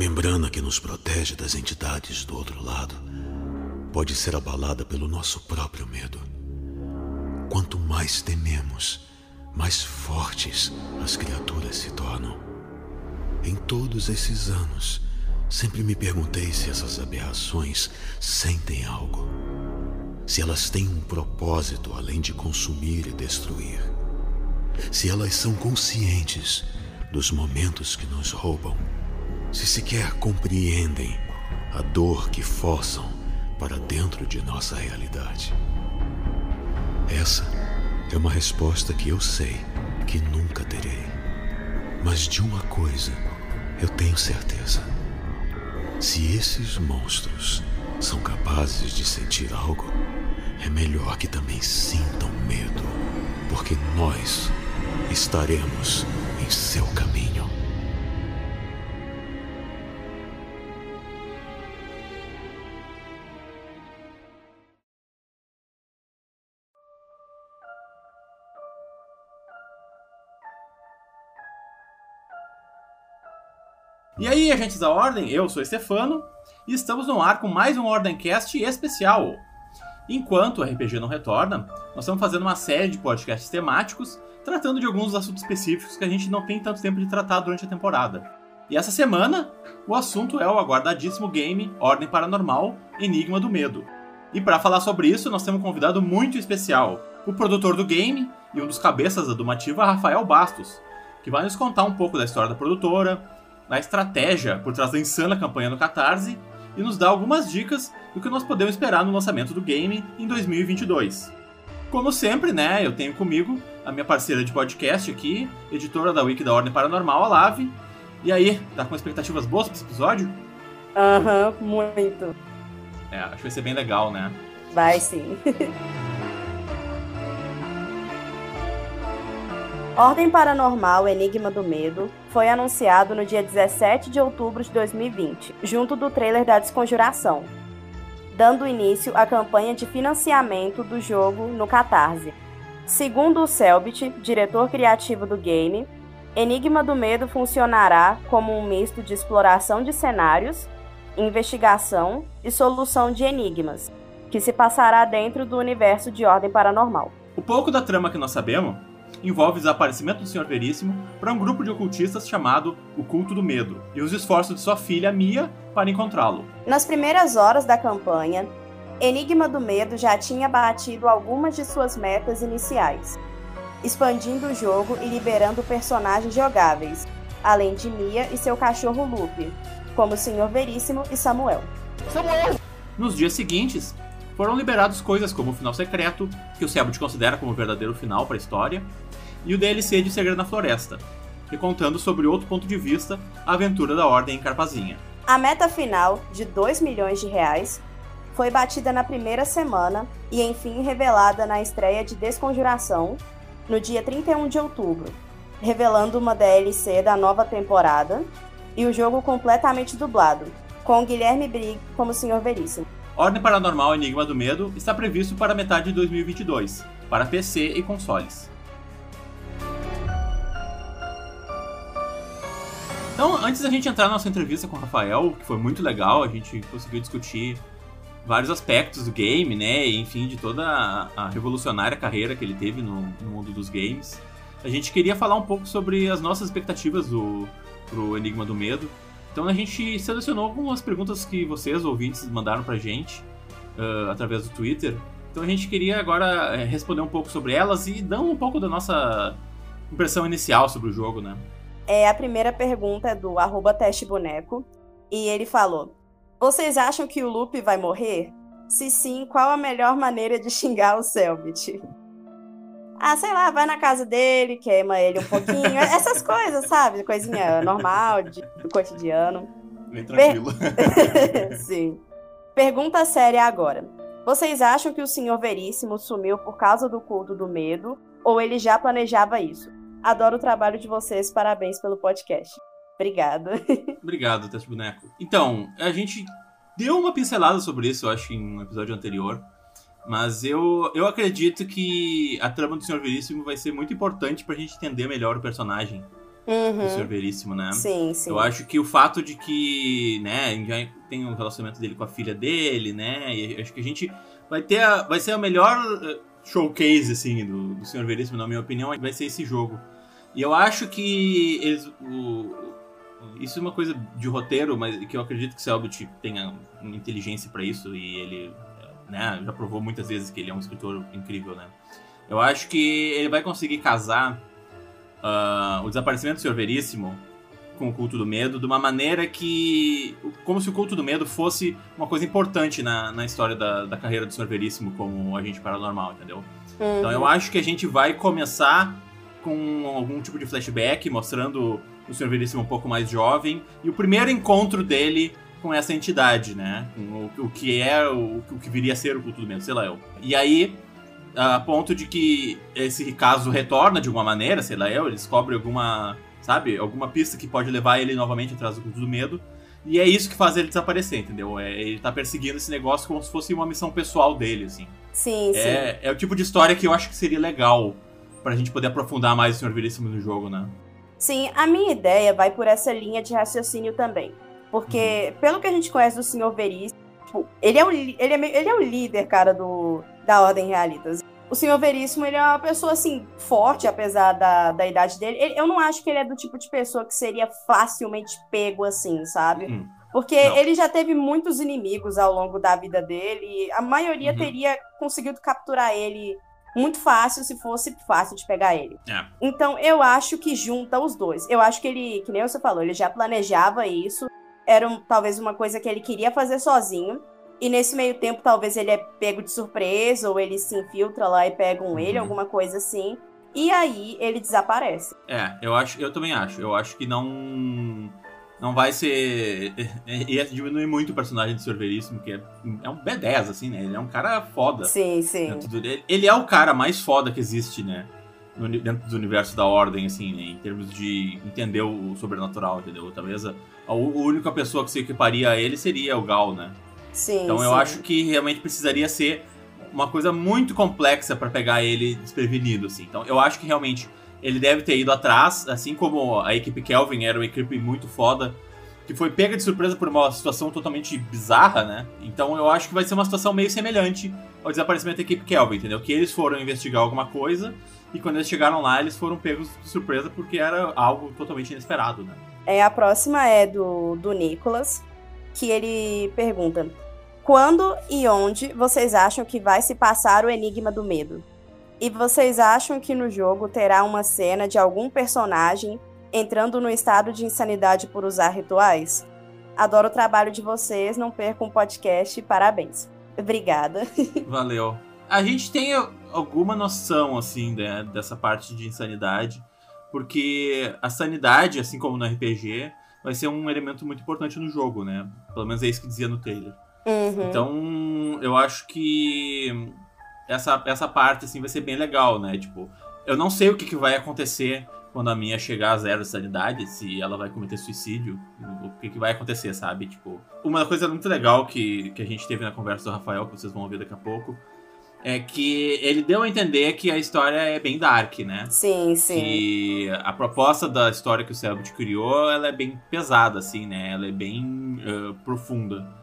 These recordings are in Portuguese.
membrana que nos protege das entidades do outro lado pode ser abalada pelo nosso próprio medo. Quanto mais tememos, mais fortes as criaturas se tornam. Em todos esses anos, sempre me perguntei se essas aberrações sentem algo. Se elas têm um propósito além de consumir e destruir. Se elas são conscientes dos momentos que nos roubam. Se sequer compreendem a dor que forçam para dentro de nossa realidade. Essa é uma resposta que eu sei que nunca terei. Mas de uma coisa eu tenho certeza. Se esses monstros são capazes de sentir algo, é melhor que também sintam medo, porque nós estaremos em seu caminho. E aí, agentes da Ordem, eu sou Stefano e estamos no ar com mais um Ordemcast especial. Enquanto o RPG não retorna, nós estamos fazendo uma série de podcasts temáticos tratando de alguns assuntos específicos que a gente não tem tanto tempo de tratar durante a temporada. E essa semana, o assunto é o aguardadíssimo game Ordem Paranormal Enigma do Medo. E para falar sobre isso, nós temos um convidado muito especial, o produtor do game e um dos cabeças da Dumativa, Rafael Bastos, que vai nos contar um pouco da história da produtora, na estratégia por trás da insana campanha no Catarse e nos dá algumas dicas do que nós podemos esperar no lançamento do game em 2022. Como sempre, né, eu tenho comigo a minha parceira de podcast aqui, editora da Wiki da Ordem Paranormal, a Lave. E aí, tá com expectativas boas para esse episódio? Aham, uhum, muito. É, acho que vai ser bem legal, né? Vai sim. Ordem Paranormal Enigma do Medo foi anunciado no dia 17 de outubro de 2020, junto do trailer da Desconjuração, dando início à campanha de financiamento do jogo no Catarse. Segundo o Selbit, diretor criativo do game, Enigma do Medo funcionará como um misto de exploração de cenários, investigação e solução de enigmas, que se passará dentro do universo de Ordem Paranormal. O pouco da trama que nós sabemos envolve o desaparecimento do Sr. Veríssimo para um grupo de ocultistas chamado O Culto do Medo e os esforços de sua filha Mia para encontrá-lo. Nas primeiras horas da campanha, Enigma do Medo já tinha batido algumas de suas metas iniciais, expandindo o jogo e liberando personagens jogáveis, além de Mia e seu cachorro Lupe, como o Sr. Veríssimo e Samuel. Samuel! Nos dias seguintes, foram liberados coisas como o final secreto, que o Sebut considera como o verdadeiro final para a história, e o DLC de Segredo na Floresta, e contando sobre outro ponto de vista a aventura da Ordem em Carpazinha. A meta final, de 2 milhões de reais, foi batida na primeira semana e enfim revelada na estreia de Desconjuração, no dia 31 de outubro, revelando uma DLC da nova temporada e o jogo completamente dublado, com Guilherme Briggs como Sr. Veríssimo. Ordem Paranormal Enigma do Medo está previsto para metade de 2022, para PC e consoles. Então, antes da gente entrar na nossa entrevista com o Rafael, que foi muito legal, a gente conseguiu discutir vários aspectos do game, né? Enfim, de toda a, a revolucionária carreira que ele teve no, no, mundo dos games. A gente queria falar um pouco sobre as nossas expectativas do, pro Enigma do Medo. Então a gente selecionou algumas perguntas que vocês, ouvintes, mandaram pra gente uh, através do Twitter. Então a gente queria agora eh, responder um pouco sobre elas e dar um pouco da nossa impressão inicial sobre o jogo, né? É, a primeira pergunta é do arroba testeboneco. E ele falou: Vocês acham que o Lupe vai morrer? Se sim, qual a melhor maneira de xingar o Selbit? Ah, sei lá, vai na casa dele, queima ele um pouquinho. Essas coisas, sabe? Coisinha normal, de, do cotidiano. Bem tranquilo. Per... sim. Pergunta séria agora. Vocês acham que o senhor Veríssimo sumiu por causa do culto do medo ou ele já planejava isso? Adoro o trabalho de vocês, parabéns pelo podcast. Obrigada. Obrigado, Teste Boneco. Então, a gente deu uma pincelada sobre isso, eu acho, em um episódio anterior. Mas eu, eu acredito que a trama do Senhor Veríssimo vai ser muito importante pra gente entender melhor o personagem. uhum. do Senhor Veríssimo, né? Sim, sim. Eu acho que o fato de que, né, já tem um relacionamento dele com a filha dele, né? E acho que a gente vai ter a, vai ser a melhor eh, showcase, assim, do, do Senhor Veríssimo, na minha opinião, vai ser esse jogo. E eu acho que eles, o, isso é uma coisa de roteiro, mas que eu acredito que o Selbit tenha uma inteligência para isso e ele né, já provou muitas vezes que ele é um escritor incrível, né? Eu acho que ele vai conseguir casar uh, o desaparecimento do Senhor Veríssimo com o culto do medo de uma maneira que. como se o culto do medo fosse uma coisa importante na, na história da, da carreira do Senhor Veríssimo como agente paranormal, entendeu? Uhum. Então eu acho que a gente vai começar com algum tipo de flashback mostrando o Senhor Veríssimo um pouco mais jovem e o primeiro encontro dele com essa entidade, né? Com o, o que é o, o, que viria a ser o culto do medo, sei lá eu. E aí, a ponto de que esse caso retorna de alguma maneira, sei lá eu, ele descobre alguma, sabe, alguma pista que pode levar ele novamente atrás do culto do medo. E é isso que faz ele desaparecer, entendeu? É, ele tá perseguindo esse negócio como se fosse uma missão pessoal dele, assim. Sim, é, sim. É o tipo de história que eu acho que seria legal pra gente poder aprofundar mais o Senhor Veríssimo no jogo, né? Sim, a minha ideia vai por essa linha de raciocínio também. Porque, uhum. pelo que a gente conhece do Senhor Veríssimo, tipo, ele é, o, ele, é, ele é o líder, cara, do, da Ordem Realitas. O Senhor Veríssimo, ele é uma pessoa, assim, forte, apesar da, da idade dele. Ele, eu não acho que ele é do tipo de pessoa que seria facilmente pego, assim, sabe? Uhum. Porque não. ele já teve muitos inimigos ao longo da vida dele. E a maioria uhum. teria conseguido capturar ele muito fácil se fosse fácil de pegar ele. É. Então eu acho que junta os dois. Eu acho que ele, que nem você falou, ele já planejava isso. Era um, talvez uma coisa que ele queria fazer sozinho. E nesse meio tempo, talvez ele é pego de surpresa, ou ele se infiltra lá e pega um uhum. ele, alguma coisa assim. E aí ele desaparece. É, eu acho, eu também acho. Eu acho que não não vai ser. Ia diminuir muito o personagem de Sr. Veríssimo, que é, é um B10, assim, né? Ele é um cara foda. Sim, sim. Do, ele é o cara mais foda que existe, né? No, dentro do universo da Ordem, assim, né? Em termos de entender o sobrenatural, entendeu? Talvez a, a, a única pessoa que se equiparia a ele seria o Gal, né? Sim. Então sim. eu acho que realmente precisaria ser uma coisa muito complexa para pegar ele desprevenido, assim. Então eu acho que realmente ele deve ter ido atrás, assim como a equipe Kelvin era uma equipe muito foda, que foi pega de surpresa por uma situação totalmente bizarra, né? Então eu acho que vai ser uma situação meio semelhante ao desaparecimento da equipe Kelvin, entendeu? Que eles foram investigar alguma coisa e quando eles chegaram lá, eles foram pegos de surpresa porque era algo totalmente inesperado, né? É, a próxima é do, do Nicholas, que ele pergunta: Quando e onde vocês acham que vai se passar o Enigma do Medo? E vocês acham que no jogo terá uma cena de algum personagem entrando no estado de insanidade por usar rituais? Adoro o trabalho de vocês, não percam o podcast, parabéns. Obrigada. Valeu. A gente tem alguma noção, assim, né, dessa parte de insanidade, porque a sanidade, assim como no RPG, vai ser um elemento muito importante no jogo, né? Pelo menos é isso que dizia no trailer. Uhum. Então, eu acho que essa, essa parte, assim, vai ser bem legal, né? Tipo, eu não sei o que, que vai acontecer quando a minha chegar a zero de sanidade, se ela vai cometer suicídio, o que, que vai acontecer, sabe? Tipo, uma coisa muito legal que, que a gente teve na conversa do Rafael, que vocês vão ouvir daqui a pouco, é que ele deu a entender que a história é bem dark, né? Sim, sim. Que a proposta da história que o Selbit criou, ela é bem pesada, assim, né? Ela é bem uh, profunda.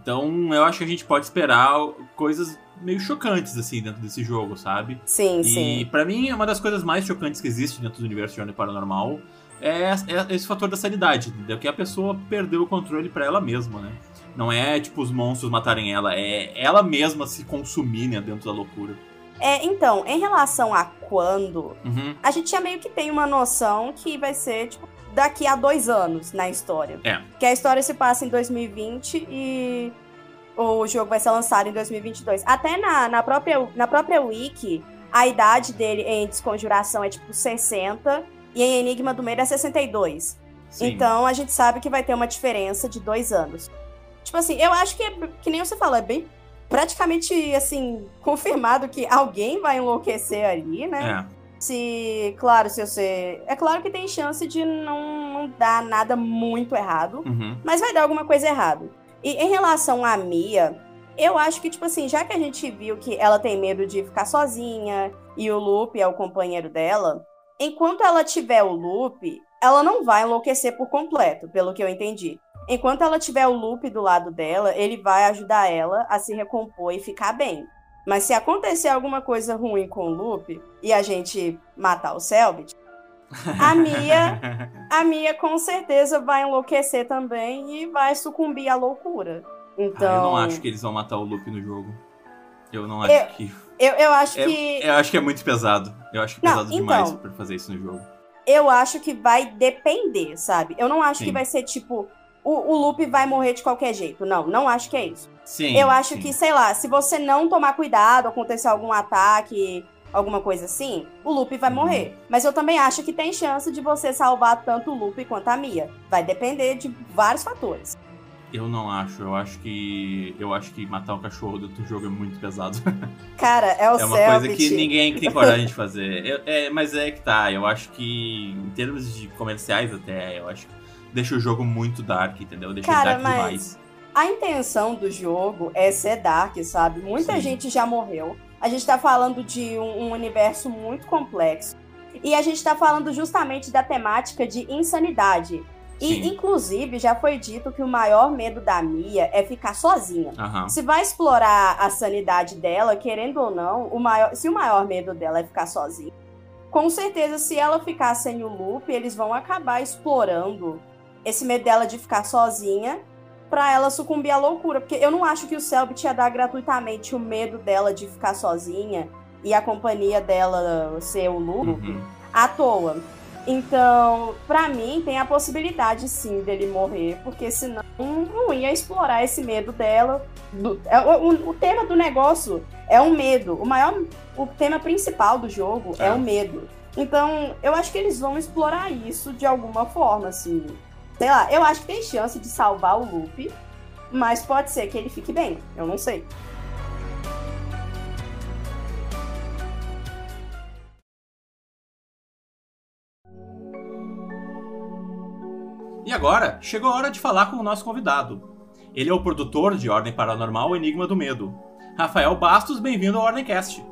Então, eu acho que a gente pode esperar coisas meio chocantes, assim, dentro desse jogo, sabe? Sim, e, sim. E pra mim, uma das coisas mais chocantes que existe dentro do universo de Ordem Paranormal é, é, esse fator da sanidade, entendeu? Que a pessoa perdeu o controle para ela mesma, né? Não é, tipo, os monstros matarem ela, é ela mesma se consumir, né, dentro da loucura. É, então, em relação a quando, uhum. a gente já meio que tem uma noção que vai ser, tipo, daqui a dois anos na história. É. Que a história se passa em 2020 e o jogo vai ser lançado em 2022. Até na, na, própria, na própria Wiki, a idade dele em Desconjuração é tipo 60 e em Enigma do Meio é 62. Sim. Então a gente sabe que vai ter uma diferença de dois anos. Tipo assim, eu acho que, que nem você falou, é bem praticamente assim, confirmado que alguém vai enlouquecer ali, né? É. Se, claro, se você. É claro que tem chance de não, não dar nada muito errado, uhum. mas vai dar alguma coisa errada. E em relação à Mia, eu acho que, tipo assim, já que a gente viu que ela tem medo de ficar sozinha e o Lupe é o companheiro dela, enquanto ela tiver o Lupe, ela não vai enlouquecer por completo, pelo que eu entendi. Enquanto ela tiver o loop do lado dela, ele vai ajudar ela a se recompor e ficar bem. Mas se acontecer alguma coisa ruim com o loop e a gente matar o Selbit, a Mia, a Mia com certeza vai enlouquecer também e vai sucumbir à loucura. Então, ah, eu não acho que eles vão matar o loop no jogo. Eu não acho eu, que. Eu, eu acho eu, que. Eu acho que é muito pesado. Eu acho que é pesado não, demais então, pra fazer isso no jogo. Eu acho que vai depender, sabe? Eu não acho Sim. que vai ser tipo. O, o loop vai morrer de qualquer jeito. Não, não acho que é isso. Sim. Eu acho sim. que, sei lá, se você não tomar cuidado, acontecer algum ataque, alguma coisa assim, o loop vai uhum. morrer. Mas eu também acho que tem chance de você salvar tanto o loop quanto a Mia. Vai depender de vários fatores. Eu não acho. Eu acho que. Eu acho que matar um cachorro do outro jogo é muito pesado. Cara, é o É uma coisa que ninguém tem coragem de fazer. Eu, é, mas é que tá. Eu acho que, em termos de comerciais até, eu acho que deixa o jogo muito dark, entendeu? Deixa Cara, dark mas demais. A intenção do jogo é ser dark, sabe? Muita Sim. gente já morreu. A gente tá falando de um, um universo muito complexo. E a gente tá falando justamente da temática de insanidade. E, Sim. inclusive, já foi dito que o maior medo da Mia é ficar sozinha. Aham. Se vai explorar a sanidade dela, querendo ou não, o maior, se o maior medo dela é ficar sozinha, com certeza, se ela ficar sem o loop, eles vão acabar explorando esse medo dela de ficar sozinha pra ela sucumbir à loucura. Porque eu não acho que o Selbit ia dar gratuitamente o medo dela de ficar sozinha e a companhia dela ser o loop Uhum. à toa. Então, pra mim, tem a possibilidade sim dele morrer, porque senão não ia explorar esse medo dela. Do- é, o, o- o tema do negócio é o medo. O maior, o tema principal do jogo é, É. o medo. Então, eu acho que eles vão explorar isso de alguma forma, assim. Sei lá, eu acho que tem chance de salvar o Lupe, mas pode ser que ele fique bem. Eu não sei. E agora, chegou a hora de falar com o nosso convidado. Ele é o produtor de Ordem Paranormal Enigma do Medo. Rafael Bastos, bem-vindo ao Ordemcast.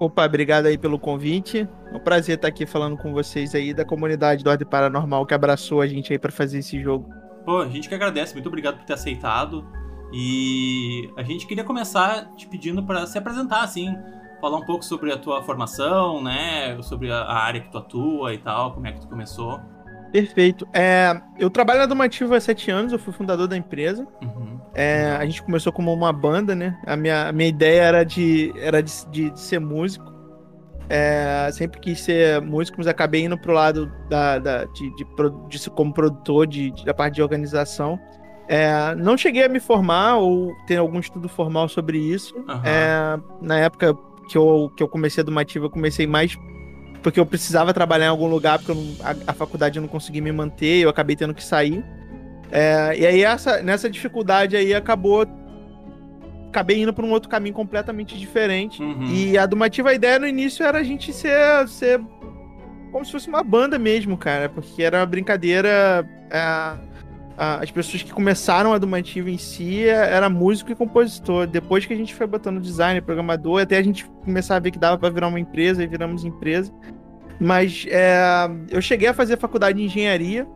Opa, obrigado aí pelo convite. É um prazer estar aqui falando com vocês aí da comunidade do Ordem Paranormal que abraçou a gente aí pra fazer esse jogo. Pô, a gente que agradece, muito obrigado por ter aceitado. E a gente queria começar te pedindo para se apresentar, assim, falar um pouco sobre a tua formação, né? Sobre a área que tu atua e tal, como é que tu começou. Perfeito. É, eu trabalho na Domativa há sete anos, eu fui fundador da empresa. Uhum. É, a gente começou como uma banda, né? A minha, a minha ideia era de, era de, de- de ser músico. É, sempre quis ser músico, mas acabei indo pro lado da, da- de, de, de como produtor, de, da parte de organização. É, não cheguei a me formar ou ter algum estudo formal sobre isso. É, na época que eu, que eu comecei a Domativa, eu comecei mais porque eu precisava trabalhar em algum lugar, porque não- a, a faculdade eu não consegui me manter, eu acabei tendo que sair. É, e aí, essa, nessa dificuldade aí, acabou. Acabei indo para um outro caminho completamente diferente. Uhum. E a Domativa, a ideia no início era a gente ser, ser como se fosse uma banda mesmo, cara, porque era uma brincadeira. é, as pessoas que começaram a Domativa em si é, era músico e compositor. Depois que a gente foi botando design, programador, até a gente começar a ver que dava para virar uma empresa e viramos empresa. Mas é, eu cheguei a fazer faculdade de engenharia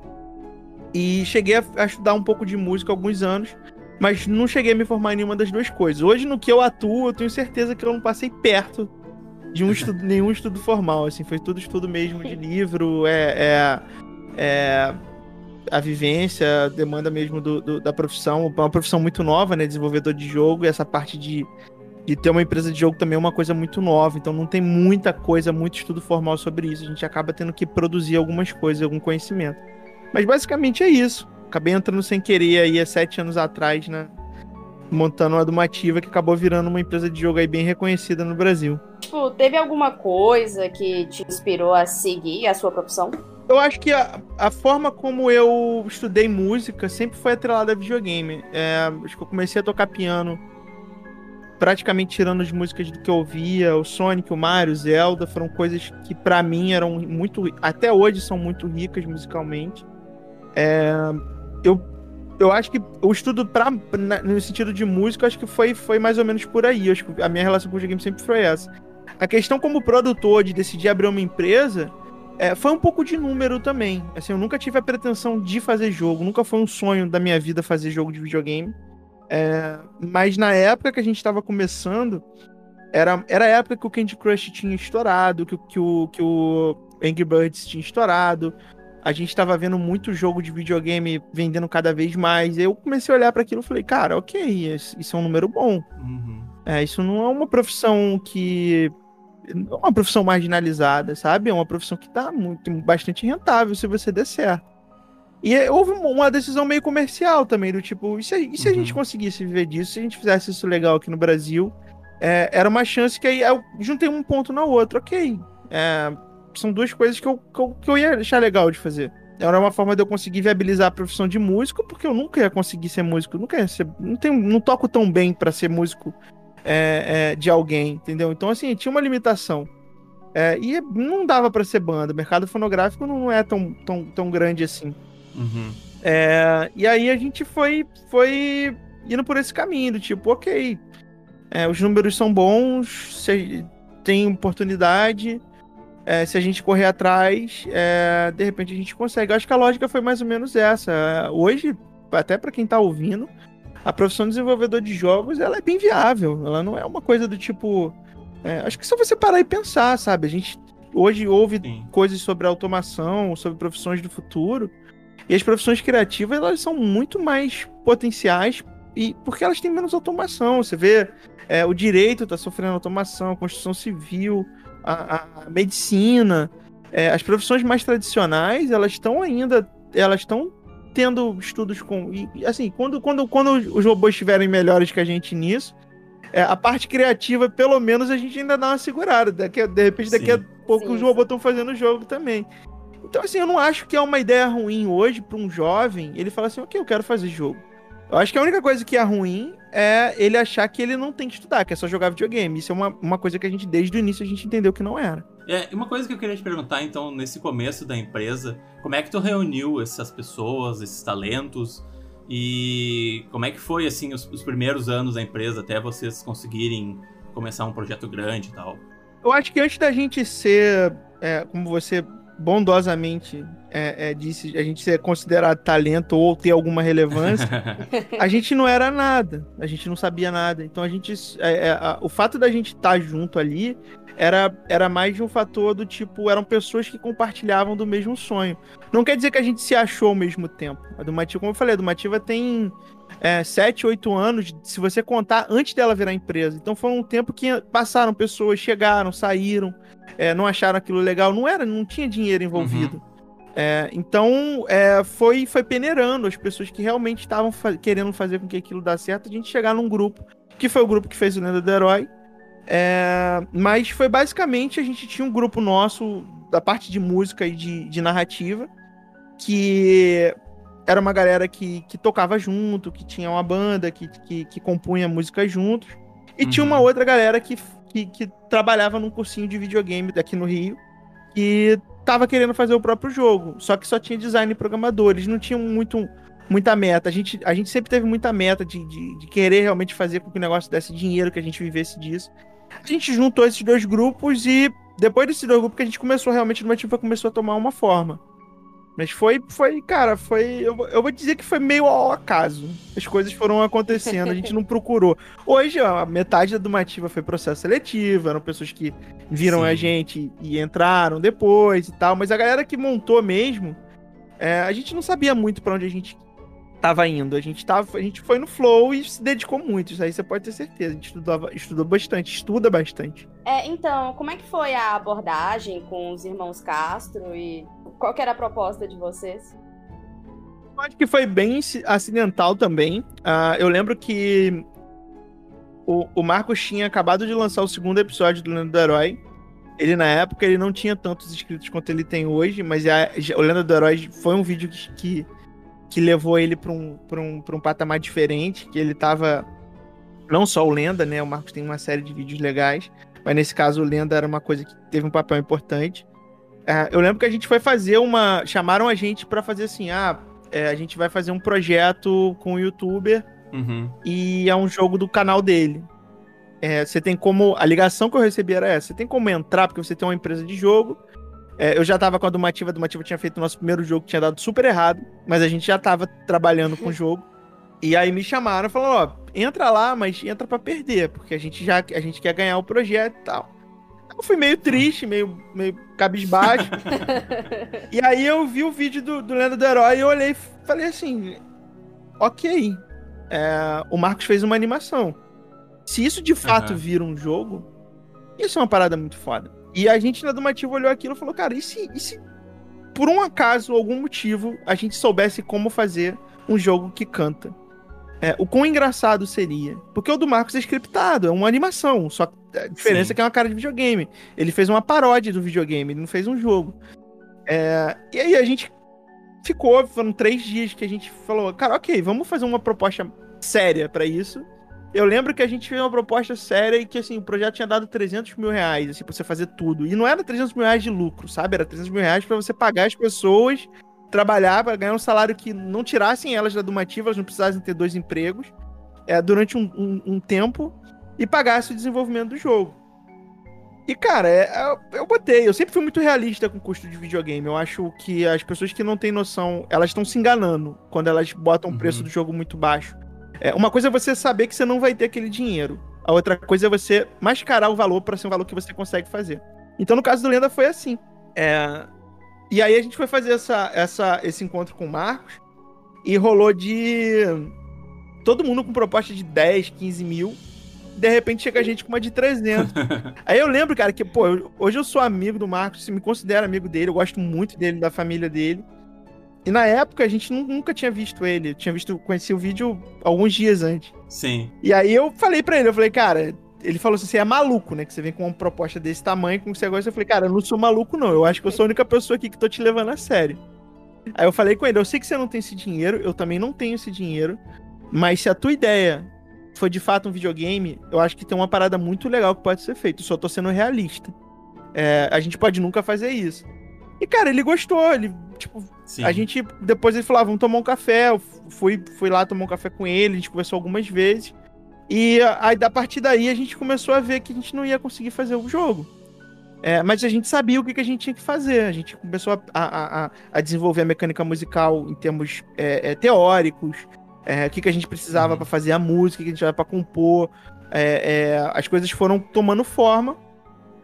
e cheguei a, a estudar um pouco de música alguns anos, mas não cheguei a me formar em nenhuma das duas coisas. Hoje, no que eu atuo, eu tenho certeza que eu não passei perto de um estudo, nenhum estudo formal, assim, foi tudo estudo mesmo de livro, é, é, é a vivência, a demanda mesmo do, do- da profissão, é uma profissão muito nova, né, desenvolvedor de jogo, e essa parte de, de ter uma empresa de jogo também é uma coisa muito nova, então não tem muita coisa, muito estudo formal sobre isso, a gente acaba tendo que produzir algumas coisas, algum conhecimento. Mas basicamente é isso. Acabei entrando sem querer aí há sete anos atrás, né? Montando uma Dumativa que acabou virando uma empresa de jogo aí bem reconhecida no Brasil. Tipo, teve alguma coisa que te inspirou a seguir a sua profissão? Eu acho que a, a forma como eu estudei música sempre foi atrelada a videogame. É, acho que eu comecei a tocar piano praticamente tirando as músicas do que eu ouvia. O Sonic, o Mario, o Zelda foram coisas que pra mim eram muito. Até hoje são muito ricas musicalmente. É, eu, eu acho que o estudo pra, na- no sentido de música, acho que foi, foi mais ou menos por aí. Acho que a minha relação com o videogame sempre foi essa. A questão como produtor de decidir abrir uma empresa É, foi um pouco de número também. Assim, eu nunca tive a pretensão de fazer jogo, nunca foi um sonho da minha vida fazer jogo de videogame. É, mas na época que a gente estava começando, era, era a época que o Candy Crush tinha estourado, que, que, o, que o Angry Birds tinha estourado. A gente estava vendo muito jogo de videogame vendendo cada vez mais. Eu comecei a olhar para aquilo e falei, cara, ok, isso é um número bom. Uhum. É, isso não é uma profissão que é uma profissão marginalizada, sabe? É uma profissão que tá muito, bastante rentável se você der certo. E houve uma decisão meio comercial também, do tipo, e se, e se uhum. a gente uhum. conseguisse viver disso, se a gente fizesse isso legal aqui no Brasil, é, era uma chance que aí eu juntei um ponto na outra, ok. É, são duas coisas que eu, que eu, que eu ia achar legal de fazer. Era uma forma de eu conseguir viabilizar a profissão de músico, porque eu nunca ia conseguir ser músico, nunca ia ser, não, tenho, não toco tão bem para ser músico é, é, de alguém, entendeu? Então, assim, tinha uma limitação. É, e não dava para ser banda. O mercado fonográfico não é tão, tão, tão grande assim. Uhum. É, e aí a gente foi, foi indo por esse caminho, do tipo, ok, é, os números são bons, tem oportunidade, é, se a gente correr atrás, é, de repente a gente consegue. Eu acho que a lógica foi mais ou menos essa. Hoje, até para quem tá ouvindo, a profissão de desenvolvedor de jogos ela é bem viável. Ela não é uma coisa do tipo. É, acho que só você parar e pensar, sabe? A gente hoje ouve Sim. coisas sobre automação, sobre profissões do futuro. E as profissões criativas elas são muito mais potenciais e porque elas têm menos automação. Você vê é, o direito está sofrendo automação, a construção civil, a, a medicina, é, as profissões mais tradicionais elas estão ainda elas estão tendo estudos com. E, assim, quando, quando, quando os robôs estiverem melhores que a gente nisso, é, a parte criativa, pelo menos, a gente ainda dá uma segurada. Daqui, de repente, daqui Sim. a pouco Sim. os robôs estão fazendo o jogo também. Então, assim, eu não acho que é uma ideia ruim hoje para um jovem ele falar assim, ok, eu quero fazer jogo. Eu acho que a única coisa que é ruim é ele achar que ele não tem que estudar, que é só jogar videogame. Isso é uma, uma coisa que a gente, desde o início, a gente entendeu que não era. É, uma coisa que eu queria te perguntar, então, nesse começo da empresa, como é que tu reuniu essas pessoas, esses talentos, e como é que foi, assim, os, os primeiros anos da empresa, até vocês conseguirem começar um projeto grande e tal? Eu acho que antes da gente ser, é, como você bondosamente é, é, disse, a gente ser considerado talento ou ter alguma relevância, a gente não era nada, a gente não sabia nada. Então a gente, é, é a, o fato da gente estar tá junto ali era, era mais de um fator do tipo, eram pessoas que compartilhavam do mesmo sonho. Não quer dizer que a gente se achou ao mesmo tempo. A do Mativa, como eu falei, a do Mativa tem é, 7, 8 anos, se você contar, antes dela virar empresa. Então foi um tempo que passaram pessoas, chegaram, saíram, é, não acharam aquilo legal. Não era, não tinha dinheiro envolvido. Uhum. É, então é, foi, foi peneirando as pessoas que realmente estavam fa querendo fazer com que aquilo desse certo, a gente chegar num grupo, que foi o grupo que fez o Lenda do Herói. É, mas foi basicamente a gente tinha um grupo nosso da parte de música e de, de narrativa, que era uma galera que, que tocava junto, que tinha uma banda, que, que, que compunha música juntos. E uhum. tinha uma uhum. outra galera que, que, que, trabalhava num cursinho de videogame aqui no Rio, que tava querendo fazer o próprio jogo, só que só tinha design e programadores, não tinham muito, muita meta. A gente, a gente sempre teve muita meta de, de, de querer realmente fazer com que o negócio desse dinheiro, que a gente vivesse disso. A gente juntou esses dois grupos e depois desses dois grupos que a gente começou realmente, o motivo começou a tomar uma forma. Mas foi, foi, cara, foi. Eu, eu vou dizer que foi meio ao acaso. As coisas foram acontecendo, a gente não procurou. Hoje, a metade da Dumativa foi processo seletivo, eram pessoas que viram Sim. a gente e entraram depois e tal. Mas a galera que montou mesmo, é, a gente não sabia muito para onde a gente tava indo. A gente, tava, a gente foi no flow e se dedicou muito. Isso aí você pode ter certeza. A gente estudava, estudou bastante, estuda bastante. É, então, como é que foi a abordagem com os irmãos Castro e qual era a proposta de vocês? Eu acho que foi bem acidental também. Uh, eu lembro que o, o Marcos tinha acabado de lançar o segundo episódio do Lenda do Herói. Ele, na época, ele não tinha tantos inscritos quanto ele tem hoje, mas a, o Lenda do Herói foi um vídeo que, que que levou ele para um, um, um patamar diferente, que ele tava não só o Lenda, né? O Marcos tem uma série de vídeos legais, mas nesse caso o Lenda era uma coisa que teve um papel importante. É, eu lembro que a gente foi fazer uma. Chamaram a gente para fazer assim: ah, é, a gente vai fazer um projeto com o youtuber uhum. e é um jogo do canal dele. É, você tem como. A ligação que eu recebi era essa: você tem como entrar, porque você tem uma empresa de jogo É, eu já tava com a Dumativa, a Dumativa tinha feito o nosso primeiro jogo, que tinha dado super errado, mas a gente já tava trabalhando com o jogo. E aí me chamaram e falaram, ó, entra lá, mas entra para perder, porque a gente já a gente quer ganhar o projeto e tal. Eu fui meio triste, meio, meio cabisbaixo. e aí eu vi o vídeo do, do Lenda do Herói e eu olhei e falei assim, ok, é, o Marcos fez uma animação. Se isso de fato uhum. vira um jogo, isso é uma parada muito foda. E a gente na Dumativa olhou aquilo e falou, cara, e se, e se por um acaso, algum motivo, a gente soubesse como fazer um jogo que canta? É, o quão engraçado seria. Porque o do Marcos é scriptado, é uma animação. Só a diferença Sim. é que é uma cara de videogame. Ele fez uma paródia do videogame, ele não fez um jogo. É, e aí a gente ficou, foram três dias que a gente falou, cara, ok, vamos fazer uma proposta séria para isso. Eu lembro que a gente fez uma proposta séria e que, assim, o projeto tinha dado 300 mil reais, assim, pra você fazer tudo. E não era 300 mil reais de lucro, sabe? Era 300 mil reais pra você pagar as pessoas trabalhar para ganhar um salário que não tirassem elas da Dumativa, elas não precisassem ter dois empregos é, durante um, um, um tempo e pagasse o desenvolvimento do jogo. E, cara, é, é, eu botei. Eu sempre fui muito realista com o custo de videogame. Eu acho que as pessoas que não têm noção, elas estão se enganando quando elas botam o preço uhum. do jogo muito baixo. É, uma coisa é você saber que você não vai ter aquele dinheiro. A outra coisa é você mascarar o valor para ser um valor que você consegue fazer. Então, no caso do Lenda, foi assim. É, e aí a gente foi fazer essa, essa, esse encontro com o Marcos e rolou de todo mundo com proposta de 10, 15 mil. De repente chega a gente com uma de 300. aí eu lembro, cara, que, pô, hoje eu sou amigo do Marcos, me considero amigo dele, eu gosto muito dele, da família dele. E na época a gente nunca tinha visto ele. Eu tinha visto, conheci o vídeo alguns dias antes. Sim. E aí eu falei para ele, eu falei, cara, ele falou assim: você é maluco, né? Que você vem com uma proposta desse tamanho, com você gosta. Eu falei, cara, eu não sou maluco, não. Eu acho que eu sou a única pessoa aqui que tô te levando a sério. Aí eu falei com ele: eu sei que você não tem esse dinheiro, eu também não tenho esse dinheiro. Mas se a tua ideia foi de fato um videogame, eu acho que tem uma parada muito legal que pode ser feita. Eu só tô sendo realista. É, a gente pode nunca fazer isso. E, cara, ele gostou. Ele, tipo, Sim. a gente. Depois ele falou: ah, vamos tomar um café. Eu fui, fui lá tomar um café com ele, a gente conversou algumas vezes. E aí, a partir daí, a gente começou a ver que a gente não ia conseguir fazer o jogo. É, mas a gente sabia o que, que, a gente tinha que fazer. A gente começou a, a, a, a desenvolver a mecânica musical em termos é, é, teóricos, é, o que, que a gente precisava uhum. para fazer a música, o que a gente precisava para compor. É, é, as coisas foram tomando forma.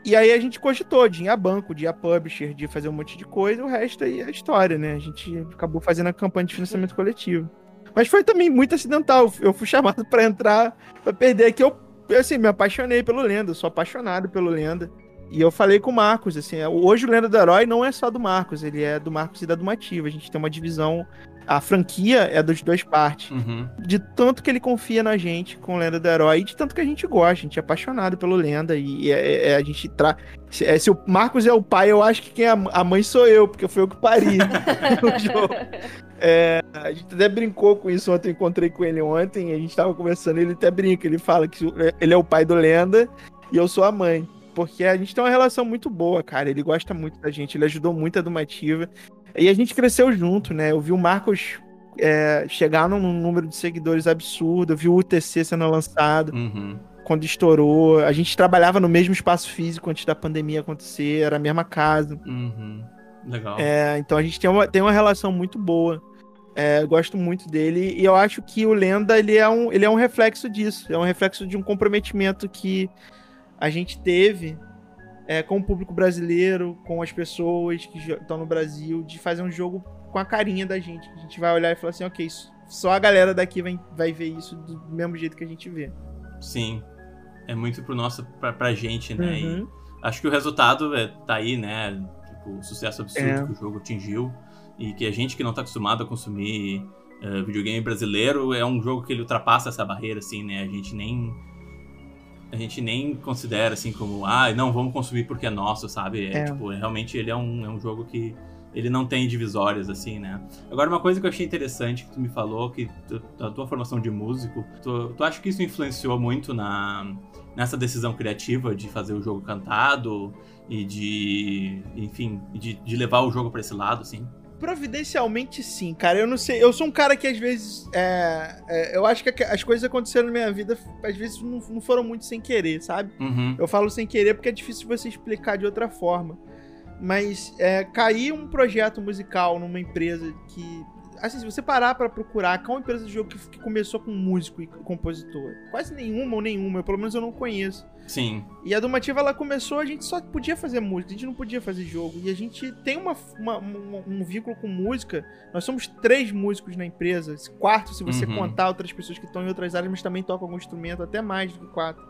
E aí a gente cogitou de ir a banco, de ir a publisher, de fazer um monte de coisa, o resto aí é história, né? A gente acabou fazendo a campanha de financiamento coletivo. Mas foi também muito acidental. Eu fui chamado para entrar, para perder. Que eu, assim, me apaixonei pelo Lenda. sou apaixonado pelo Lenda. E eu falei com o Marcos, assim, hoje o Lenda do Herói não é só do Marcos, ele é do Marcos e da Dumativa. A gente tem uma divisão. A franquia é dos dois partes. Uhum. De tanto que ele confia na gente com o Lenda do Herói e de tanto que a gente gosta. A gente é apaixonado pelo Lenda e é, é, é a gente tra... Se, é, se, o Marcos é o pai, eu acho que quem é a mãe sou eu, porque foi eu que pari o jogo. É, a gente até brincou com isso ontem, encontrei com ele ontem, a gente tava conversando, ele até brinca, ele fala que ele é o pai do Lenda e eu sou a mãe. Porque a gente tem uma relação muito boa, cara. Ele gosta muito da gente, ele ajudou muito a Dumativa. E a gente cresceu junto, né? Eu vi o Marcos é, chegar num número de seguidores absurdo, eu vi o UTC sendo lançado. Uhum. Quando estourou, a gente trabalhava no mesmo espaço físico antes da pandemia acontecer, era a mesma casa. Uhum. Legal. É, então a gente tem uma, tem uma relação muito boa. É, gosto muito dele e eu acho que o Lenda ele é, um, ele é um reflexo disso. É um reflexo de um comprometimento que a gente teve é, com o público brasileiro, com as pessoas que estão no Brasil, de fazer um jogo com a carinha da gente. A gente vai olhar e falar assim, ok, só a galera daqui vai, vai ver isso do mesmo jeito que a gente vê. Sim. É muito pro nosso, pra, pra gente, né? Uhum. E acho que o resultado é, tá aí, né? Tipo, o sucesso absurdo é. que o jogo atingiu e que a gente que não tá acostumado a consumir uh, videogame brasileiro é um jogo que ele ultrapassa essa barreira, assim, né? A gente nem a gente nem considera assim como ah não vamos consumir porque é nosso sabe? É, é. tipo é, realmente ele é um, é um jogo que ele não tem divisórias assim né? Agora uma coisa que eu achei interessante que tu me falou que tu, a tua formação de músico tu, tu acha que isso influenciou muito na nessa decisão criativa de fazer o jogo cantado e de enfim de, de levar o jogo para esse lado assim Providencialmente sim, cara. Eu não sei. Eu sou um cara que às vezes. É, é, eu acho que as coisas aconteceram na minha vida, às vezes não, não foram muito sem querer, sabe? Uhum. Eu falo sem querer porque é difícil você explicar de outra forma. mas é, cair um projeto musical numa empresa que. Assim, se você parar pra procurar, qual empresa de jogo que, que começou com músico e compositor? Quase nenhuma ou nenhuma, pelo menos eu não conheço. Sim. E a Domativa, ela começou, a gente só podia fazer música, a gente não podia fazer jogo. E a gente tem uma, uma- um, um vínculo com música. Nós somos três músicos na empresa, quarto se você Uhum. contar outras pessoas que estão em outras áreas, mas também tocam algum instrumento, até mais do que quatro.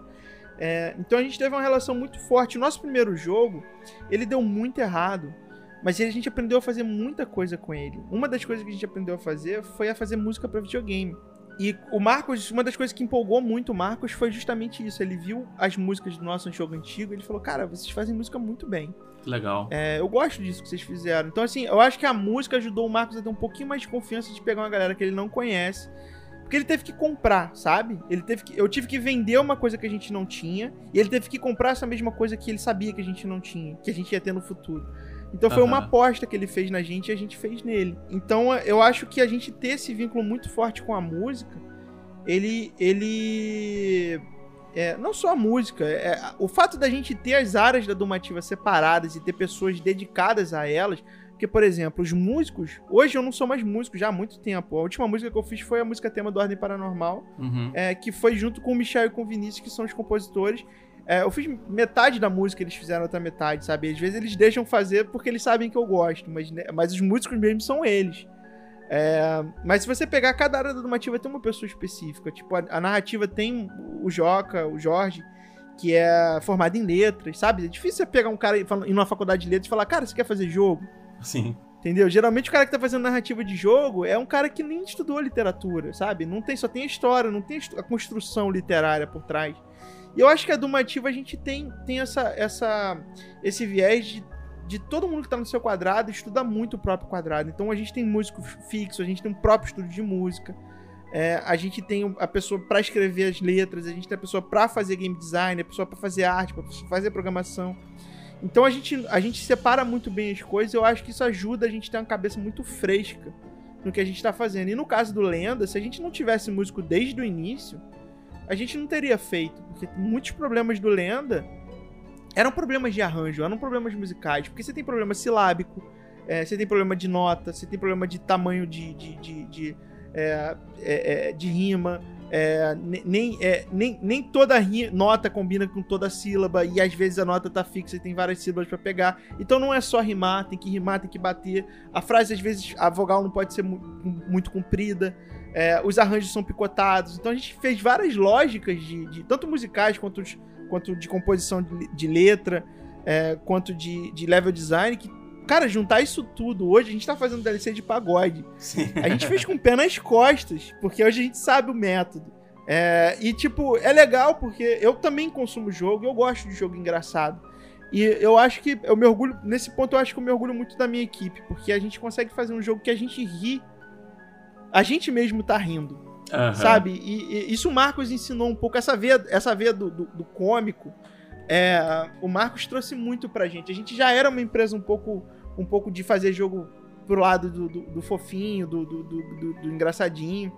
É, então a gente teve uma relação muito forte. O nosso primeiro jogo, ele deu muito errado. Mas a gente aprendeu a fazer muita coisa com ele. Uma das coisas que a gente aprendeu a fazer foi a fazer música para videogame. E o Marcos, uma das coisas que empolgou muito o Marcos foi justamente isso. Ele viu as músicas do nosso jogo antigo e ele falou: Cara, vocês fazem música muito bem. Legal. É, eu gosto disso que vocês fizeram. Então, assim, eu acho que a música ajudou o Marcos a ter um pouquinho mais de confiança de pegar uma galera que ele não conhece. Porque ele teve que comprar, sabe? Ele teve que, eu tive que vender uma coisa que a gente não tinha. E ele teve que comprar essa mesma coisa que ele sabia que a gente não tinha, que a gente ia ter no futuro. Então foi uma Aham. aposta que ele fez na gente e a gente fez nele. Então eu acho que a gente ter esse vínculo muito forte com a música, ele. ele. é, não só a música, é, o fato da gente ter as áreas da domativa separadas e ter pessoas dedicadas a elas. Porque, por exemplo, os músicos. Hoje eu não sou mais músico já há muito tempo. A última música que eu fiz foi a música tema do Ordem Paranormal Uhum. é, que foi junto com o Michel e com o Vinícius, que são os compositores. É, eu fiz metade da música, eles fizeram outra metade, sabe? Às vezes eles deixam fazer porque eles sabem que eu gosto, mas, né, mas os músicos mesmo são eles. É, mas se você pegar cada área da narrativa tem uma pessoa específica. Tipo, a, a narrativa tem o Joca, o Jorge, que é formado em letras, sabe? É difícil você pegar um cara e ir numa faculdade de letras e falar, cara, você quer fazer jogo? Sim. Entendeu? Geralmente o cara que tá fazendo narrativa de jogo é um cara que nem estudou literatura, sabe? Não tem, só tem a história, não tem a construção literária por trás. E eu acho que a Dumativa a gente tem, tem essa, essa, esse viés de, de todo mundo que tá no seu quadrado estuda muito o próprio quadrado. Então a gente tem músico fixo, a gente tem um próprio estúdio de música. é, a gente tem a pessoa pra escrever as letras, a gente tem a pessoa pra fazer game design, a pessoa pra fazer arte, pra fazer programação. Então a gente, a gente separa muito bem as coisas, eu acho que isso ajuda a gente ter uma cabeça muito fresca no que a gente tá fazendo. E no caso do Lenda, se a gente não tivesse músico desde o início, a gente não teria feito, porque muitos problemas do Lenda eram problemas de arranjo, eram problemas musicais, porque você tem problema silábico, é, você tem problema de nota, você tem problema de tamanho de, de, de, de, é, é, é, de rima, é, ne- nem, é, nem, nem toda nota combina com toda sílaba, e às vezes a nota tá fixa e tem várias sílabas pra pegar. Então não é só rimar, tem que rimar, tem que bater. A frase, às vezes, a vogal não pode ser mu- muito comprida. É, os arranjos são picotados. Então a gente fez várias lógicas de, de- tanto musicais quanto, os- quanto de composição de, de letra, é, quanto de, de level design, que, cara, juntar isso tudo, hoje a gente tá fazendo DLC de pagode. Sim. A gente fez com o pé nas costas, porque hoje a gente sabe o método. É, e, tipo, é legal porque eu também consumo jogo, eu gosto de jogo engraçado. E eu acho que eu me orgulho, nesse ponto eu acho que eu me orgulho muito da minha equipe, porque a gente consegue fazer um jogo que a gente ri, a gente mesmo tá rindo, Aham. sabe? E, e isso o Marcos ensinou um pouco, essa veia, essa veia do, do, do cômico, é, o Marcos trouxe muito pra gente. A gente já era uma empresa um pouco, um pouco de fazer jogo pro lado do, do, do fofinho, do, do, do, do- do engraçadinho.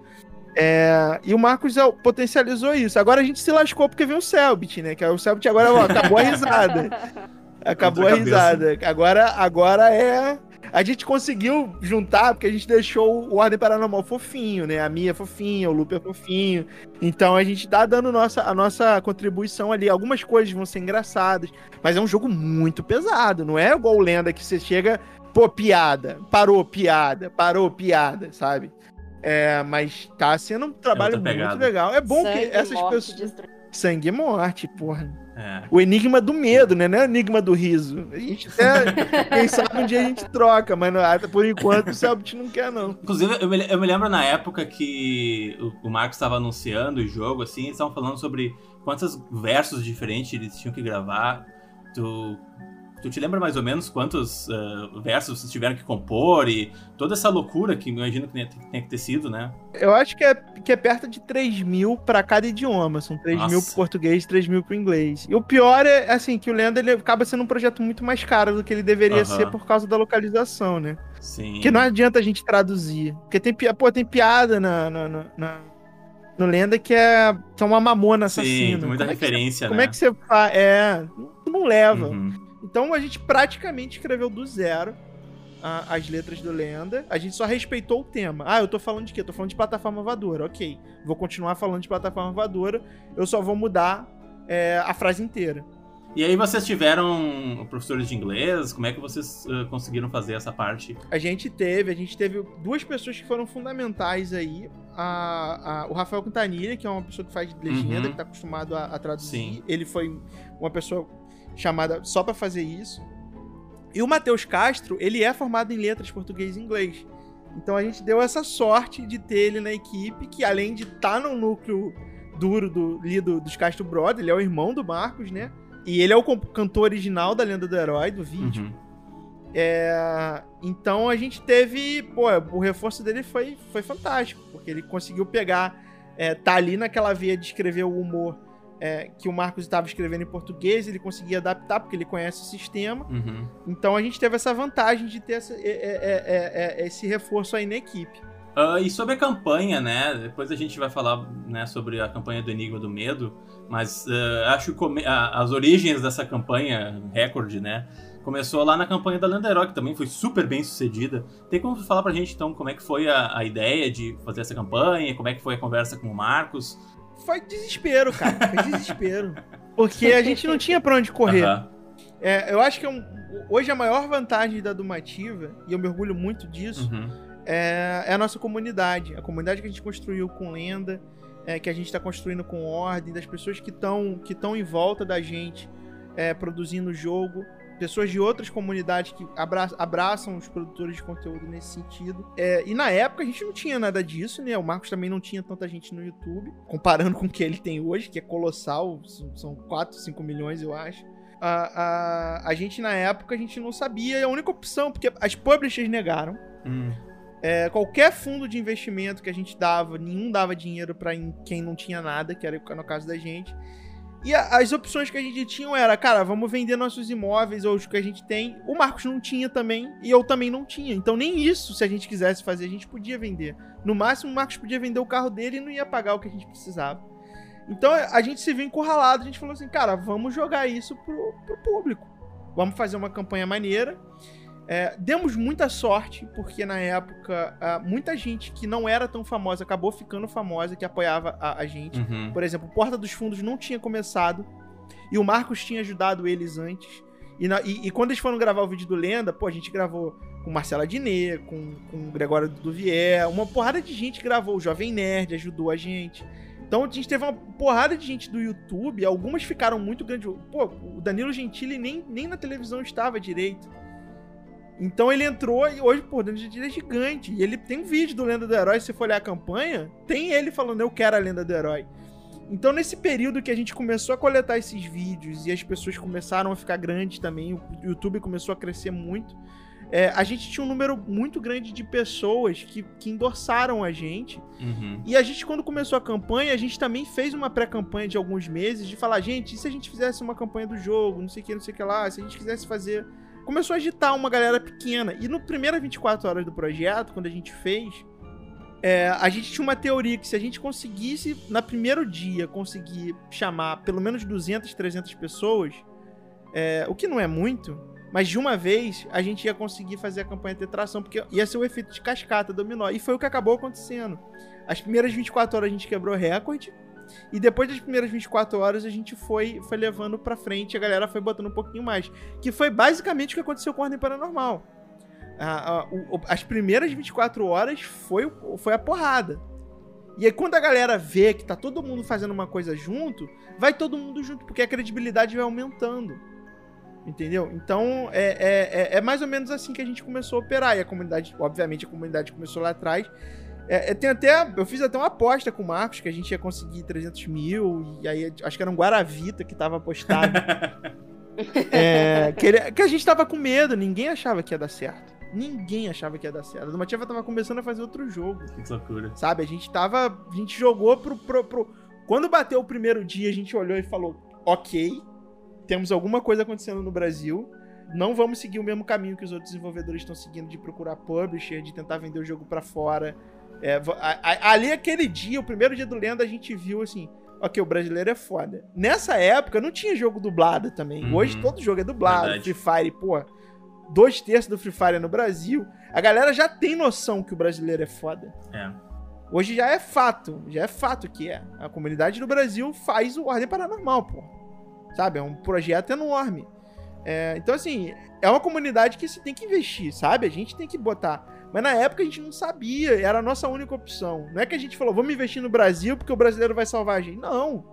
É, e o Marcos é, potencializou isso. Agora a gente se lascou porque veio o Selbit, né? Que o Selbit agora ó, acabou a risada. Acabou a risada. Agora, agora é. A gente conseguiu juntar, porque a gente deixou o Ordem Paranormal fofinho, né? A Mia é fofinha, o Lupe é fofinho. Então a gente tá dando nossa, a nossa contribuição ali. Algumas coisas vão ser engraçadas, mas é um jogo muito pesado. Não é igual o Lenda que você chega, pô, piada, parou, piada, parou, piada, sabe? É, mas tá sendo um trabalho muito legal. É bom Sangue, que essas morte, pessoas. destruição. Sangue e morte, porra. É. O enigma do medo, né? Não é o enigma do riso. A gente até, quem sabe um dia a gente troca, mas não- por enquanto o Selbit não quer, não. Inclusive, eu me, eu me lembro na época que o, o Marcos estava anunciando o jogo, assim, eles estavam falando sobre quantos versos diferentes eles tinham que gravar. Tu, tu te lembra mais ou menos quantos ah, versos vocês tiveram que compor e toda essa loucura que imagino que tenha, que ter sido, né? Eu acho que é, que é perto de 3 mil pra cada idioma. São 3 mil Nossa. pro português, 3 mil pro inglês. E o pior é, assim, que o Lenda ele acaba sendo um projeto muito mais caro do que ele deveria ser por causa da localização, né? Sim. Porque não adianta a gente traduzir. Porque tem, pô, tem piada na, na, na- no Lenda que é, que é uma mamona Sim, assassina. tem muita Como é que referência, Como né? é que você faz? É, não- não leva. Uhum. Então a gente praticamente escreveu do zero a, as letras do Lenda. A gente só respeitou o tema. Ah, eu tô falando de quê? Eu tô falando de plataforma voadora. Ok. Vou continuar falando de plataforma voadora. Eu só vou mudar é, a frase inteira. E aí vocês tiveram professores de inglês? Como é que vocês uh, conseguiram fazer essa parte? A gente teve, a gente teve duas pessoas que foram fundamentais aí. A, a, o Rafael Quintanilha, que é uma pessoa que faz legenda, uhum. que tá acostumado a, a traduzir. Sim. Ele foi uma pessoa chamada só para fazer isso. E o Matheus Castro, ele é formado em letras português e inglês. Então a gente deu essa sorte de ter ele na equipe, que além de estar tá no núcleo duro do, do, dos Castro Brothers, ele é o irmão do Marcos, né? E ele é o cantor original da Lenda do Herói, do vídeo. Uhum. É, então a gente teve. Pô, o reforço dele foi, foi fantástico, porque ele conseguiu pegar. É, tá ali naquela veia de escrever o humor é, que o Marcos estava escrevendo em português, ele conseguia adaptar, porque ele conhece o sistema. Uhum. Então a gente teve essa vantagem de ter essa, é, é, é, esse reforço aí na equipe. Uh, e sobre a campanha, né? Depois a gente vai falar né, sobre a campanha do Enigma do Medo, mas uh, acho que as origens dessa campanha, recorde, né? Começou lá na campanha da Landeró, que também foi super bem sucedida. Tem como falar pra gente, então, como é que foi a, a ideia de fazer essa campanha? Como é que foi a conversa com o Marcos? Foi desespero, cara. Foi desespero. Porque a gente não tinha pra onde correr. Uhum. É, eu acho que é um, hoje a maior vantagem da Dumativa, e eu me orgulho muito disso, uhum é, é a nossa comunidade. A comunidade que a gente construiu com lenda, é, que a gente está construindo com ordem, das pessoas que estão que em volta da gente é, produzindo o jogo. Pessoas de outras comunidades que abra abraçam os produtores de conteúdo nesse sentido. É, e na época a gente não tinha nada disso, né? O Marcos também não tinha tanta gente no YouTube, comparando com o que ele tem hoje, que é colossal, são 4, 5 milhões, eu acho. A, a, a gente, na época, a gente não sabia, a única opção, porque as publishers negaram. Hum. É, qualquer fundo de investimento que a gente dava, nenhum dava dinheiro para quem não tinha nada, que era no caso da gente. E a, as opções que a gente tinha era, cara, vamos vender nossos imóveis ou os que a gente tem. O Marcos não tinha também e eu também não tinha. Então nem isso, se a gente quisesse fazer, a gente podia vender. No máximo, o Marcos podia vender o carro dele e não ia pagar o que a gente precisava. Então a gente se viu encurralado, a gente falou assim, cara, vamos jogar isso pro, pro público. Vamos fazer uma campanha maneira. É, demos muita sorte, porque na época uh, muita gente que não era tão famosa acabou ficando famosa, que apoiava a, a gente. Uhum. Por exemplo, Porta dos Fundos não tinha começado e o Marcos tinha ajudado eles antes. E, na, e, e, quando eles foram gravar o vídeo do Lenda, pô, a gente gravou com Marcela Diné, com, com o Gregório Duvier, uma porrada de gente gravou. O Jovem Nerd ajudou a gente. Então a gente teve uma porrada de gente do YouTube, algumas ficaram muito grandes. Pô, o Danilo Gentili nem, nem na televisão estava direito. Então ele entrou e hoje, pô, Danilo Gentili é gigante. E ele tem um vídeo do Lenda do Herói, se você for olhar a campanha, tem ele falando, eu quero a Lenda do Herói. Então, nesse período que a gente começou a coletar esses vídeos e as pessoas começaram a ficar grandes também, o YouTube começou a crescer muito, é, a gente tinha um número muito grande de pessoas que, que endossaram a gente. Uhum. E a gente, quando começou a campanha, a gente também fez uma pré-campanha de alguns meses de falar, gente, e se a gente fizesse uma campanha do jogo, não sei o que, não sei o que lá, se a gente quisesse fazer começou a agitar uma galera pequena. E no primeiro 24 horas do projeto, quando a gente fez, é, a gente tinha uma teoria que se a gente conseguisse, na primeiro dia, conseguir chamar pelo menos 200, 300 pessoas, é, o que não é muito, mas de uma vez a gente ia conseguir fazer a campanha ter tração, porque ia ser o efeito de cascata, dominó. E foi o que acabou acontecendo. As primeiras 24 horas a gente quebrou recorde, e depois das primeiras 24 horas, a gente foi, foi levando pra frente, a galera foi botando um pouquinho mais. Que foi basicamente o que aconteceu com a Ordem Paranormal. o, as primeiras 24 horas foi, foi a porrada. E aí, quando a galera vê que tá todo mundo fazendo uma coisa junto, vai todo mundo junto, porque a credibilidade vai aumentando. Entendeu? Então, é, é, é, é mais ou menos assim que a gente começou a operar. E a comunidade, obviamente, a comunidade começou lá atrás. É, tem até, eu fiz até uma aposta com o Marcos que a gente ia conseguir 300 mil, e aí acho que era um Guaravita que tava apostado. é, que, ele, que, a gente tava com medo, ninguém achava que ia dar certo. Ninguém achava que ia dar certo. A Domativa tava começando a fazer outro jogo. Que loucura. Sabe, a gente tava. A gente jogou pro, pro, pro. Quando bateu o primeiro dia, a gente olhou e falou: ok, temos alguma coisa acontecendo no Brasil não vamos seguir o mesmo caminho que os outros desenvolvedores estão seguindo de procurar publisher, de tentar vender o jogo para fora, é, a, a, ali, aquele dia, o primeiro dia do Lenda, a gente viu assim: ok, o brasileiro é foda. Nessa época não tinha jogo dublado também. Uhum. Hoje todo jogo é dublado. Verdade. Free Fire, pô, dois terços do Free Fire é no Brasil. A galera já tem noção que o brasileiro é foda. É. Hoje já é fato, já é fato que é. A comunidade do Brasil faz o Ordem Paranormal, pô. Sabe? É um projeto enorme. É, então, assim, é uma comunidade que se tem que investir, sabe? A gente tem que botar. Mas na época a gente não sabia, era a nossa única opção. Não é que a gente falou, vamos investir no Brasil porque o brasileiro vai salvar a gente. Não.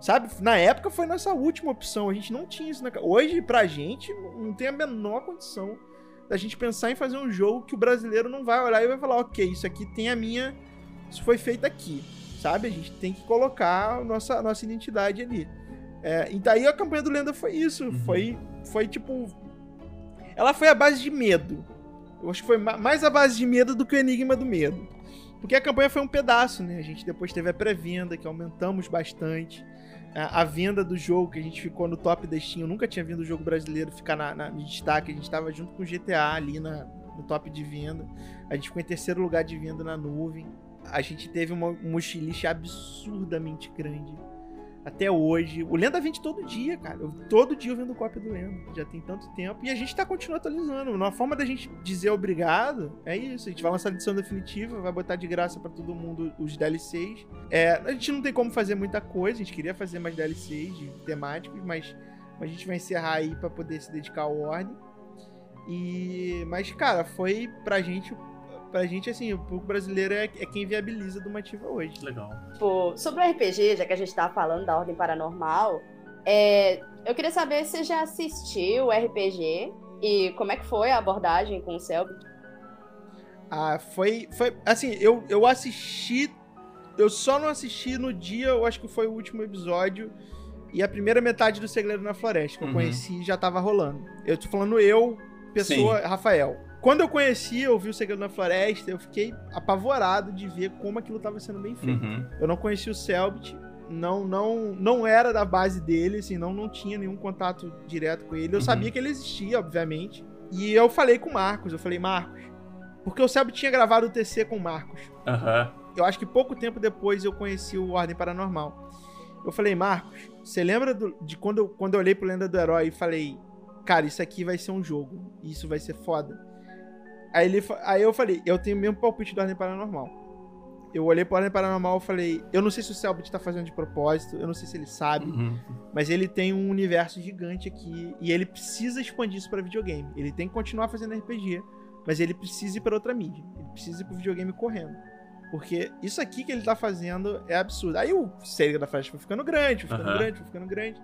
Sabe? Na época foi nossa última opção. A gente não tinha isso na Hoje, pra gente, não tem a menor condição da gente pensar em fazer um jogo que o brasileiro não vai olhar e vai falar, ok, isso aqui tem a minha. Isso foi feito aqui. Sabe? A gente tem que colocar a nossa, a nossa identidade ali. É, e daí a campanha do Lenda foi isso. Foi, foi tipo. Ela foi a base de medo. Eu acho que foi ma- mais a base de medo do que o Enigma do Medo. Porque a campanha foi um pedaço, né? A gente depois teve a pré-venda, que aumentamos bastante. A, venda do jogo, que a gente ficou no top Steam. Eu nunca tinha vindo o jogo brasileiro ficar na, na- no destaque. A gente tava junto com o GTA ali na, no top de venda. A gente ficou em terceiro lugar de venda na nuvem. A gente teve uma, um absurdamente grande. Até hoje. O Lenda vende todo dia, cara. Eu- todo dia eu vendo cópia do Lenda. Já tem tanto tempo. E a gente tá continuando atualizando. Uma forma da gente dizer obrigado é isso. A gente vai lançar a edição definitiva, vai botar de graça pra todo mundo os DLCs. É, a gente não tem como fazer muita coisa. A gente queria fazer mais DLCs de temáticos, mas a gente vai encerrar aí pra poder se dedicar ao Ordem. E. Mas, cara, foi pra gente. Pra gente, assim, o público brasileiro é, é quem viabiliza do Mativa hoje. Legal. Tipo, sobre o RPG, já que a gente tá falando da Ordem Paranormal, é, eu queria saber se você já assistiu o RPG e como é que foi a abordagem com o Selby. Ah, foi. foi assim, eu, eu assisti. Eu só não assisti no dia, eu acho que foi o último episódio. E a primeira metade do Segredo na Floresta, que eu Uhum. conheci já tava rolando. Eu tô falando eu, pessoa, Rafael. Quando eu conheci, eu vi o Segredo na Floresta, eu fiquei apavorado de ver como aquilo tava sendo bem feito. Uhum. Eu não conhecia o Selbit, não, não, não era da base dele, assim, não, não tinha nenhum contato direto com ele. Eu Uhum. sabia que ele existia, obviamente. E eu falei com o Marcos, eu falei, Marcos, porque o Selbit tinha gravado o TC com o Marcos. Aham. Eu acho que pouco tempo depois eu conheci o Ordem Paranormal. Eu falei, Marcos, você lembra do- de quando eu, quando eu olhei pro Lenda do Herói e falei, cara, isso aqui vai ser um jogo, isso vai ser foda. Aí, ele, aí eu falei, eu tenho o mesmo palpite do Ordem Paranormal. Eu olhei pro Ordem Paranormal e falei, eu não sei se o Selbit tá fazendo de propósito, eu não sei se ele sabe, Uhum. mas ele tem um universo gigante aqui e ele precisa expandir isso pra videogame. Ele tem que continuar fazendo RPG, mas ele precisa ir pra outra mídia. Ele precisa ir pro videogame correndo. Porque isso aqui que ele tá fazendo é absurdo. Aí o Sega da Flash foi ficando grande, foi ficando Aham. grande, foi ficando grande.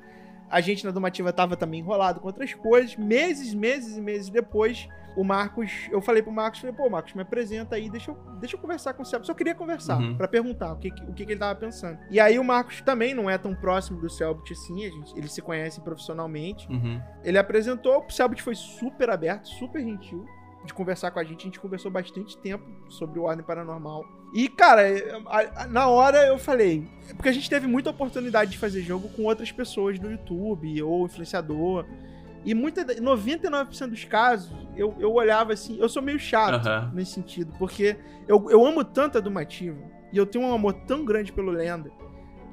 A gente na Domativa tava também enrolado com outras coisas. Meses, meses e meses depois, o Marcos. Eu falei pro Marcos, falei, pô, Marcos, me apresenta aí, deixa eu, deixa eu conversar com o Selbit. Só queria conversar, Uhum. pra perguntar o, que, que- o que, que ele tava pensando. E aí o Marcos também não é tão próximo do Selbit assim, a gente, eles se conhecem profissionalmente. Uhum. Ele apresentou, o Selbit foi super aberto, super gentil de conversar com a gente. A gente conversou bastante tempo sobre o Ordem Paranormal. E, cara, na hora eu falei. Porque a gente teve muita oportunidade de fazer jogo com outras pessoas do YouTube ou influenciador. E muita, 99% dos casos, eu, eu olhava assim. Eu sou meio chato Aham. nesse sentido, porque eu, eu amo tanto a Domativa e eu tenho um amor tão grande pelo Lenda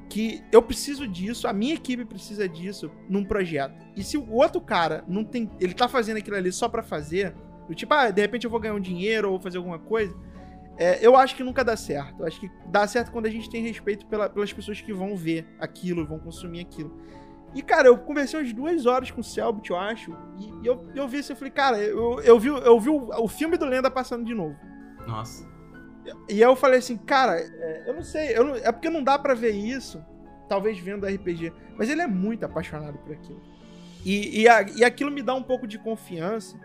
que eu preciso disso, a minha equipe precisa disso num projeto. E se o outro cara não tem, ele tá fazendo aquilo ali só pra fazer, do tipo, ah, de repente eu vou ganhar um dinheiro ou vou fazer alguma coisa, é, eu acho que nunca dá certo. Eu acho que dá certo quando a gente tem respeito pela- pelas pessoas que vão ver aquilo, vão consumir aquilo. E, cara, eu conversei umas duas horas com o Selbit, eu acho, e, e eu, eu vi isso, eu falei, cara, eu, eu vi, eu vi o, o filme do Lenda passando de novo. Nossa. E aí eu falei assim, cara, é, eu não sei, eu não- é porque não dá pra ver isso, talvez vendo RPG, mas ele é muito apaixonado por aquilo. E, e, a- e aquilo me dá um pouco de confiança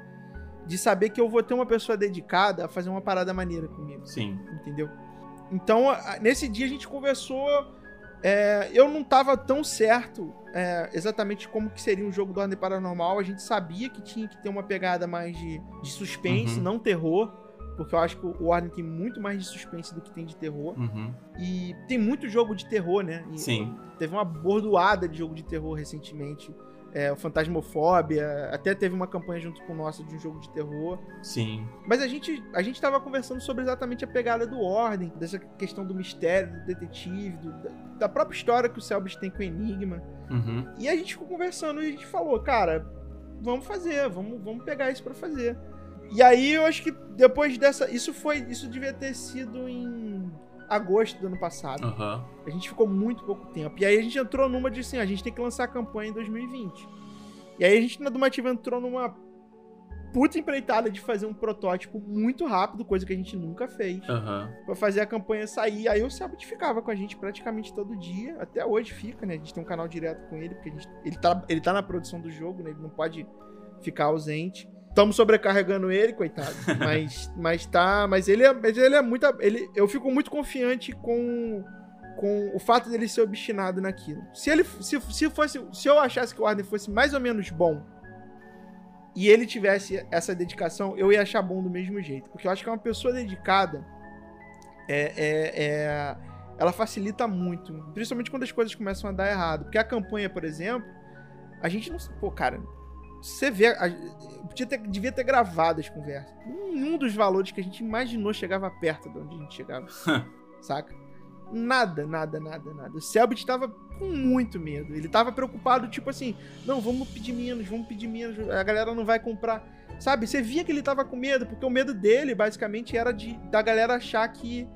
de saber que eu vou ter uma pessoa dedicada a fazer uma parada maneira comigo, Sim. entendeu? Então, nesse dia a gente conversou, é, eu não tava tão certo é, exatamente como que seria um jogo do Ordem Paranormal, a gente sabia que tinha que ter uma pegada mais de, de suspense, Uhum. não terror, porque eu acho que o Ordem tem muito mais de suspense do que tem de terror. Uhum. E tem muito jogo de terror, né? E Sim. Teve uma bordoada de jogo de terror recentemente é, o Fantasmofóbia, até teve uma campanha junto com nossa de um jogo de terror. Sim. Mas a gente, a gente tava conversando sobre exatamente a pegada do Ordem, dessa questão do mistério, do detetive, do, da, da, própria história que o Selbit tem com o Enigma. Uhum. E a gente ficou conversando e a gente falou, cara, vamos fazer, vamos, vamos pegar isso para fazer. E aí eu acho que depois dessa. Isso foi. Isso devia ter sido em agosto do ano passado. Uhum. A gente ficou muito pouco tempo. E aí a gente entrou numa de assim, a gente tem que lançar a campanha em 2020. E aí a gente na Dumativa entrou numa puta empreitada de fazer um protótipo muito rápido, coisa que a gente nunca fez. Uhum. Pra fazer a campanha sair. Aí o Sabot ficava com a gente praticamente todo dia. Até hoje fica, né? A gente tem um canal direto com ele, porque gente, ele, tá, ele tá na produção do jogo, né? Ele não pode ficar ausente. Estamos sobrecarregando ele, coitado. Mas, mas tá. Mas ele é, ele é muito. Ele, eu fico muito confiante com, com o fato dele ser obstinado naquilo. Se ele. Se, se, fosse, se eu achasse que o Arden fosse mais ou menos bom e ele tivesse essa dedicação, eu ia achar bom do mesmo jeito. Porque eu acho que é uma pessoa dedicada. É, é, é, ela facilita muito. Principalmente quando as coisas começam a dar errado. Porque a campanha, por exemplo, a gente não. Pô, cara, você vê. A, podia ter, devia ter gravado as conversas. Nenhum dos valores que a gente imaginou chegava perto de onde a gente chegava. saca? Nada, nada, nada, nada. O Selbit tava com muito medo. Ele tava preocupado, tipo assim, não, vamos pedir menos, vamos pedir menos, a galera não vai comprar. Sabe? Você via que ele tava com medo, porque o medo dele, basicamente, era de da galera achar que,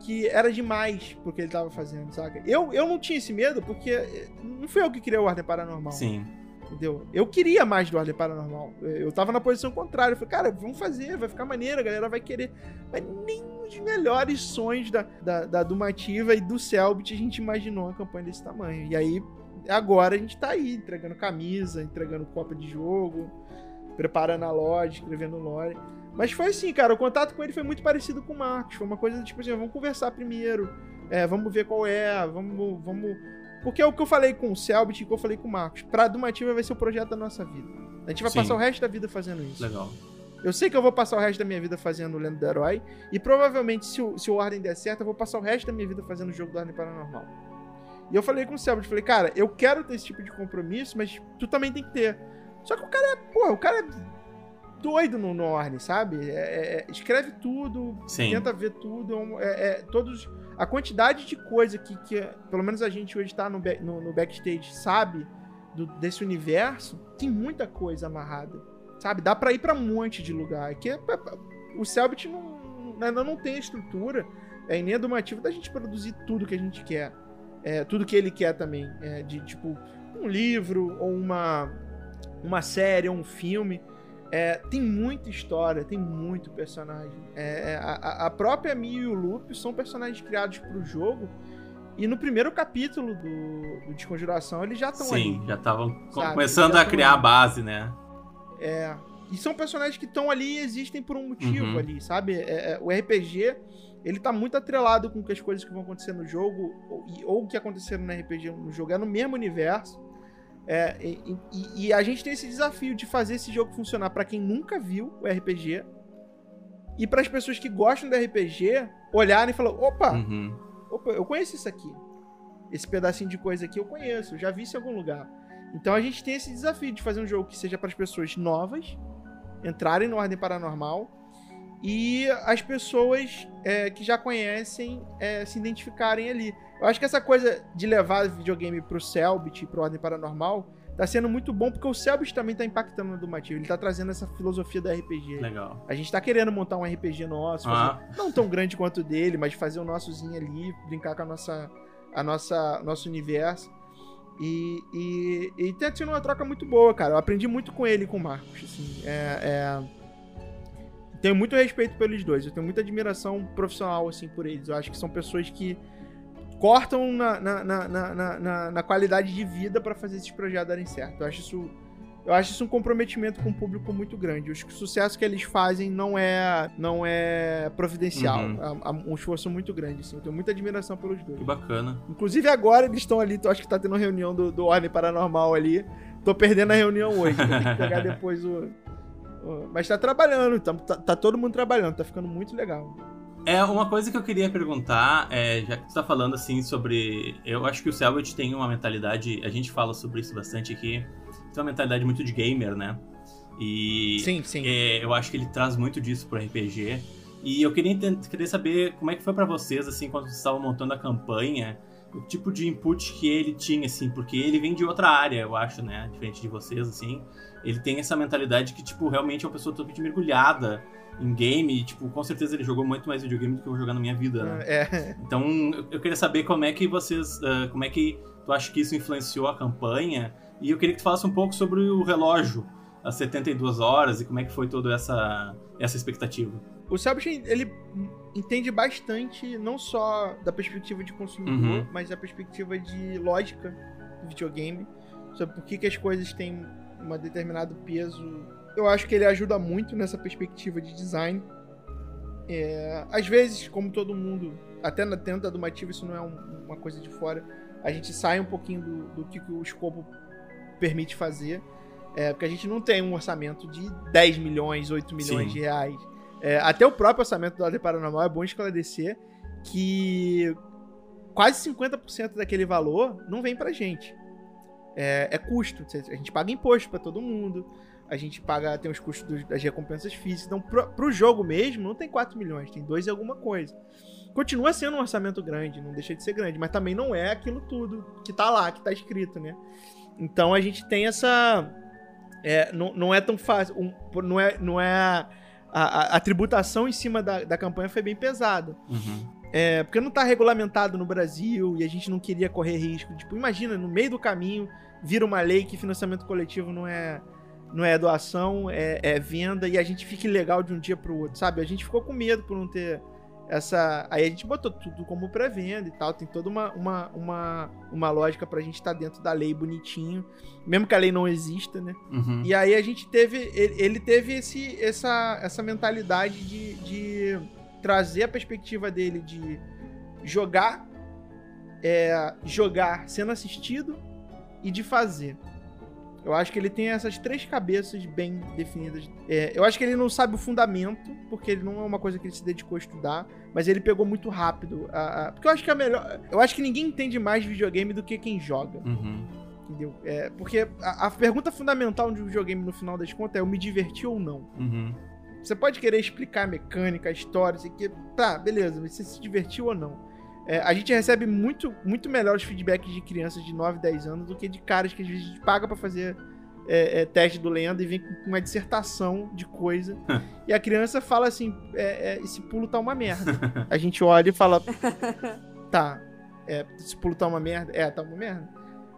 que era demais porque ele tava fazendo, saca? Eu, eu não tinha esse medo, porque não foi eu que criei o Ordem Paranormal. Sim. Entendeu? Eu queria mais do Ordem Paranormal. Eu tava na posição contrária. Eu falei, cara, vamos fazer, vai ficar maneiro, a galera vai querer. Mas nem os melhores sonhos da, da, da Dumativa e do Selbit a gente imaginou uma campanha desse tamanho. E aí, agora a gente tá aí, entregando camisa, entregando cópia de jogo, preparando a loja, escrevendo lore. Mas foi assim, cara, o contato com ele foi muito parecido com o Marcos. Foi uma coisa tipo assim, vamos conversar primeiro, é, vamos ver qual é, vamos, vamos porque é o que eu falei com o Selbit e o que eu falei com o Marcos. Pra Dumativa vai ser o projeto da nossa vida. A gente vai Sim. passar o resto da vida fazendo isso. Legal. Eu sei que eu vou passar o resto da minha vida fazendo o Lendo do Herói. E provavelmente, se o, se o Ordem der certo, eu vou passar o resto da minha vida fazendo o jogo do Ordem Paranormal. E eu falei com o Selbit, falei, cara, eu quero ter esse tipo de compromisso, mas tu também tem que ter. Só que o cara é, pô, o cara é doido no, no Ordem, sabe? É, é, é escreve tudo, Sim. tenta ver tudo. É, é, todos a quantidade de coisa que, que pelo menos a gente hoje está no, no, no, backstage sabe do, desse universo, tem muita coisa amarrada, sabe? Dá para ir para um monte de lugar. Que é, é, o Selbit não, ainda não tem a estrutura, é, nem a motivo da gente produzir tudo que a gente quer. É, tudo que ele quer também. É, de tipo, um livro, ou uma, uma série, ou um filme. É, tem muita história, tem muito personagem. É, é a, a, própria Mia e o Lupe são personagens criados para o jogo. E no primeiro capítulo do, do Desconjuração eles já estão ali. Sim, já estavam começando a criar ali. a base, né? É. E são personagens que estão ali e existem por um motivo uhum. ali, sabe? É, é o RPG, ele tá muito atrelado com as coisas que vão acontecer no jogo, ou, ou o que aconteceram no RPG no jogo, é no mesmo universo. É, e, e, e, a gente tem esse desafio de fazer esse jogo funcionar para quem nunca viu o RPG e para as pessoas que gostam do RPG olharem e falar: opa, uhum. opa, eu conheço isso aqui. Esse pedacinho de coisa aqui eu conheço, eu já vi isso em algum lugar. Então a gente tem esse desafio de fazer um jogo que seja para as pessoas novas entrarem no Ordem Paranormal e as pessoas é, que já conhecem é, se identificarem ali. Eu acho que essa coisa de levar videogame pro Selbit e pro Ordem Paranormal tá sendo muito bom, porque o Selbit também tá impactando no Domativo. Ele tá trazendo essa filosofia da RPG. Legal. A gente tá querendo montar um RPG nosso, ah. fazer, não tão grande quanto o dele, mas fazer o nossozinho ali, brincar com a nossa, a nossa nosso universo. E, e, e tem sido uma troca muito boa, cara. Eu aprendi muito com ele e com o Marcos. Assim, é, é... Tenho muito respeito pelos dois. Eu tenho muita admiração profissional, assim, por eles. Eu acho que são pessoas que cortam na, na, na, na, na qualidade de vida para fazer esses projetos darem certo. Eu acho isso. Eu acho isso um comprometimento com o público muito grande. Acho que o sucesso que eles fazem não é não é providencial. Uhum. É, é um esforço muito grande, assim. Eu tenho muita admiração pelos dois. Que bacana. Inclusive agora eles estão ali, tu acho que tá tendo uma reunião do, do Ordem Paranormal ali. Tô perdendo a reunião hoje. Vou ter que pegar depois o. o mas tá trabalhando, tá, tá, tá todo mundo trabalhando, tá ficando muito legal. É, uma coisa que eu queria perguntar, é, já que tu tá falando assim sobre. Eu acho que o Selbit tem uma mentalidade. A gente fala sobre isso bastante aqui. Tem uma mentalidade muito de gamer, né? E. Sim, sim. É, eu acho que ele traz muito disso pro RPG. E eu queria, queria saber como é que foi para vocês, assim, quando vocês estavam montando a campanha, o tipo de input que ele tinha, assim, porque ele vem de outra área, eu acho, né? Diferente de vocês, assim. Ele tem essa mentalidade que, tipo, realmente é uma pessoa totalmente mergulhada em game, e, tipo, com certeza ele jogou muito mais videogame do que eu vou jogar na minha vida, né? É. Então, eu queria saber como é que vocês, uh, como é que tu acha que isso influenciou a campanha, e eu queria que tu falasse um pouco sobre o relógio, as 72 horas, e como é que foi toda essa, essa expectativa. O Selbit, ele entende bastante, não só da perspectiva de consumidor, Uhum. mas da perspectiva de lógica do videogame, sobre por que, que as coisas têm um determinado peso. Eu acho que ele ajuda muito nessa perspectiva de design. É, às vezes, como todo mundo, até na tenda do Mativo, isso não é um- uma coisa de fora, a gente sai um pouquinho do, do que, que o escopo permite fazer. É, porque a gente não tem um orçamento de 10 milhões, 8 milhões Sim. de reais. É, até o próprio orçamento do Ordem Paranormal é bom esclarecer que quase 50% daquele valor não vem pra gente. É, é custo. A gente paga imposto pra todo mundo. A gente paga, tem os custos dos- das recompensas físicas. Então, pro, pro jogo mesmo, não tem 4 milhões, tem 2 e alguma coisa. Continua sendo um orçamento grande, não deixa de ser grande, mas também não é aquilo tudo que tá lá, que tá escrito, né? Então a gente tem essa. é, não, não é tão fácil. um- não é. Não é a, a- a tributação em cima da, da campanha foi bem pesada. Uhum. É, porque não tá regulamentado no Brasil e a gente não queria correr risco. Tipo, imagina, no meio do caminho, vira uma lei que financiamento coletivo não é, não é doação, é, é venda, e a gente fica ilegal de um dia pro outro, sabe? A gente ficou com medo por não ter essa. Aí a gente botou tudo como pré-venda e tal. Tem toda uma, uma, uma, uma lógica pra gente estar dentro da lei bonitinho, mesmo que a lei não exista, né? Uhum. E aí a gente teve. Ele, ele teve esse, essa, essa mentalidade de, de trazer a perspectiva dele de jogar, é, jogar sendo assistido e de fazer. Eu acho que ele tem essas três cabeças bem definidas. É, eu acho que ele não sabe o fundamento, porque ele não é uma coisa que ele se dedicou a estudar, mas ele pegou muito rápido. a- a- porque eu acho que é melhor. Eu acho que ninguém entende mais videogame do que quem joga. Uhum. Entendeu? É, porque a, a pergunta fundamental de um videogame, no final das contas, é eu me diverti ou não. Uhum. Você pode querer explicar a mecânica, a história, isso aqui. Tá, beleza, mas você se divertiu ou não? É, a gente recebe muito, muito melhores feedbacks de crianças de 9, 10 anos do que de caras que às vezes a gente paga pra fazer é, é, teste do Lenda e vem com uma dissertação de coisa. e a criança fala assim: é, é, esse pulo tá uma merda. a gente olha e fala: tá, é, esse pulo tá uma merda. É, tá uma merda.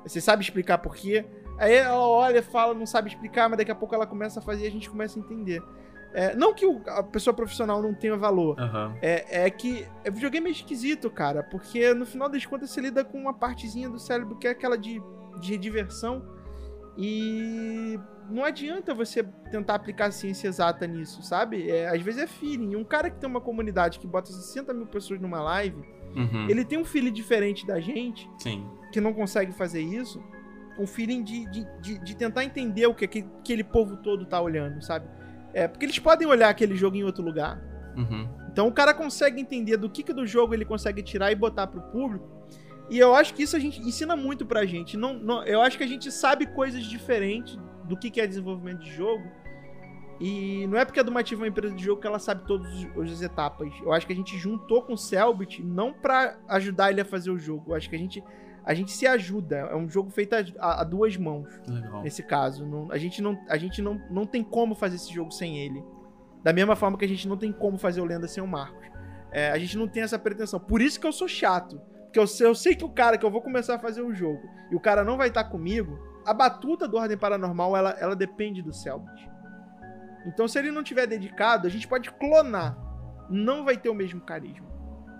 Você sabe explicar por quê? Aí ela olha, fala, não sabe explicar, mas daqui a pouco ela começa a fazer e a gente começa a entender. É, não que o- a pessoa profissional não tenha valor, Aham. é, é que é videogame é esquisito, cara, porque no final das contas você lida com uma partezinha do cérebro que é aquela de, de diversão e não adianta você tentar aplicar a ciência exata nisso, sabe? É, às vezes é feeling. Um cara que tem uma comunidade que bota 60 mil pessoas numa live, Uhum. ele tem um feeling diferente da gente, Sim. que não consegue fazer isso, um feeling de, de, de, de tentar entender o que aquele povo todo tá olhando, sabe? É, porque eles podem olhar aquele jogo em outro lugar. Uhum. Então o cara consegue entender do que, que do jogo ele consegue tirar e botar pro público. E eu acho que isso a gente ensina muito pra gente. Não, não, eu acho que a gente sabe coisas diferentes do que, que é desenvolvimento de jogo. E não é porque a Dumativa é uma empresa de jogo que ela sabe todas as etapas. Eu acho que a gente juntou com o Selbit não pra ajudar ele a fazer o jogo. Eu acho que a gente, a gente se ajuda. É um jogo feito a, a- a duas mãos Legal. nesse caso. Não- a gente, não, a gente não, não tem como fazer esse jogo sem ele. Da mesma forma que a gente não tem como fazer o Lenda sem o Marcos. É, a gente não tem essa pretensão. Por isso que eu sou chato. Porque eu sei, eu sei que o cara que eu vou começar a fazer o jogo e o cara não vai estar comigo, a batuta do Ordem Paranormal, ela, ela depende do Selbit. Então, se ele não tiver dedicado, a gente pode clonar. Não vai ter o mesmo carisma.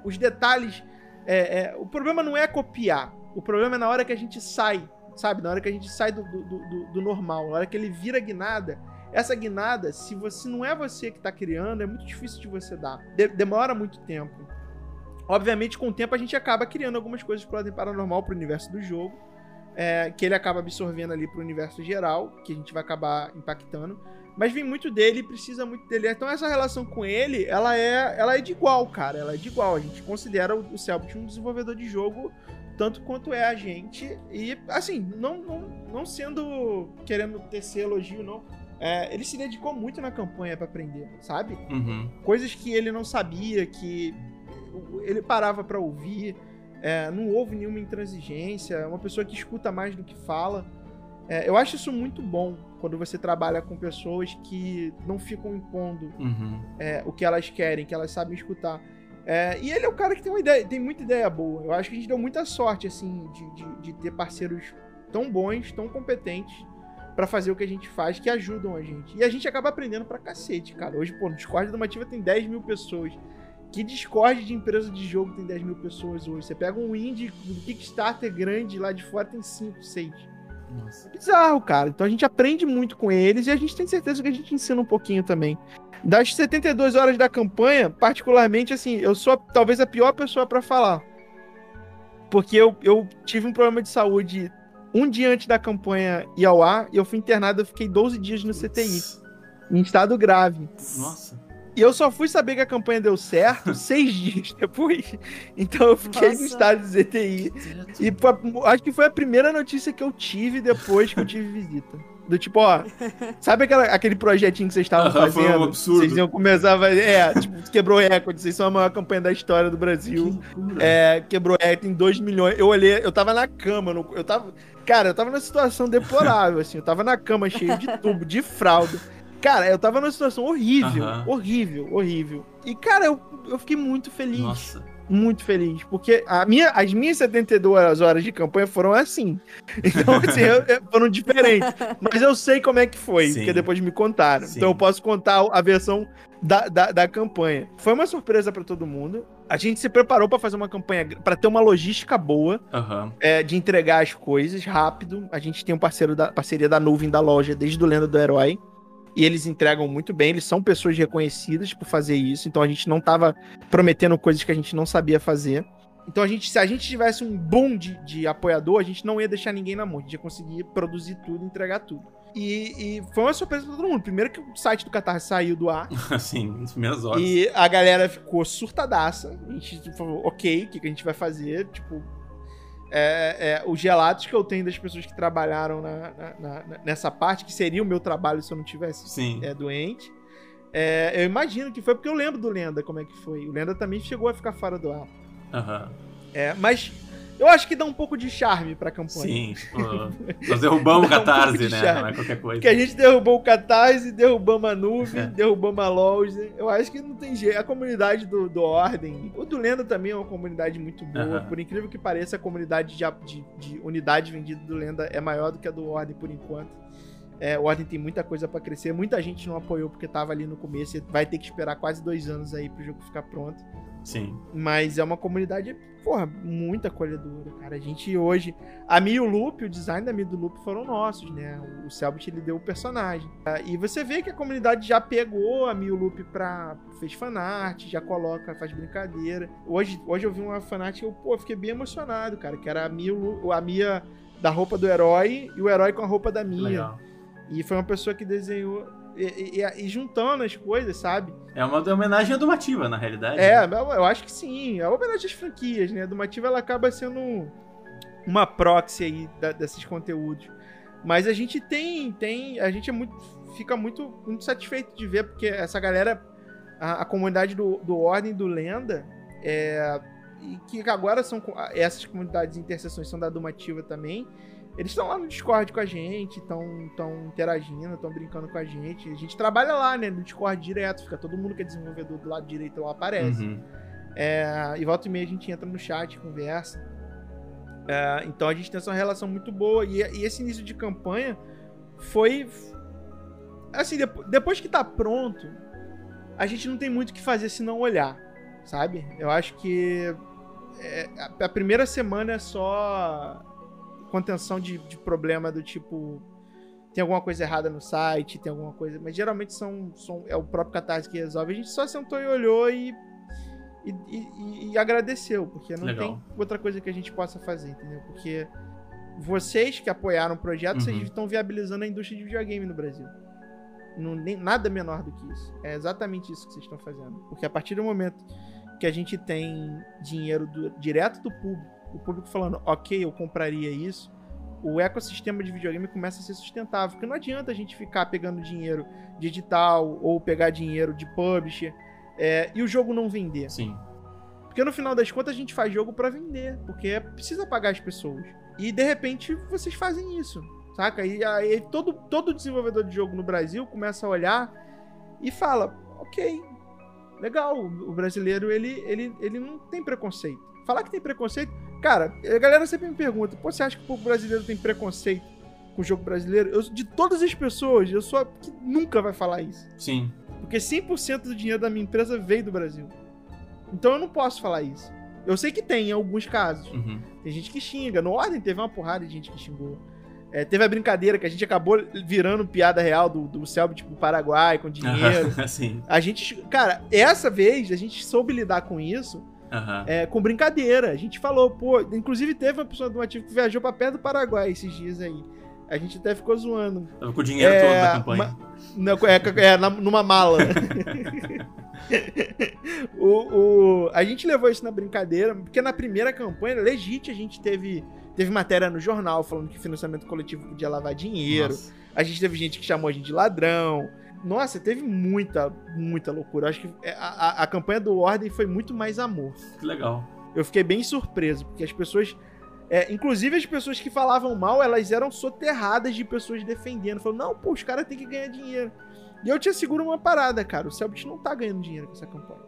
Os detalhes. é, é, o problema não é copiar. O problema é na hora que a gente sai, sabe? Na hora que a gente sai do, do, do- do normal, na hora que ele vira guinada. Essa guinada, se você não é você que tá criando, é muito difícil de você dar. De- demora muito tempo. Obviamente, com o tempo, a gente acaba criando algumas coisas pro Ordem Paranormal, pro universo do jogo. é, que ele acaba absorvendo ali pro universo geral, que a gente vai acabar impactando. mas vem muito dele precisa muito dele. Então essa relação com ele, ela é, ela é de igual, cara. Ela é de igual. A gente considera o, o Selbit um desenvolvedor de jogo tanto quanto é a gente. E, assim, não, não, não sendo querendo tecer elogio, não. É, ele se dedicou muito na campanha para aprender, sabe? Uhum. Coisas que ele não sabia, que ele parava para ouvir. É, não houve nenhuma intransigência. É uma pessoa que escuta mais do que fala. É, eu acho isso muito bom quando você trabalha com pessoas que não ficam impondo Uhum. é, o que elas querem, que elas sabem escutar. É, e ele é um cara que tem uma ideia, tem muita ideia boa. Eu acho que a gente deu muita sorte, assim, de, de, de ter parceiros tão bons, tão competentes pra fazer o que a gente faz, que ajudam a gente. E a gente acaba aprendendo pra cacete, cara. Hoje, pô, no Discord da Mativa tem 10 mil pessoas. Que Discord de empresa de jogo tem 10 mil pessoas hoje? Você pega um indie do Kickstarter grande lá de fora tem 5, 6. Nossa. Bizarro, cara. Então a gente aprende muito com eles e a gente tem certeza que a gente ensina um pouquinho também. Das 72 horas da campanha, particularmente, assim, eu sou talvez a pior pessoa pra falar. Porque eu, eu tive um problema de saúde um dia antes da campanha ir ao ar e eu fui internado, eu fiquei 12 dias no CTI, em estado grave. Nossa. E eu só fui saber que a campanha deu certo seis dias depois. Então eu fiquei no Nossa. estado de CTI. E acho que foi a primeira notícia que eu tive depois que eu tive visita. Do tipo, ó, sabe aquela, aquele projetinho que vocês estavam Aham, foi um fazendo? absurdo. Vocês iam começar a fazer. É, tipo, quebrou recorde, vocês são a maior campanha da história do Brasil. É, quebrou recorde, tem 2 milhões. Eu olhei, eu tava na cama, no- eu tava. Cara, eu tava numa situação deplorável, assim. Eu tava na cama cheio de tubo, de fralda. Cara, eu tava numa situação horrível, horrível, horrível. E, cara, eu, eu fiquei muito feliz Nossa. Muito feliz, porque a minha, as minhas 72 horas de campanha foram assim. Então, assim, eu- eu- foram diferentes. Mas eu sei como é que foi, Sim. porque depois me contaram. Sim. Então eu posso contar a versão da, da, da campanha. Foi uma surpresa pra todo mundo. A gente se preparou pra fazer uma campanha, pra ter uma logística boa, Aham. é, de entregar as coisas rápido. A gente tem um parceiro da parceria da nuvem da loja desde o Lenda do Herói. E eles entregam muito bem, eles são pessoas reconhecidas por fazer isso, então a gente não tava prometendo coisas que a gente não sabia fazer. Então a gente, se a gente tivesse um boom de, de apoiador, a gente não ia deixar ninguém na mão, a gente ia conseguir produzir tudo, entregar tudo. E, e foi uma surpresa pra todo mundo. Primeiro que o site do Catarse saiu do ar, Assim, nas primeiras horas. e a galera ficou surtadaça. A gente falou, ok, o que, que a gente vai fazer? Tipo, é, é, os relatos que eu tenho das pessoas que trabalharam na- na- na- nessa parte, que seria o meu trabalho se eu não tivesse Sim. é, doente. é, eu imagino que foi porque eu lembro do Lenda como é que foi. O Lenda também chegou a ficar fora do ar. É, mas eu acho que dá um pouco de charme pra campanha. Sim. tipo, nós derrubamos o um Catarse, de né? Não é qualquer coisa. Porque a gente derrubou o Catarse, derrubamos a nuvem, É. derrubamos a Loja. Eu acho que não tem jeito. A comunidade do, do Ordem, o do Lenda também é uma comunidade muito boa. Por incrível que pareça, a comunidade de, de, de unidade vendida do Lenda é maior do que a do Ordem por enquanto. É, o Ordem tem muita coisa pra crescer. Muita gente não apoiou porque tava ali no começo. e Vai ter que esperar quase dois anos aí pro jogo ficar pronto. Sim. Mas é uma comunidade, porra, muito acolhedora, cara. A gente hoje. A Mi e o Loop, o design da Mi e do Loop foram nossos, né? O Selbit ele deu o personagem. Ah, E você vê que a comunidade já pegou a Mi e o Loop pra. fez fanart, já coloca, faz brincadeira. Hoje, hoje eu vi uma fanart que eu, pô, fiquei bem emocionado, cara. Que era a Mi, a Mia da roupa do herói e o herói com a roupa da Mia. legal. E foi uma pessoa que desenhou. E, e- e juntando as coisas, sabe? É uma homenagem adumativa, na realidade. É, né? eu eu acho que sim. É uma homenagem às franquias, né? A Dumativa ela acaba sendo uma proxy aí da- desses conteúdos. Mas a gente tem, tem, a gente é muito, fica muito, muito satisfeito de ver porque essa galera, a, a comunidade do, do Ordem e do Lenda, é, e que agora são essas comunidades de interseções são da Dumativa também. Eles estão lá no Discord com a gente, estão interagindo, estão brincando com a gente. A gente trabalha lá, né? No Discord direto, fica todo mundo que é desenvolvedor do lado direito lá aparece. Uhum. É, e volta e meia a gente entra no chat, conversa. É, então a gente tem essa relação muito boa. E, e esse início de campanha foi. Assim, depo- depois que tá pronto, a gente não tem muito o que fazer se não olhar, sabe? Eu acho que é, a primeira semana é só contenção de, de problema do tipo. Tem alguma coisa errada no site, tem alguma coisa. Mas geralmente são, são é o próprio Catarse que resolve. A gente só sentou e olhou e e, e- e agradeceu, porque não Legal. tem outra coisa que a gente possa fazer, entendeu? Porque vocês que apoiaram o projeto, Uhum. vocês estão viabilizando a indústria de videogame no Brasil. Não, nem, nada menor do que isso. É exatamente isso que vocês estão fazendo. Porque a partir do momento que a gente tem dinheiro do, direto do público, o público falando, ok, eu compraria isso, o ecossistema de videogame começa a ser sustentável. Porque não adianta a gente ficar pegando dinheiro de edital ou pegar dinheiro de publisher é, e o jogo não vender. Sim. Porque no final das contas a gente faz jogo para vender, porque precisa pagar as pessoas. E de repente vocês fazem isso, saca? E aí todo, todo desenvolvedor de jogo no Brasil começa a olhar e fala: ok, legal, o brasileiro ele, ele, ele não tem preconceito. Falar que tem preconceito, cara, a galera sempre me pergunta: pô, você acha que o povo brasileiro tem preconceito com o jogo brasileiro? Eu, de todas as pessoas, eu sou a que nunca vai falar isso. Sim. Porque 100% do dinheiro da minha empresa veio do Brasil. Então eu não posso falar isso. Eu sei que tem em alguns casos. Uhum. Tem gente que xinga. No Ordem teve uma porrada de gente que xingou. É, teve a brincadeira que a gente acabou virando piada real do, do Selbit pro Paraguai com dinheiro. Sim. A gente. Cara, essa vez a gente soube lidar com isso Aham. é, com brincadeira. A gente falou, pô. Inclusive teve uma pessoa do ativo que viajou pra perto do Paraguai esses dias aí. A gente até ficou zoando. Tava com o dinheiro É, todo da campanha. ma- Não, é, é, na- numa mala. o, o- a gente levou isso na brincadeira, porque na primeira campanha, legítima, a gente teve, teve matéria no jornal falando que financiamento coletivo podia lavar dinheiro. Nossa. A gente teve gente que chamou a gente de ladrão. Nossa, teve muita, muita loucura. Acho que é, a, a- a campanha do Ordem foi muito mais amor. Que legal. Eu fiquei bem surpreso, porque as pessoas. é, inclusive as pessoas que falavam mal, elas eram soterradas de pessoas defendendo. Falando, não, pô, os caras têm que ganhar dinheiro. E eu te asseguro uma parada, cara. O Selbit não tá ganhando dinheiro com essa campanha.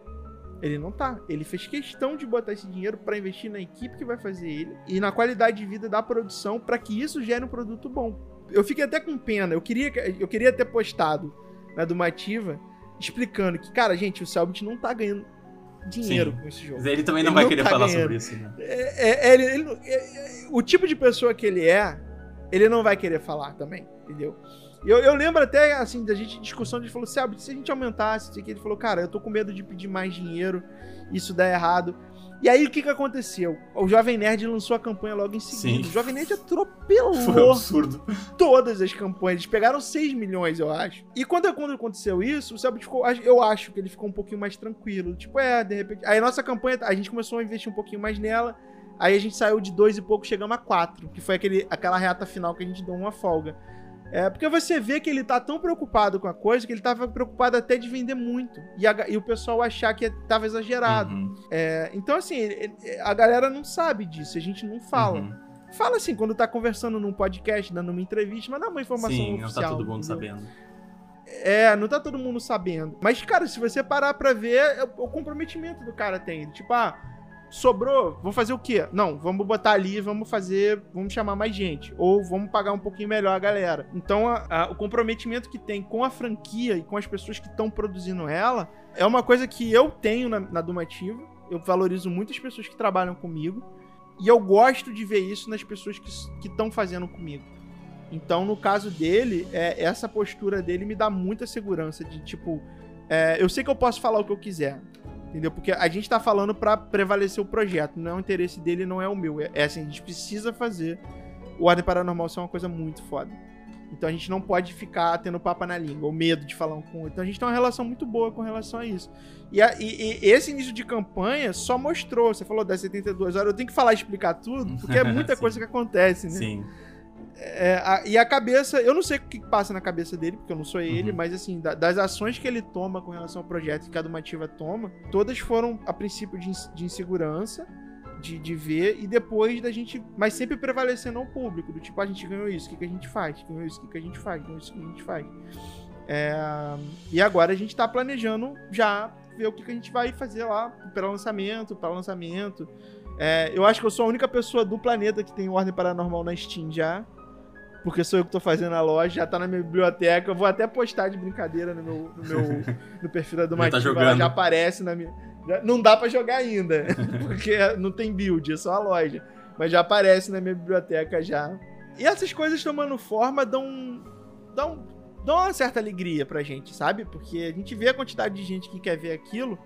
Ele não tá. Ele fez questão de botar esse dinheiro pra investir na equipe que vai fazer ele e na qualidade de vida da produção pra que isso gere um produto bom. Eu fiquei até com pena. Eu queria, que- eu queria ter postado na Dumativa explicando que, cara, gente, o Selbit não tá ganhando dinheiro Sim. com esse jogo. Mas ele também não Ele vai não querer tá falar ganhando. sobre isso, né? É, é, ele- ele não- é, é, o tipo de pessoa que ele é, ele não vai querer falar também, entendeu? Eu, eu lembro até, assim, da gente, discussão, a gente falou, sabe, se a gente aumentasse, ele falou, cara, eu tô com medo de pedir mais dinheiro, isso dá errado. E aí, o que que aconteceu? O Jovem Nerd lançou a campanha logo em seguida. Sim. O Jovem Nerd Foi um atropelou absurdo. todas as campanhas. Eles pegaram 6 milhões, eu acho. E quando, quando aconteceu isso, o Selbit ficou. Eu acho que ele ficou um pouquinho mais tranquilo. Tipo, é, de repente. Aí a nossa campanha, a gente começou a investir um pouquinho mais nela. Aí a gente saiu de dois e pouco, chegamos a quatro. Que foi aquele, aquela reta final que a gente deu uma folga. É, porque você vê que ele tá tão preocupado com a coisa que ele tava preocupado até de vender muito. E, a- e o pessoal achar que tava exagerado. Uhum. É, então, assim, a galera não sabe disso, a gente não fala. Uhum. Fala assim, quando tá conversando num podcast, dando uma entrevista, mas não é uma informação Sim, não oficial. tá todo mundo entendeu? sabendo. É, não tá todo mundo sabendo. Mas, cara, se você parar pra ver, é o o comprometimento do cara tem. Tipo, ah, sobrou, vou fazer o quê? Não, vamos botar ali, vamos fazer, vamos chamar mais gente. Ou vamos pagar um pouquinho melhor a galera. Então, a- a- o comprometimento que tem com a franquia e com as pessoas que estão produzindo ela é uma coisa que eu tenho na, na. Eu valorizo muito as pessoas que trabalham comigo. E eu gosto de ver isso nas pessoas que estão fazendo comigo. Então, no caso dele, é, essa postura dele me dá muita segurança de tipo, é, eu sei que eu posso falar o que eu quiser, entendeu? Porque a gente tá falando pra prevalecer o projeto, não é o interesse dele, não é o meu. É, é assim, a gente precisa fazer o Ordem Paranormal ser uma coisa muito foda. Então a gente não pode ficar tendo papo na língua, ou medo de falar um com o outro. Então a gente tem uma relação muito boa com relação a isso. E, a- e- e esse início de campanha só mostrou, você falou das 72 horas, eu tenho que falar e explicar tudo, porque é muita coisa que acontece, né? Sim. É, a- e a cabeça, eu não sei o que passa na cabeça dele, porque eu não sou ele, Uhum. mas assim, da- das ações que ele toma com relação ao projeto que a Dumativa toma, todas foram a princípio de, de insegurança, de, de ver, e depois da gente, mas sempre prevalecendo ao público, do tipo, a gente ganhou isso, o que, que a gente faz? Ganhou isso, o que, que a gente faz? Ganhou isso, o que a gente faz? É, e agora a gente tá planejando já ver o que, que a gente vai fazer lá para lançamento, para lançamento. É, eu acho que eu sou a única pessoa do planeta que tem Ordem Paranormal na Steam já. Porque sou eu que tô fazendo a loja, já tá na minha biblioteca. Eu vou até postar de brincadeira no meu, no meu no perfil da Já tá ela já aparece na minha. não dá pra jogar ainda, porque não tem build, é só a loja. Mas já aparece na minha biblioteca já. E essas coisas tomando forma dão, dão, dão uma certa alegria pra gente, sabe? Porque a gente vê a quantidade de gente que quer ver aquilo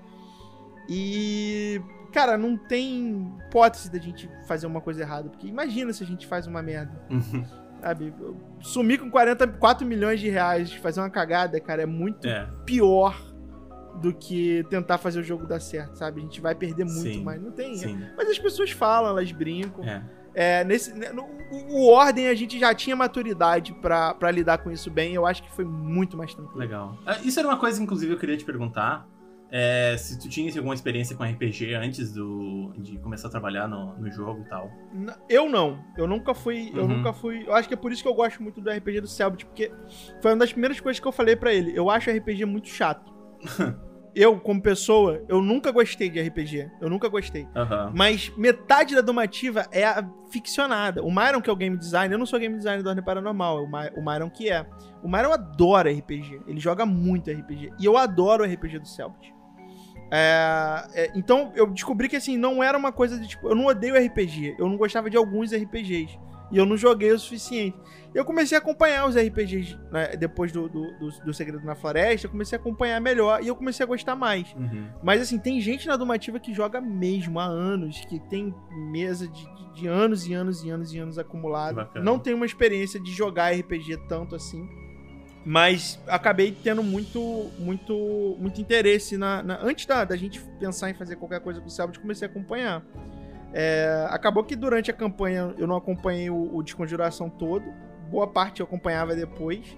e, cara, não tem hipótese da gente fazer uma coisa errada. Porque imagina se a gente faz uma merda. Sabe? Sumir com 44 milhões de reais, fazer uma cagada, cara, é muito É. pior do que tentar fazer o jogo dar certo, sabe? A gente vai perder muito, Sim, mas não tem. Sim. Mas as pessoas falam, elas brincam. É. É, nesse, né, no- o, Ordem a gente já tinha maturidade pra, pra lidar com isso bem. Eu acho que foi muito mais tranquilo. Legal. Ah, Isso era uma coisa, inclusive, eu queria te perguntar. É, se tu tinha alguma experiência com RPG antes do, de começar a trabalhar no, no jogo e tal. Eu não. Eu nunca fui. Eu Uhum. nunca fui. Eu acho que é por isso que eu gosto muito do RPG do Selbit, porque foi uma das primeiras coisas que eu falei pra ele. Eu acho RPG muito chato. eu, como pessoa, eu nunca gostei de RPG. Eu nunca gostei. Aham. Mas metade da domativa é a ficcionada. O Myron, que é o game designer, eu não sou game designer do Ordem Paranormal, é o, My, o Myron que é. O Myron adora RPG. Ele joga muito RPG. E eu adoro o RPG do Selbit. É, é, então eu descobri que assim, não era uma coisa de tipo, eu não odeio RPG, eu não gostava de alguns RPGs. E eu não joguei o suficiente. Eu comecei a acompanhar os RPGs né, depois do, do, do, do Segredo na Floresta, eu comecei a acompanhar melhor e eu comecei a gostar mais. Uhum. Mas assim, tem gente na Domativa que joga mesmo há anos, que tem mesa de, de- de anos e anos e anos e anos bacana. Não tenho uma experiência de jogar RPG tanto assim. Mas acabei tendo muito, muito, muito interesse na. na- antes da, da gente pensar em fazer qualquer coisa com o Selbit, comecei a acompanhar. É, acabou que durante a campanha eu não acompanhei o, o Desconjuração todo. Boa parte eu acompanhava depois.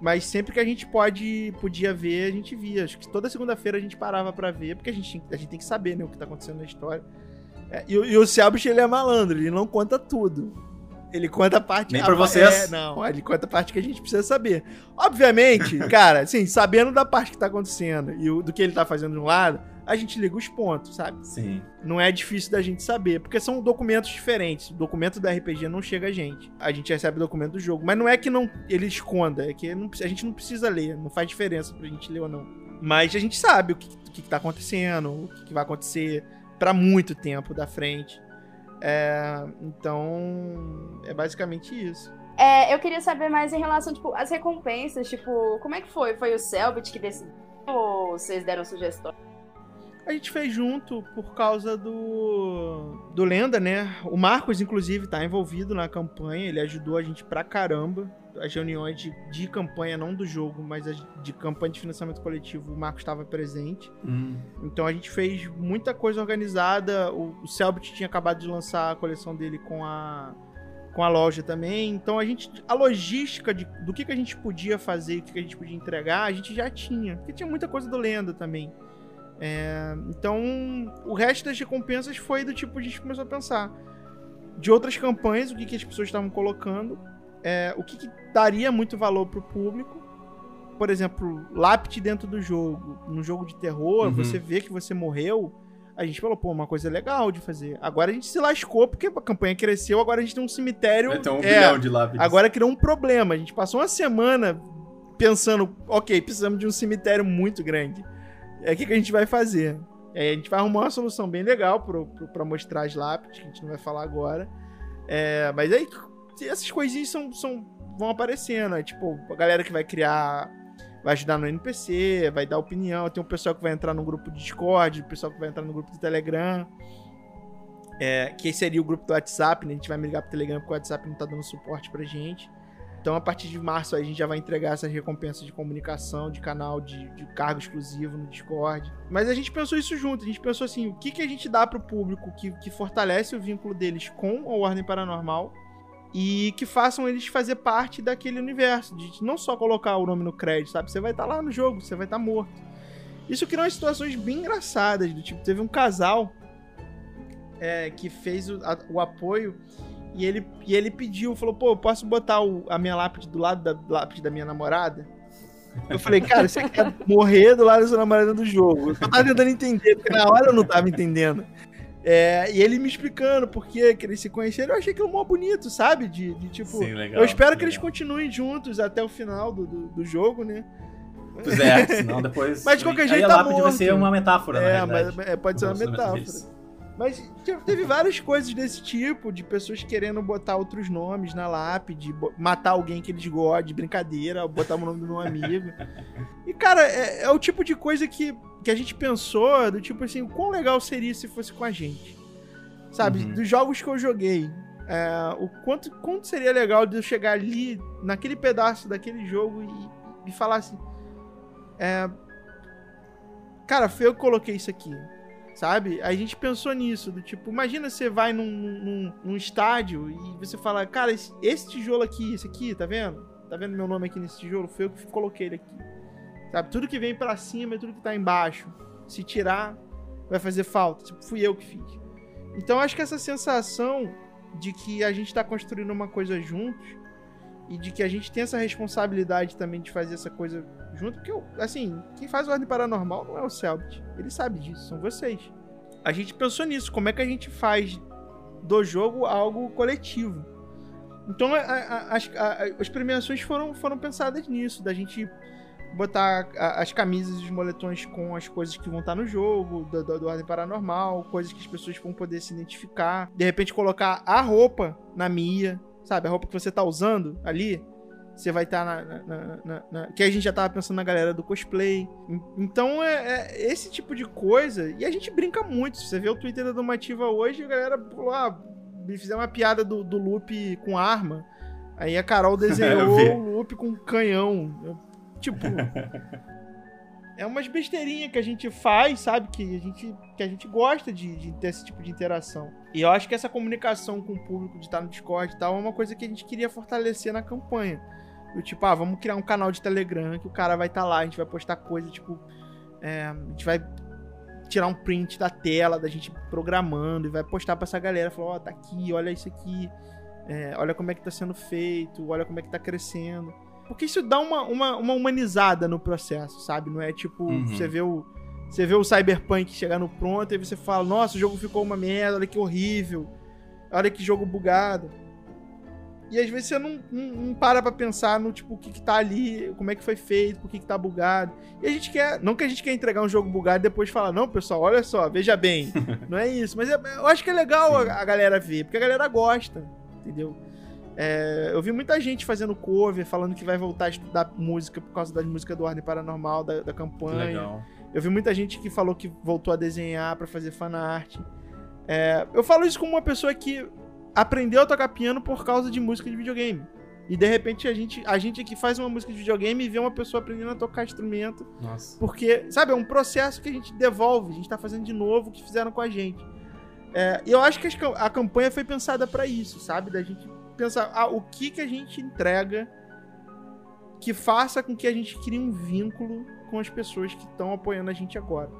Mas sempre que a gente pode, podia ver, a gente via. Acho que toda segunda-feira a gente parava pra ver, porque a gente, a gente tem que saber né, o que tá acontecendo na história. É, e, e o Selbit, ele é malandro, ele não conta tudo. Ele conta a parte... Nem a- pra vocês. É, não, ele conta a parte que a gente precisa saber. Obviamente, cara, assim, sabendo da parte que tá acontecendo e o- do que ele tá fazendo de um lado, a gente liga os pontos, sabe? Sim. não é difícil da gente saber, porque são documentos diferentes. O documento da RPG não chega a gente. A gente recebe o documento do jogo, mas não é que não ele esconda, é que não- a gente não precisa ler, não faz diferença pra gente ler ou não. Mas a gente sabe o que, o que tá acontecendo, o que, que vai acontecer pra muito tempo da frente. É, então, é basicamente isso. É, eu queria saber mais em relação, tipo, às recompensas, tipo, como é que foi? Foi o Selbit que decidiu ou vocês deram sugestões? A gente fez junto por causa do do Lenda, né? O Marcos, inclusive, tá envolvido na campanha. Ele ajudou a gente pra caramba. As reuniões de, de campanha, não do jogo, mas as de campanha de financiamento coletivo, o Marcos estava presente. Hum. Então a gente fez muita coisa organizada. O, o Selbit tinha acabado de lançar a coleção dele com a, com a loja também. Então a gente. A logística de, do que, que a gente podia fazer e o que, que a gente podia entregar, a gente já tinha. Porque tinha muita coisa do Lenda também. É, então, o resto das recompensas foi do tipo, a gente começou a pensar de outras campanhas, o que, que as pessoas estavam colocando, é, o que, que daria muito valor pro público. Por exemplo, lápide dentro do jogo. No jogo de terror, Uhum. você vê que você morreu. A gente falou, pô, uma coisa legal de fazer. Agora a gente se lascou porque a campanha cresceu, agora a gente tem um cemitério. Vai ter um é, bilhão de lápides. Agora criou um problema. A gente passou uma semana pensando, ok, precisamos de um cemitério muito grande. É o que, que a gente vai fazer? É, a gente vai arrumar uma solução bem legal pra mostrar as lápides, que a gente não vai falar agora. É, mas aí essas coisinhas são, são, vão aparecendo. Tipo, a galera que vai criar. Vai ajudar no NPC, vai dar opinião. Tem um pessoal que vai entrar no grupo de Discord, o pessoal que vai entrar no grupo do Telegram. É, que seria o grupo do WhatsApp, né? A gente vai ligar pro Telegram porque o WhatsApp não tá dando suporte pra gente. Então, a partir de março, a gente já vai entregar essas recompensas de comunicação, de canal, de, de cargo exclusivo no Discord. Mas a gente pensou isso junto. A gente pensou assim, o que, que a gente dá pro público que, que fortalece o vínculo deles com a Ordem Paranormal e que façam eles fazer parte daquele universo. De não só colocar o nome no crédito, sabe? Você vai estar lá no jogo, você vai estar morto. Isso criou situações bem engraçadas. Do tipo, teve um casal é, que fez o, a- o apoio e ele, e ele pediu, falou, pô, eu posso botar o- a minha lápide do lado da lápide da minha namorada? Eu falei, cara, você quer morrer do lado da sua namorada do jogo. Eu tava tentando entender, porque na hora eu não tava entendendo. É, e ele me explicando por que que eles se conheceram, eu achei aquilo mó bonito, sabe? De, de tipo. Sim, legal. eu espero que eles legal. continuem juntos até o final do, do, do jogo, né? Pois é, senão depois. Mas de qualquer aí jeito a tá lápide vai ser morto. uma metáfora, É, mas é, pode ser uma metáfora. Mas te- teve várias coisas desse tipo, de pessoas querendo botar outros nomes na lápide, matar alguém que eles gostam, de brincadeira, botar o nome do meu amigo. E, cara, é, é o tipo de coisa que, que a gente pensou, do tipo assim, o quão legal seria se fosse com a gente. Sabe? Uhum. Dos jogos que eu joguei, É, o quanto, quanto seria legal de eu chegar ali, naquele pedaço daquele jogo e, e falar assim. É, cara, foi eu que coloquei isso aqui. Sabe? A gente pensou nisso, do tipo, imagina você vai num, num, num estádio e você fala, cara, esse, esse, tijolo aqui, esse aqui, tá vendo? Tá vendo meu nome aqui nesse tijolo? Foi eu que coloquei ele aqui. Sabe? Tudo que vem para cima e tudo que tá embaixo. Se tirar, vai fazer falta. Tipo, fui eu que fiz. Então acho que essa sensação de que a gente tá construindo uma coisa juntos e de que a gente tem essa responsabilidade também de fazer essa coisa junto, porque, assim, quem faz o Ordem Paranormal não é o Selbit. Ele sabe disso, são vocês. A gente pensou nisso, como é que a gente faz do jogo algo coletivo. Então, a, a, as, a, as premiações foram, foram pensadas nisso, da gente botar as camisas e os moletões com as coisas que vão estar no jogo, do, do, do Ordem Paranormal, coisas que as pessoas vão poder se identificar. De repente, colocar a roupa na Mia, sabe? A roupa que você tá usando ali, você vai estar tá na, na, na, na, Que a gente já tava pensando na galera do cosplay. Então é, é, esse tipo de coisa. E a gente brinca muito. Se você vê o Twitter da Domativa hoje, a galera falou: ah, me fizeram uma piada do, do loop com arma. Aí a Carol desenhou o loop com canhão. Eu, tipo. é umas besteirinhas que a gente faz, sabe? Que a gente, que a gente gosta de, de ter esse tipo de interação. E eu acho que essa comunicação com o público de estar no Discord e tal é uma coisa que a gente queria fortalecer na campanha. Do tipo, ah, vamos criar um canal de Telegram que o cara vai estar tá lá, a gente vai postar coisa, tipo. É, a gente vai tirar um print da tela da gente programando e vai postar pra essa galera. Falar, ó, oh, tá aqui, olha isso aqui. É, olha como é que tá sendo feito, olha como é que tá crescendo. Porque isso dá uma, uma, uma humanizada no processo, sabe? Não é tipo, uhum. você vê o. Você vê o Cyberpunk chegar no pronto e você fala, nossa, o jogo ficou uma merda, olha que horrível. Olha que jogo bugado. E às vezes você não, não, não, para pra pensar no tipo, o que, que tá ali, como é que foi feito, por que, que tá bugado. E a gente quer. Não que a gente quer entregar um jogo bugado e depois falar, não, pessoal, olha só, veja bem. não é isso. Mas é, eu acho que é legal a, a, galera ver, porque a galera gosta, entendeu? É, eu vi muita gente fazendo cover, falando que vai voltar a estudar música por causa das músicas do Ordem Paranormal, da, da campanha. Legal. Eu vi muita gente que falou que voltou a desenhar para fazer fanart. É, eu falo isso como uma pessoa que aprendeu a tocar piano por causa de música de videogame. E de repente a gente, a gente aqui faz uma música de videogame e vê uma pessoa aprendendo a tocar instrumento. Nossa. Porque, sabe, é um processo que a gente devolve, a gente tá fazendo de novo o que fizeram com a gente. É, e eu acho que a campanha foi pensada para isso, sabe? Da gente pensar ah, o que que a gente entrega que faça com que a gente crie um vínculo com as pessoas que estão apoiando a gente agora.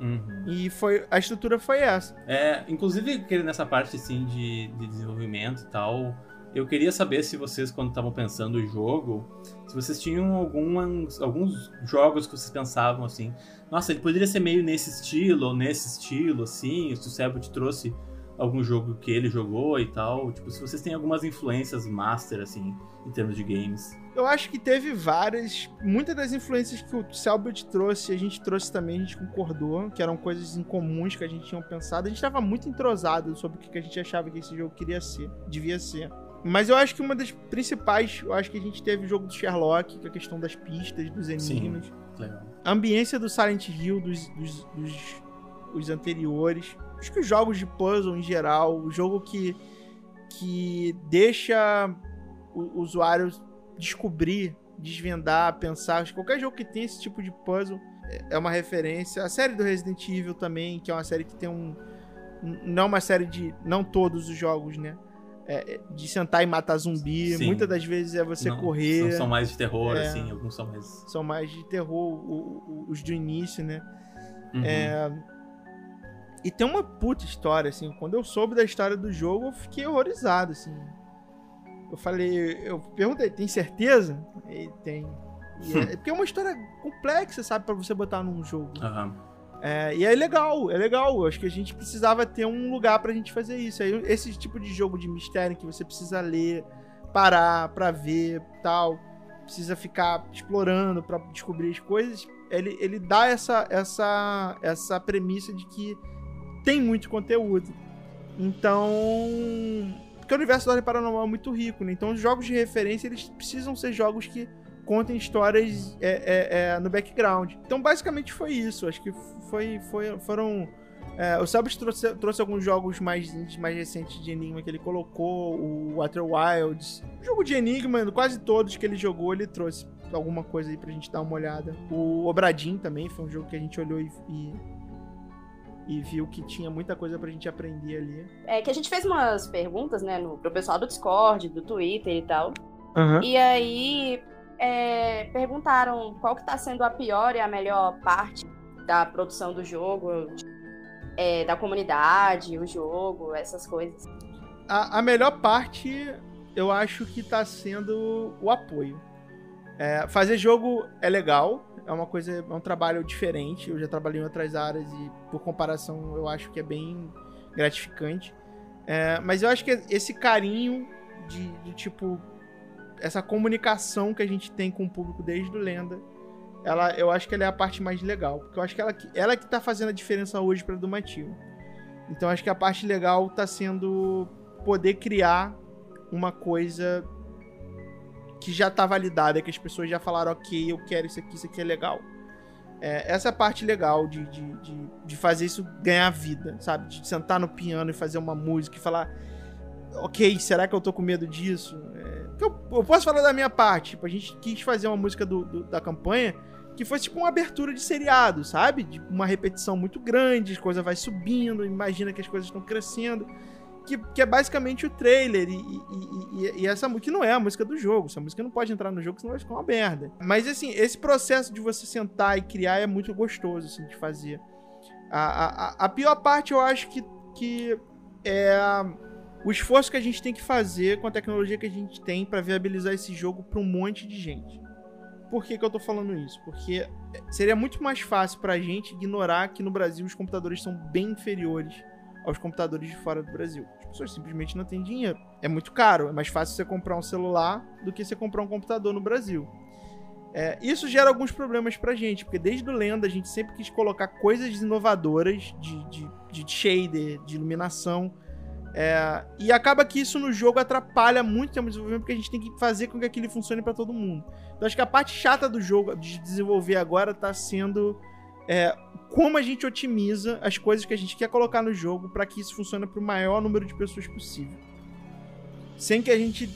Uhum. E foi a estrutura foi essa. É, inclusive nessa parte assim de, de desenvolvimento e tal, eu queria saber se vocês quando estavam pensando o jogo, se vocês tinham alguns, alguns jogos que vocês pensavam assim, nossa, ele poderia ser meio nesse estilo ou nesse estilo assim, se o Sebo te trouxe algum jogo que ele jogou e tal, tipo, se vocês têm algumas influências master assim em termos de games. Eu acho que teve várias. Muitas das influências que o Selbit trouxe, a gente trouxe também, a gente concordou, que eram coisas incomuns que a gente tinha pensado. A gente estava muito entrosado sobre o que a gente achava que esse jogo queria ser, devia ser. Mas eu acho que uma das principais, eu acho que a gente teve o jogo do Sherlock, que é a questão das pistas, dos enigmas. Sim, legal. A ambiência do Silent Hill, dos, dos, dos os anteriores. Acho que os jogos de puzzle em geral, o jogo que, que deixa o usuário descobrir, desvendar, pensar. Qualquer jogo que tem esse tipo de puzzle é uma referência. A série do Resident Evil também, que é uma série que tem um. Não uma série de. Não todos os jogos, né? É, é de sentar e matar zumbi. Sim. Muitas das vezes é você não, correr. São mais de terror, é, assim, alguns são mais. São mais de terror, os do início, né? Uhum. É, e tem uma puta história, assim. Quando eu soube da história do jogo, eu fiquei horrorizado, assim. Eu falei, eu perguntei, tem certeza? E tem. E é, porque é uma história complexa, sabe, para você botar num jogo. Uhum. É, e é legal, é legal. Eu acho que a gente precisava ter um lugar pra gente fazer isso. Aí, esse tipo de jogo de mistério que você precisa ler, parar pra ver tal, precisa ficar explorando para descobrir as coisas, ele, ele dá essa, essa, essa premissa de que tem muito conteúdo. Então, porque o universo do Ordem Paranormal é muito rico, né? Então os jogos de referência, eles precisam ser jogos que contem histórias é, é, é, no background. Então basicamente foi isso. Acho que foi, foi, foram É, o Selbst trouxe, trouxe alguns jogos mais, mais recentes de Enigma que ele colocou, o Water Wilds. O jogo de Enigma, quase todos que ele jogou, ele trouxe alguma coisa aí pra gente dar uma olhada. O Obradin também foi um jogo que a gente olhou e, e, e viu que tinha muita coisa pra gente aprender ali. É que a gente fez umas perguntas, né, no, pro pessoal do Discord, do Twitter e tal. Uhum. E aí é, perguntaram qual que tá sendo a pior e a melhor parte da produção do jogo, é, da comunidade, o jogo, essas coisas. A, a, melhor parte, eu acho que tá sendo o apoio. É, fazer jogo é legal, é uma coisa, é um trabalho diferente. Eu já trabalhei em outras áreas e, por comparação, eu acho que é bem gratificante. É, mas eu acho que esse carinho de, de, tipo, essa comunicação que a gente tem com o público desde o Lenda ela, eu acho que ela é a parte mais legal. Porque eu acho que ela, ela que tá fazendo a diferença hoje para Dumativo. Então acho que a parte legal tá sendo poder criar uma coisa que já tá validada, que as pessoas já falaram, ok, eu quero isso aqui, isso aqui é legal. É, essa é a parte legal de, de, de, de, fazer isso ganhar vida, sabe? De sentar no piano e fazer uma música e falar, ok, será que eu tô com medo disso? É, eu, eu, posso falar da minha parte. Tipo, a gente quis fazer uma música do, do, da campanha que fosse tipo uma abertura de seriado, sabe? De uma repetição muito grande, as coisas vai subindo, imagina que as coisas estão crescendo. Que, que é basicamente o trailer e, e, e, e essa música não é a música do jogo. Essa música não pode entrar no jogo, senão vai ficar uma merda. Mas assim, esse processo de você sentar e criar é muito gostoso assim, de fazer. A, a, a pior parte eu acho que, que é o esforço que a gente tem que fazer com a tecnologia que a gente tem para viabilizar esse jogo para um monte de gente. Por que, que eu tô falando isso? Porque seria muito mais fácil pra gente ignorar que no Brasil os computadores são bem inferiores aos computadores de fora do Brasil. As pessoas simplesmente não têm dinheiro. É muito caro, é mais fácil você comprar um celular do que você comprar um computador no Brasil. É, isso gera alguns problemas pra gente, porque desde o Lenda a gente sempre quis colocar coisas inovadoras de, de, de shader, de iluminação, é, e acaba que isso no jogo atrapalha muito o desenvolvimento, porque a gente tem que fazer com que aquilo funcione para todo mundo. Então acho que a parte chata do jogo, de desenvolver agora, tá sendo é, como a gente otimiza as coisas que a gente quer colocar no jogo para que isso funcione para o maior número de pessoas possível. Sem que a gente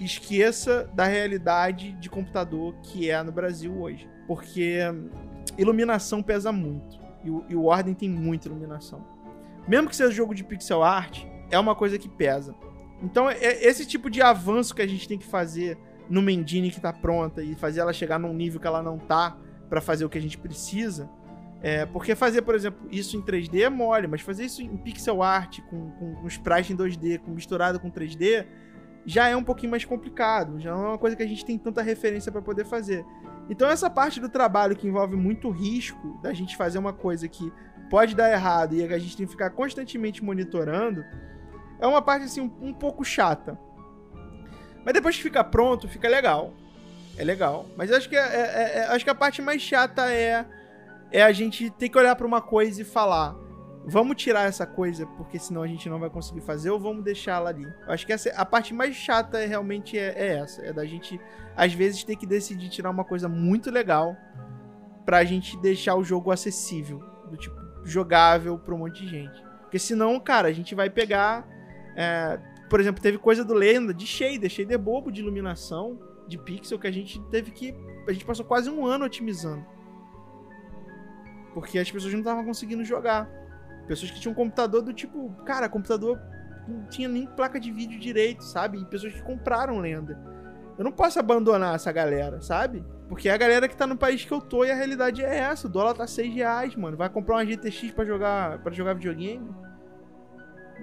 esqueça da realidade de computador que é no Brasil hoje. Porque iluminação pesa muito. E o, e o Ordem tem muita iluminação. Mesmo que seja jogo de pixel art, é uma coisa que pesa. Então, é esse tipo de avanço que a gente tem que fazer no Mendini que tá pronta e fazer ela chegar num nível que ela não tá para fazer o que a gente precisa. É, porque fazer, por exemplo, isso em 3D é mole, mas fazer isso em pixel art, com, com, com sprite em 2D, com, misturado com 3D, já é um pouquinho mais complicado. Já não é uma coisa que a gente tem tanta referência para poder fazer. Então, essa parte do trabalho que envolve muito risco da gente fazer uma coisa que pode dar errado e a gente tem que ficar constantemente monitorando, é uma parte assim um, um pouco chata. Mas depois que fica pronto, fica legal. É legal. Mas acho que, é, é, é, acho que a parte mais chata é, é a gente ter que olhar para uma coisa e falar: vamos tirar essa coisa porque senão a gente não vai conseguir fazer ou vamos deixá-la ali. Eu acho que essa, a parte mais chata é, realmente é, é, essa: é da gente, às vezes, ter que decidir tirar uma coisa muito legal pra gente deixar o jogo acessível, do tipo, jogável pra um monte de gente. Porque senão, cara, a gente vai pegar. É, por exemplo, teve coisa do Lenda de shader, shader bobo de iluminação, de pixel, que a gente teve que. A gente passou quase um ano otimizando. Porque as pessoas não estavam conseguindo jogar. Pessoas que tinham computador do tipo. Cara, computador não tinha nem placa de vídeo direito, sabe? E pessoas que compraram Lenda. Eu não posso abandonar essa galera, sabe? Porque é a galera que tá no país que eu tô e a realidade é essa. O dólar tá 6 reais, mano. Vai comprar uma GTX pra jogar, pra jogar videogame?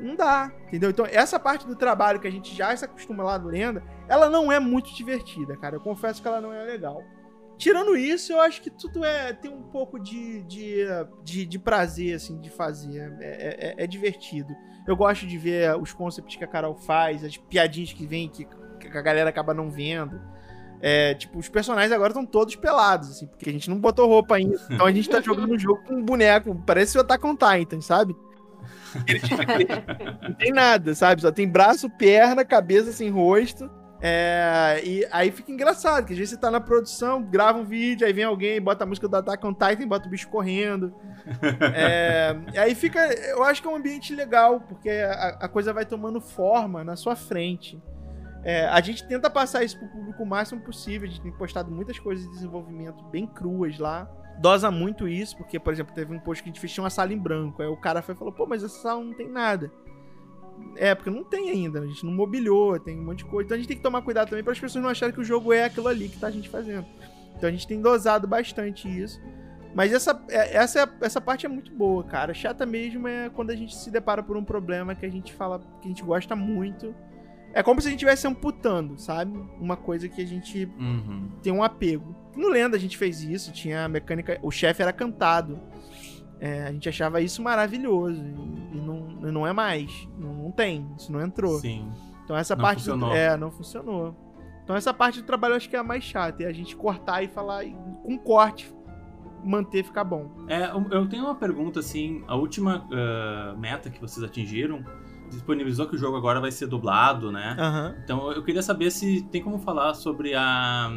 não dá, entendeu? Então, essa parte do trabalho que a gente já se acostuma lá do Lenda, ela não é muito divertida, cara. Eu confesso que ela não é legal. Tirando isso, eu acho que tudo é tem um pouco de, de, de, de prazer, assim, de fazer. É, é, é, é, divertido. Eu gosto de ver os concepts que a Carol faz, as piadinhas que vem que, que a galera acaba não vendo. É, tipo, os personagens agora estão todos pelados, assim, porque a gente não botou roupa ainda. Então a gente tá jogando um jogo com um boneco, parece o Attack on Titan, sabe? não tem nada, sabe? Só tem braço, perna, cabeça sem rosto. É, e aí fica engraçado, que às vezes você tá na produção, grava um vídeo, aí vem alguém, bota a música do Attack on Titan, bota o bicho correndo. é, e aí fica, eu acho que é um ambiente legal, porque a, a coisa vai tomando forma na sua frente. É, a gente tenta passar isso pro público o máximo possível, a gente tem postado muitas coisas de desenvolvimento bem cruas lá. Dosa muito isso, porque, por exemplo, teve um post que a gente fez tinha uma sala em branco. Aí o cara foi, falou, pô, mas essa sala não tem nada. É, porque não tem ainda, a gente não mobiliou, tem um monte de coisa. Então a gente tem que tomar cuidado também para as pessoas não acharem que o jogo é aquilo ali que tá a gente fazendo. Então a gente tem dosado bastante isso. Mas essa, é, essa, essa parte é muito boa, cara. Chata mesmo é quando a gente se depara por um problema que a gente fala que a gente gosta muito. É como se a gente estivesse amputando, sabe? Uma coisa que a gente Uhum. tem um apego. No Lenda a gente fez isso, tinha a mecânica. O chefe era cantado. É, a gente achava isso maravilhoso. E, e não, e não é mais. Não, não tem. Isso não entrou. Sim. Então essa Não parte. do- funcionou. é, não funcionou. Então essa parte do trabalho eu acho que é a mais chata. É a gente cortar e falar. e com corte, manter ficar bom. É, eu- tenho uma pergunta assim. A última ah, meta que vocês atingiram disponibilizou que o jogo agora vai ser dublado, né? Aham. Então eu queria saber se tem como falar sobre a.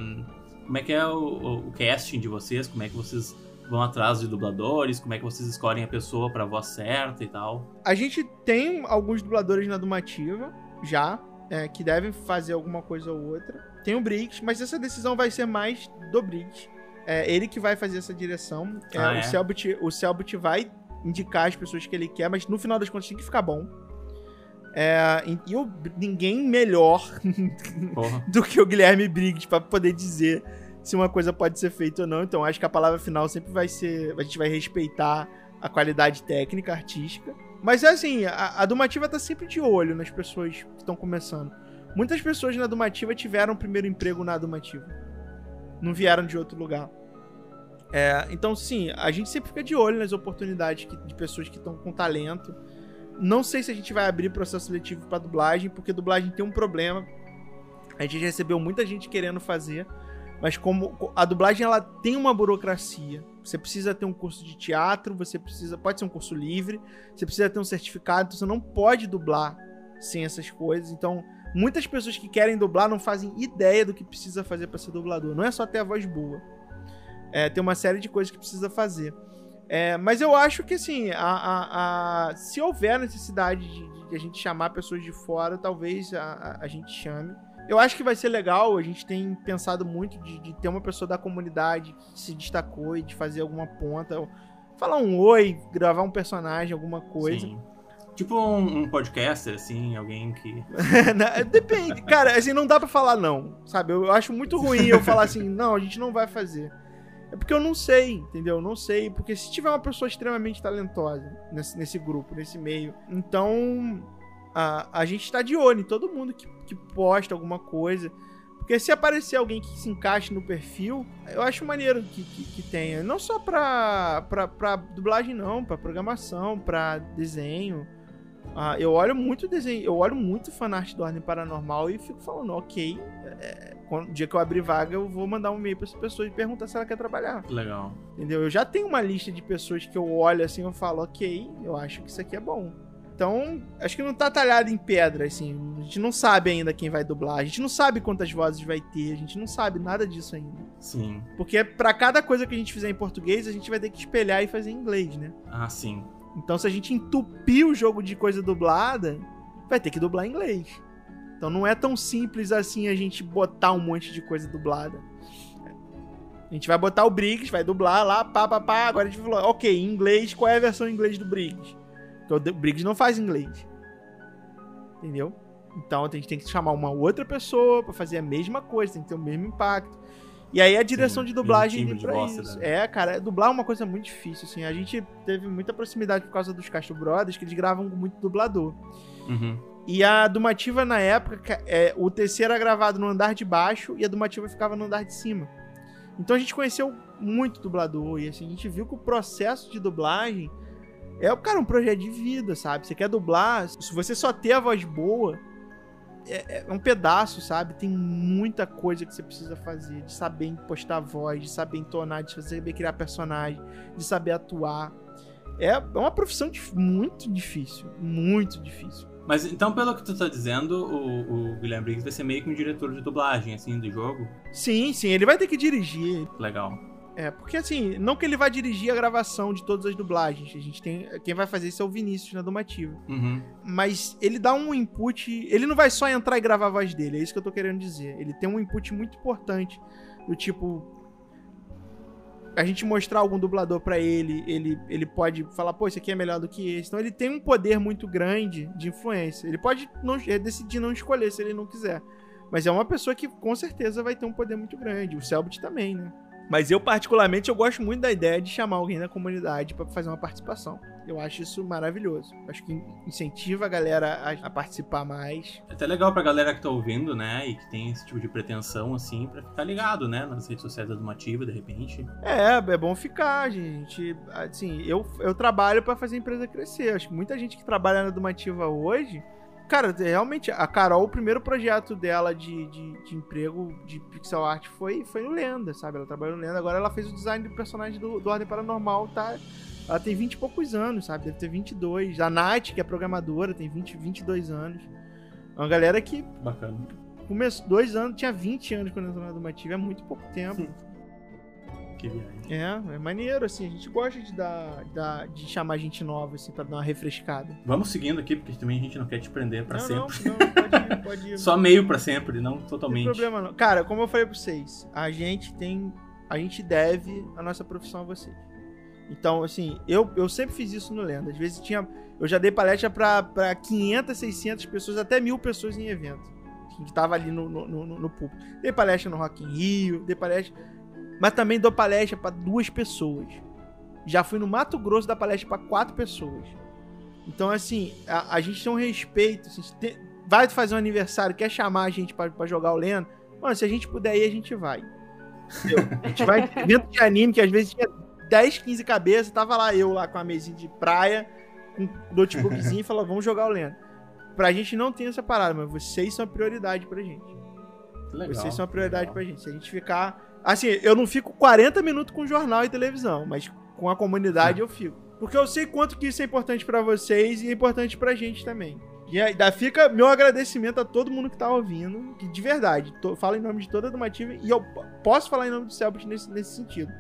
Como é que é o, o- o casting de vocês, como é que vocês vão atrás de dubladores, como é que vocês escolhem a pessoa pra voz certa e tal. A gente tem alguns dubladores na Dumativa, já, é, que devem fazer alguma coisa ou outra. Tem o Briggs, mas essa decisão vai ser mais do Briggs. É ele que vai fazer essa direção. É, Ah, o, é? Selbit, o Selbit vai indicar as pessoas que ele quer, mas no final das contas tem que ficar bom. É, e o- ninguém melhor do que o Guilherme Briggs pra poder dizer se uma coisa pode ser feita ou não. Então acho que a palavra final sempre vai ser. A gente vai respeitar a qualidade técnica, artística. Mas é assim, a, a Dumativa tá sempre de olho nas pessoas que estão começando. Muitas pessoas na Dumativa tiveram o primeiro emprego na Dumativa. Não vieram de outro lugar. É, então, sim, a gente sempre fica de olho nas oportunidades que- de pessoas que estão com talento. Não sei se a gente vai abrir processo seletivo para dublagem, porque dublagem tem um problema. A gente recebeu muita gente querendo fazer, mas como a dublagem ela tem uma burocracia. Você precisa ter um curso de teatro, você precisa, pode ser um curso livre, você precisa ter um certificado, então você não pode dublar sem essas coisas. Então, muitas pessoas que querem dublar não fazem ideia do que precisa fazer para ser dublador. Não é só ter a voz boa. É, tem uma série de coisas que precisa fazer. É, mas eu acho que assim, a, a- a- se houver necessidade de, de a gente chamar pessoas de fora, talvez a, a- a gente chame. Eu acho que vai ser legal, a gente tem pensado muito de, de ter uma pessoa da comunidade que se destacou e de fazer alguma ponta. Falar um oi, gravar um personagem, alguma coisa. Sim. Tipo um, um podcaster, assim, alguém que. Depende. Cara, assim, não dá pra falar não, sabe? Eu acho muito ruim eu falar assim, não, a gente não vai fazer. É porque eu não sei, entendeu? Eu não sei. Porque se tiver uma pessoa extremamente talentosa nesse, nesse grupo, nesse meio, então a, a gente tá de olho em todo mundo que, que posta alguma coisa. Porque se aparecer alguém que se encaixe no perfil, eu acho maneiro que, que, que tenha. Não só pra, pra, pra dublagem, não, pra programação, pra desenho. Ah, eu olho muito desenho, eu olho muito fanart do Ordem Paranormal e fico falando, ok, é, quando, dia que eu abrir vaga, eu vou mandar um e-mail pra essa pessoa e perguntar se ela quer trabalhar. Legal. Entendeu? Eu já tenho uma lista de pessoas que eu olho assim e eu falo, ok, eu acho que isso aqui é bom. Então, acho que não tá talhado em pedra, assim. A gente não sabe ainda quem vai dublar, a gente não sabe quantas vozes vai ter, a gente não sabe nada disso ainda. Sim. Porque pra cada coisa que a gente fizer em português, a gente vai ter que espelhar e fazer em inglês, né? Ah, sim. Então, se a gente entupir o jogo de coisa dublada, vai ter que dublar em inglês. Então, não é tão simples assim a gente botar um monte de coisa dublada. A gente vai botar o Briggs, vai dublar lá, pá, pá, pá. Agora a gente falou, ok, em inglês, qual é a versão em inglês do Briggs? Porque o Briggs não faz inglês. Entendeu? Então, a gente tem que chamar uma outra pessoa pra fazer a mesma coisa, tem que ter o mesmo impacto. E aí a direção Sim, de dublagem vem pra isso. né? É, cara, dublar é uma coisa muito difícil, assim. A gente teve muita proximidade por causa dos Castro Brothers, que eles gravam com muito dublador. Uhum. E a Dumativa, na época, ca- é, o terceiro era gravado no andar de baixo e a Dumativa ficava no andar de cima. Então a gente conheceu muito dublador e assim, a gente viu que o processo de dublagem é, cara, um projeto de vida, sabe? Você quer dublar, se você só ter a voz boa, é, é um pedaço, sabe? Tem muita coisa que você precisa fazer, de saber impostar voz, de saber entonar, de saber criar personagem, de saber atuar. É é uma profissão muito difícil, muito difícil. Mas então, pelo que tu tá dizendo, o, o Guilherme Briggs vai ser meio que um diretor de dublagem, assim, do jogo. Sim, sim, ele vai ter que dirigir. Legal. É, porque assim, não que ele vai dirigir a gravação de todas as dublagens. A gente tem. Quem vai fazer isso é o Vinícius na Domativa. Uhum. Mas ele dá um input. Ele não vai só entrar e gravar a voz dele, é isso que eu tô querendo dizer. Ele tem um input muito importante. Do tipo. A gente mostrar algum dublador para ele, ele, ele pode falar, pô, esse aqui é melhor do que esse. Então ele tem um poder muito grande de influência. Ele pode não, decidir não escolher se ele não quiser. Mas é uma pessoa que com certeza vai ter um poder muito grande. O Selbit também, né? Mas eu, particularmente, eu gosto muito da ideia de chamar alguém da comunidade para fazer uma participação. Eu acho isso maravilhoso. Acho que incentiva a galera a, participar mais. É até legal pra galera que tá ouvindo, né? E que tem esse tipo de pretensão, assim, pra ficar ligado, né? Nas redes sociais da Dumativa, de repente. É, é bom ficar, gente. Assim, eu, eu trabalho para fazer a empresa crescer. Acho que muita gente que trabalha na Dumativa hoje Cara, realmente, a Carol, o primeiro projeto dela de, de, de, emprego de pixel art foi, foi no Lenda, sabe? Ela trabalhou no Lenda, agora ela fez o design do personagem do, do Ordem Paranormal, tá? Ela tem 20 e poucos anos, sabe? Deve ter 22. A Nath, que é programadora, tem 20, 22 anos. É uma galera que. Bacana. Começou dois anos, tinha 20 anos quando entrou na Dumativa, é muito pouco tempo. Que viagem. É, é maneiro, assim. A gente gosta de dar, dar de chamar gente nova, assim, pra dar uma refrescada. Vamos seguindo aqui, porque também a gente não quer te prender pra não, sempre. Não, não, pode ir, pode ir. Só meio pra sempre, não totalmente. Não tem problema, não. Cara, como eu falei pra vocês, a gente tem. A gente deve a nossa profissão a vocês. Então, assim, eu, eu sempre fiz isso no Lenda. Às vezes tinha. Eu já dei palestra pra, pra 500, 600 pessoas, até mil pessoas em evento. Que tava ali no, no, no, no público. Dei palestra no Rock in Rio, dei palestra mas também dou palestra para duas pessoas. Já fui no Mato Grosso dar palestra para quatro pessoas. Então, assim, a, a, gente tem um respeito. Assim, tem, vai fazer um aniversário, quer chamar a gente para jogar o Lendo? Mano, se a gente puder ir, a gente vai. Entendeu? A gente vai evento de anime, que às vezes tinha 10, 15 cabeças, tava lá eu lá com a mesinha de praia, com o notebookzinho e falou, vamos jogar o Lendo. Pra gente não tem essa parada, mas vocês são a prioridade pra gente. Legal, vocês são a prioridade legal. pra gente. Se a gente ficar Assim, eu não fico 40 minutos com jornal e televisão, mas com a comunidade eu fico. Porque eu sei quanto que isso é importante para vocês e é importante pra gente também. E ainda fica meu agradecimento a todo mundo que tá ouvindo, que de verdade, tô, falo em nome de toda a Domativa e eu posso falar em nome do Selbit nesse, nesse sentido.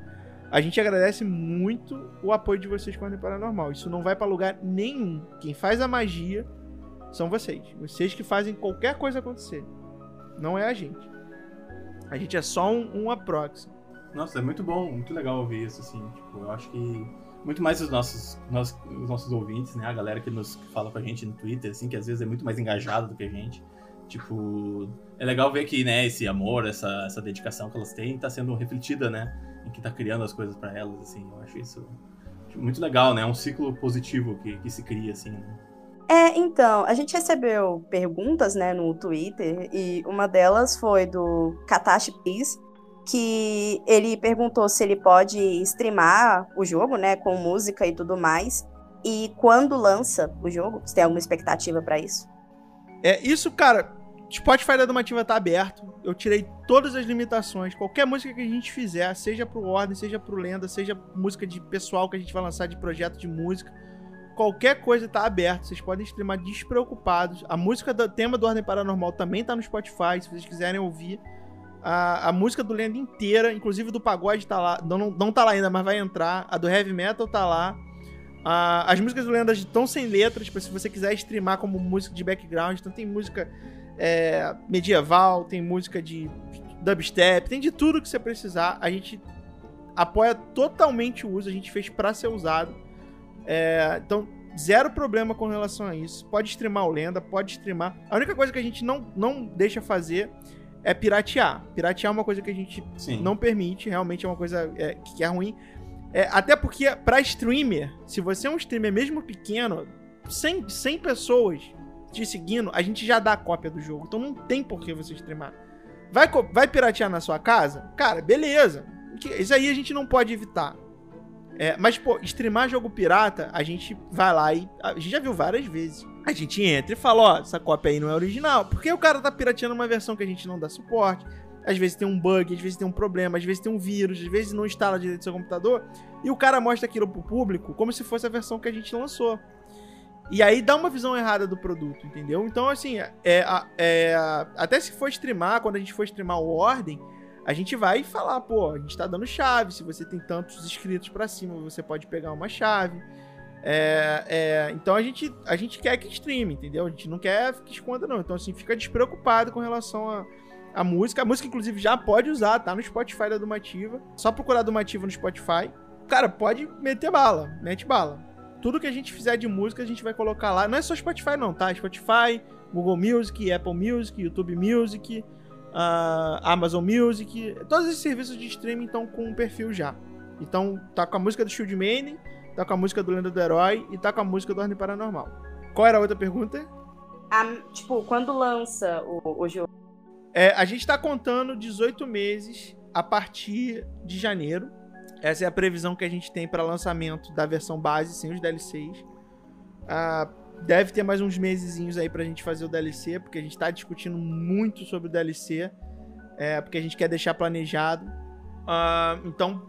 A gente agradece muito o apoio de vocês com a Paranormal. Isso não vai para lugar nenhum. Quem faz a magia são vocês. Vocês que fazem qualquer coisa acontecer. Não é a gente. A gente é só um, um aprox. Nossa, é muito bom, muito legal ouvir isso, assim. Tipo, eu acho que muito mais os nossos, nós, os nossos ouvintes, né? A galera que nos que fala com a gente no Twitter, assim, que às vezes é muito mais engajado do que a gente. Tipo, é legal ver que, né, esse amor, essa, essa dedicação que elas têm tá sendo refletida, né? Em que tá criando as coisas para elas, assim. Eu acho isso muito legal, né? É um ciclo positivo que, que se cria, assim, né? É, então, a gente recebeu perguntas, né, no Twitter, e uma delas foi do Katashi Peace, que ele perguntou se ele pode streamar o jogo, né, com música e tudo mais, e quando lança o jogo, você tem alguma expectativa para isso? É, isso, cara, Spotify da Domativa tá aberto, eu tirei todas as limitações, qualquer música que a gente fizer, seja pro Ordem, seja pro Lenda, seja música de pessoal que a gente vai lançar de projeto de música, qualquer coisa tá aberto, vocês podem streamar despreocupados. A música do tema do Ordem Paranormal também tá no Spotify, se vocês quiserem ouvir. A, a música do Lenda inteira, inclusive do pagode tá lá, não, não tá lá ainda, mas vai entrar. A do Heavy Metal tá lá. A, as músicas do Lenda estão sem letras, se você quiser streamar como música de background. Então tem música é, medieval, tem música de dubstep, tem de tudo que você precisar. A gente apoia totalmente o uso, a gente fez para ser usado. É, então, zero problema com relação a isso. Pode streamar o Lenda, pode streamar. A única coisa que a gente não, não deixa fazer é piratear. Piratear é uma coisa que a gente Sim. não permite, realmente é uma coisa é, que é ruim. É, até porque, pra streamer, se você é um streamer mesmo pequeno, 100, 100 pessoas te seguindo, a gente já dá cópia do jogo. Então não tem por que você streamar. Vai, vai piratear na sua casa? Cara, beleza. Isso aí a gente não pode evitar. É, mas, pô, streamar jogo pirata, a gente vai lá e. A gente já viu várias vezes. A gente entra e fala, ó, essa cópia aí não é original. Porque o cara tá pirateando uma versão que a gente não dá suporte. Às vezes tem um bug, às vezes tem um problema, às vezes tem um vírus, às vezes não instala direito seu computador. E o cara mostra aquilo pro público como se fosse a versão que a gente lançou. E aí dá uma visão errada do produto, entendeu? Então, assim, é, é, até se for streamar, quando a gente for streamar o Ordem, a gente vai falar, pô, a gente tá dando chave. Se você tem tantos inscritos para cima, você pode pegar uma chave. É, é, então a gente, a gente quer que streame, entendeu? A gente não quer que esconda, não. Então, assim, fica despreocupado com relação a, a música. A música, inclusive, já pode usar, tá no Spotify da Dumativa. Só procurar Dumativa no Spotify. Cara, pode meter bala, mete bala. Tudo que a gente fizer de música, a gente vai colocar lá. Não é só Spotify, não, tá? Spotify, Google Music, Apple Music, YouTube Music, uh, Amazon Music. Todos esses serviços de streaming estão com um perfil já. Então, tá com a música do Shield Maiden tá com a música do Lenda do Herói e tá com a música do Ordem Paranormal. Qual era a outra pergunta? Tipo, quando lança o, o jogo? É, a gente tá contando 18 meses a partir de janeiro. Essa é a previsão que a gente tem para lançamento da versão base, sem os DLCs. Ah, deve ter mais uns mesezinhos aí pra gente fazer o DLC, porque a gente tá discutindo muito sobre o DLC. É, porque a gente quer deixar planejado. Ah, então,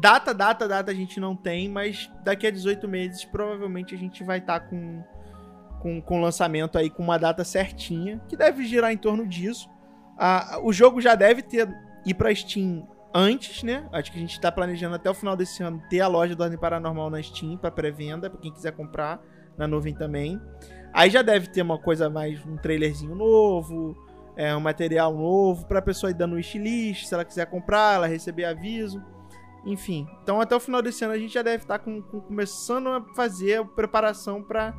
Data, data, data a gente não tem, mas daqui a 18 meses provavelmente a gente vai estar tá com, com, lançamento aí com uma data certinha, que deve girar em torno disso. Ah, o jogo já deve ter ir para Steam antes, né? Acho que a gente está planejando até o final desse ano ter a loja do Ordem Paranormal na Steam para pré-venda, para quem quiser comprar na nuvem também. Aí já deve ter uma coisa mais, um trailerzinho novo, é, um material novo para a pessoa ir dando wishlist, se ela quiser comprar, ela receber aviso. Enfim, então até o final desse ano a gente já deve estar com, com, começando a fazer a preparação para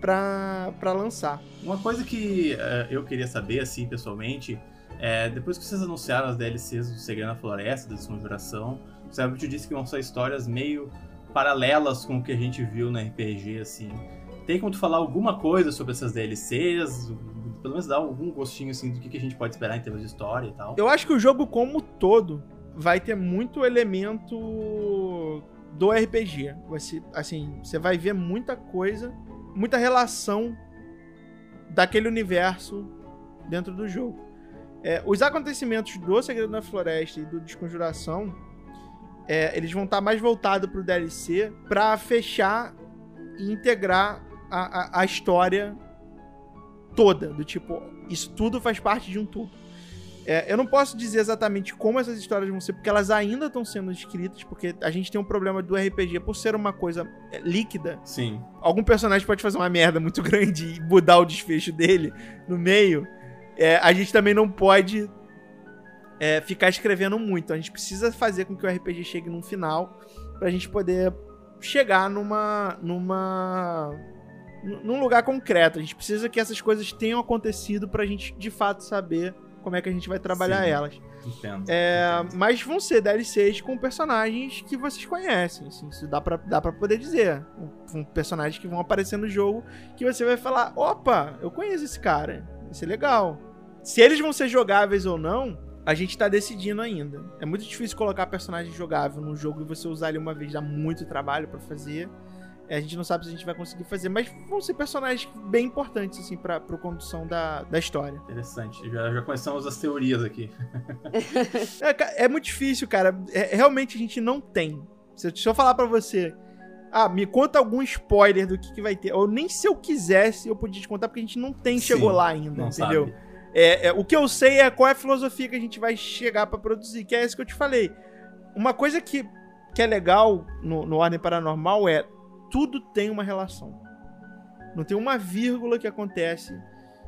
para lançar. Uma coisa que uh, eu queria saber, assim, pessoalmente, é, depois que vocês anunciaram as DLCs do Segredo na Floresta, da Desconjuração, o Cérebro disse que vão ser histórias meio paralelas com o que a gente viu no RPG, assim. Tem como tu falar alguma coisa sobre essas DLCs? Pelo menos dar algum gostinho, assim, do que a gente pode esperar em termos de história e tal? Eu acho que o jogo como todo vai ter muito elemento do RPG. Você, assim, você vai ver muita coisa, muita relação daquele universo dentro do jogo. É, os acontecimentos do Segredo da Floresta e do Desconjuração, é, eles vão estar mais voltados pro DLC para fechar e integrar a, a, a história toda. Do tipo, isso tudo faz parte de um tudo. É, eu não posso dizer exatamente como essas histórias vão ser, porque elas ainda estão sendo escritas, porque a gente tem um problema do RPG por ser uma coisa é, líquida. Sim. Algum personagem pode fazer uma merda muito grande e mudar o desfecho dele no meio. É, a gente também não pode é, ficar escrevendo muito. A gente precisa fazer com que o RPG chegue num final pra gente poder chegar numa. numa. num lugar concreto. A gente precisa que essas coisas tenham acontecido pra gente de fato saber como é que a gente vai trabalhar Sim, elas. Entendo, é, entendo. Mas vão ser DLCs com personagens que vocês conhecem. Assim, isso dá pra, dá pra poder dizer. Um, personagens que vão aparecer no jogo que você vai falar: opa, eu conheço esse cara. Isso é legal. Se eles vão ser jogáveis ou não, a gente tá decidindo ainda. É muito difícil colocar personagem jogável num jogo e você usar ele uma vez, dá muito trabalho para fazer. É, a gente não sabe se a gente vai conseguir fazer, mas vão ser personagens bem importantes, assim, pra, pra condução da, da história. Interessante. Já, já começamos as teorias aqui. é, é, muito difícil, cara. É, realmente a gente não tem. Se, se eu falar para você, ah, me conta algum spoiler do que, que, vai ter. Ou nem se eu quisesse eu podia te contar, porque a gente não tem, Sim, chegou lá ainda, entendeu? É, é, o que eu sei é qual é a filosofia que a gente vai chegar para produzir, que é isso que eu te falei. Uma coisa que, que é legal no, no Ordem Paranormal é tudo tem uma relação. Não tem uma vírgula que acontece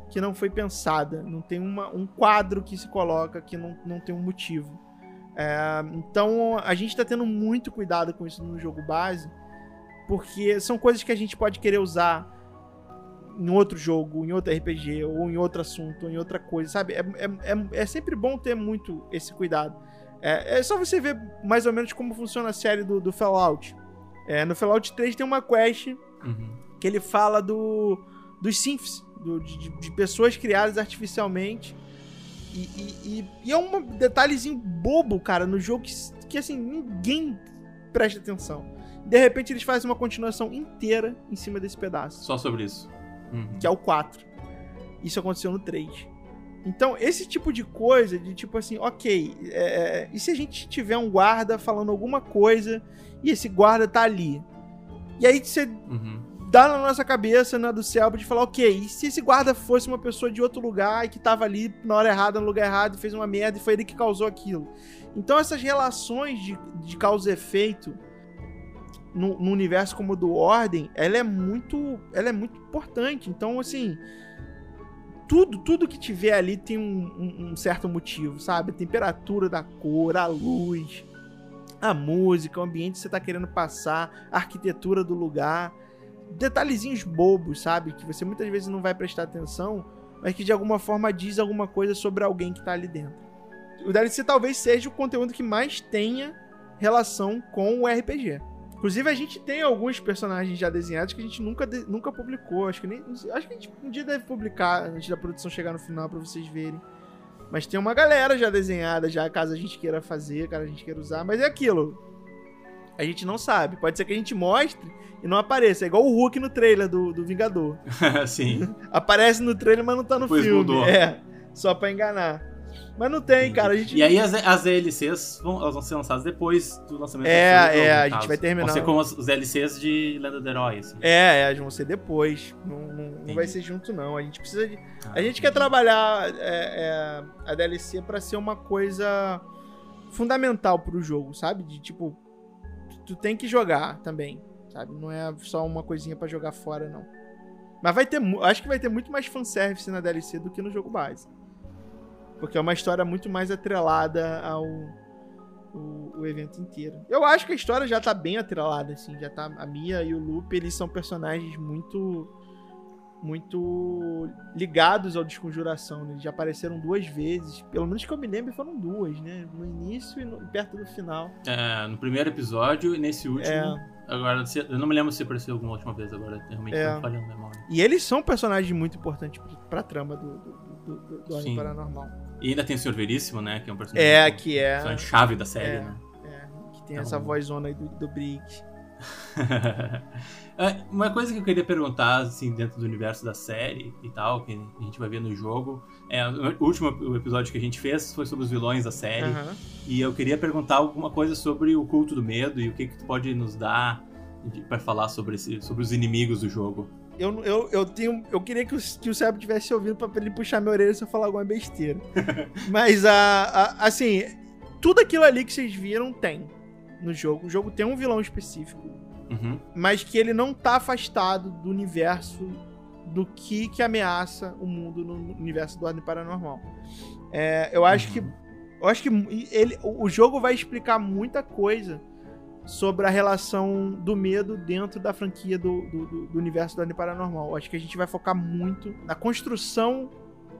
que não foi pensada. Não tem uma, um quadro que se coloca que não, não tem um motivo. É, então a gente está tendo muito cuidado com isso no jogo base, porque são coisas que a gente pode querer usar em outro jogo, em outro RPG, ou em outro assunto, ou em outra coisa, sabe? É, é, é, é sempre bom ter muito esse cuidado. É, é, só você ver mais ou menos como funciona a série do, do Fallout. É, no Fallout 3 tem uma quest uhum. que ele fala do, dos synths, do, de, de, pessoas criadas artificialmente. E, e, e, e, é um detalhezinho bobo, cara, no jogo que, que assim, ninguém presta atenção. De repente eles fazem uma continuação inteira em cima desse pedaço. Só sobre isso. Uhum. Que é o 4. Isso aconteceu no 3. Então, esse tipo de coisa, de tipo assim, ok, é, é, e se a gente tiver um guarda falando alguma coisa e esse guarda tá ali? E aí você. Uhum. dá na nossa cabeça, né, do céu, de falar, ok, e se esse guarda fosse uma pessoa de outro lugar e que tava ali na hora errada, no lugar errado, fez uma merda e foi ele que causou aquilo. Então essas relações de, de causa e efeito no, no, universo como o do Ordem, ela é muito, ela é muito importante. Então, assim, tudo, tudo que tiver ali tem um, um, um certo motivo, sabe? A temperatura da cor, a luz, a música, o ambiente que você tá querendo passar, a arquitetura do lugar, detalhezinhos bobos, sabe? Que você muitas vezes não vai prestar atenção, mas que de alguma forma diz alguma coisa sobre alguém que tá ali dentro. O DLC talvez seja o conteúdo que mais tenha relação com o RPG. Inclusive, a gente tem alguns personagens já desenhados que a gente nunca, de, nunca publicou. Acho que, nem, acho que a gente um dia deve publicar antes da produção chegar no final para vocês verem. Mas tem uma galera já desenhada, já caso a gente queira fazer, caso a gente queira usar. Mas é aquilo. A gente não sabe. Pode ser que a gente mostre e não apareça. É igual o Hulk no trailer do, do Vingador. Sim. Aparece no trailer, mas não tá no filme. mudou. É. Só pra enganar. Mas não tem, cara. A gente. E aí as, as DLCs vão, elas vão ser lançadas depois do lançamento É, do jogo, é, a gente vai terminar. Vão ser como as, os DLCs de Lenda do Herói, assim. É, é, elas vão ser depois. Não, não- não Entendi. vai ser junto, não. A gente precisa de. Ah, A gente quer trabalhar é, é, a DLC pra ser uma coisa fundamental pro jogo, sabe? De tipo, tu tem que jogar também, sabe? Não é só uma coisinha pra jogar fora, não. Mas vai ter, acho que vai ter muito mais fanservice na DLC do que no jogo base. Porque é uma história muito mais atrelada ao o, o evento inteiro. Eu acho que a história já tá bem atrelada, assim, já tá a Mia e o Lupe, eles são personagens muito muito ligados ao Desconjuração, né? Eles já apareceram duas vezes, pelo menos que eu me lembro foram duas, né? No início e no- perto do final. É, no primeiro episódio e nesse último. É. Agora, eu não me lembro se apareceu alguma última vez agora. Realmente É. falhando memória. E eles são personagens muito importantes pra, pra trama do, do, do, do, do. Paranormal. E ainda tem o Senhor Veríssimo, né? Que é um personagem. É, que é, personagem chave da série, É. né? é, que tem Então- essa vozona aí do, do Brick. É, Uma coisa que eu queria perguntar, assim, dentro do universo da série e tal, que a gente vai ver no jogo, é, o último episódio que a gente fez foi sobre os vilões da série, Aham. e eu queria perguntar alguma coisa sobre o culto do medo e o que que tu pode nos dar pra falar sobre, esse, sobre os inimigos do jogo. Eu, eu, eu tenho. Eu queria que o, que o Sérgio tivesse ouvindo pra ele puxar minha orelha se eu falar alguma besteira. Mas, a, a- assim, tudo aquilo ali que vocês viram tem no jogo. O jogo tem um vilão específico, Uhum. mas que ele não tá afastado do universo do que, que ameaça o mundo no universo do Ordem Paranormal. É, eu acho que. Eu acho que ele, o jogo vai explicar muita coisa sobre a relação do medo dentro da franquia do, do, do- universo do Ordem Paranormal. Acho que a gente vai focar muito na construção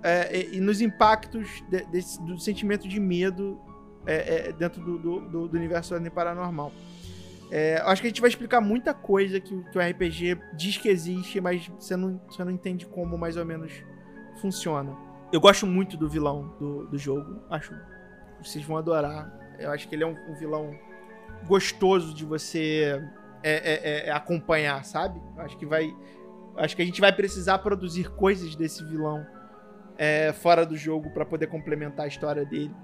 é, e, e nos impactos de- desse- do sentimento de medo é, é, dentro do, do, do- universo do Ordem Paranormal. É, acho que a gente vai explicar muita coisa que, que o RPG diz que existe, mas você não, você não entende como mais ou menos funciona. Eu gosto muito do vilão do, do jogo. Acho vocês vão adorar. Eu acho que ele é um, um vilão gostoso de você é, é, é, acompanhar, sabe? Acho que vai. Acho que a gente vai precisar produzir coisas desse vilão é, fora do jogo pra poder complementar a história dele.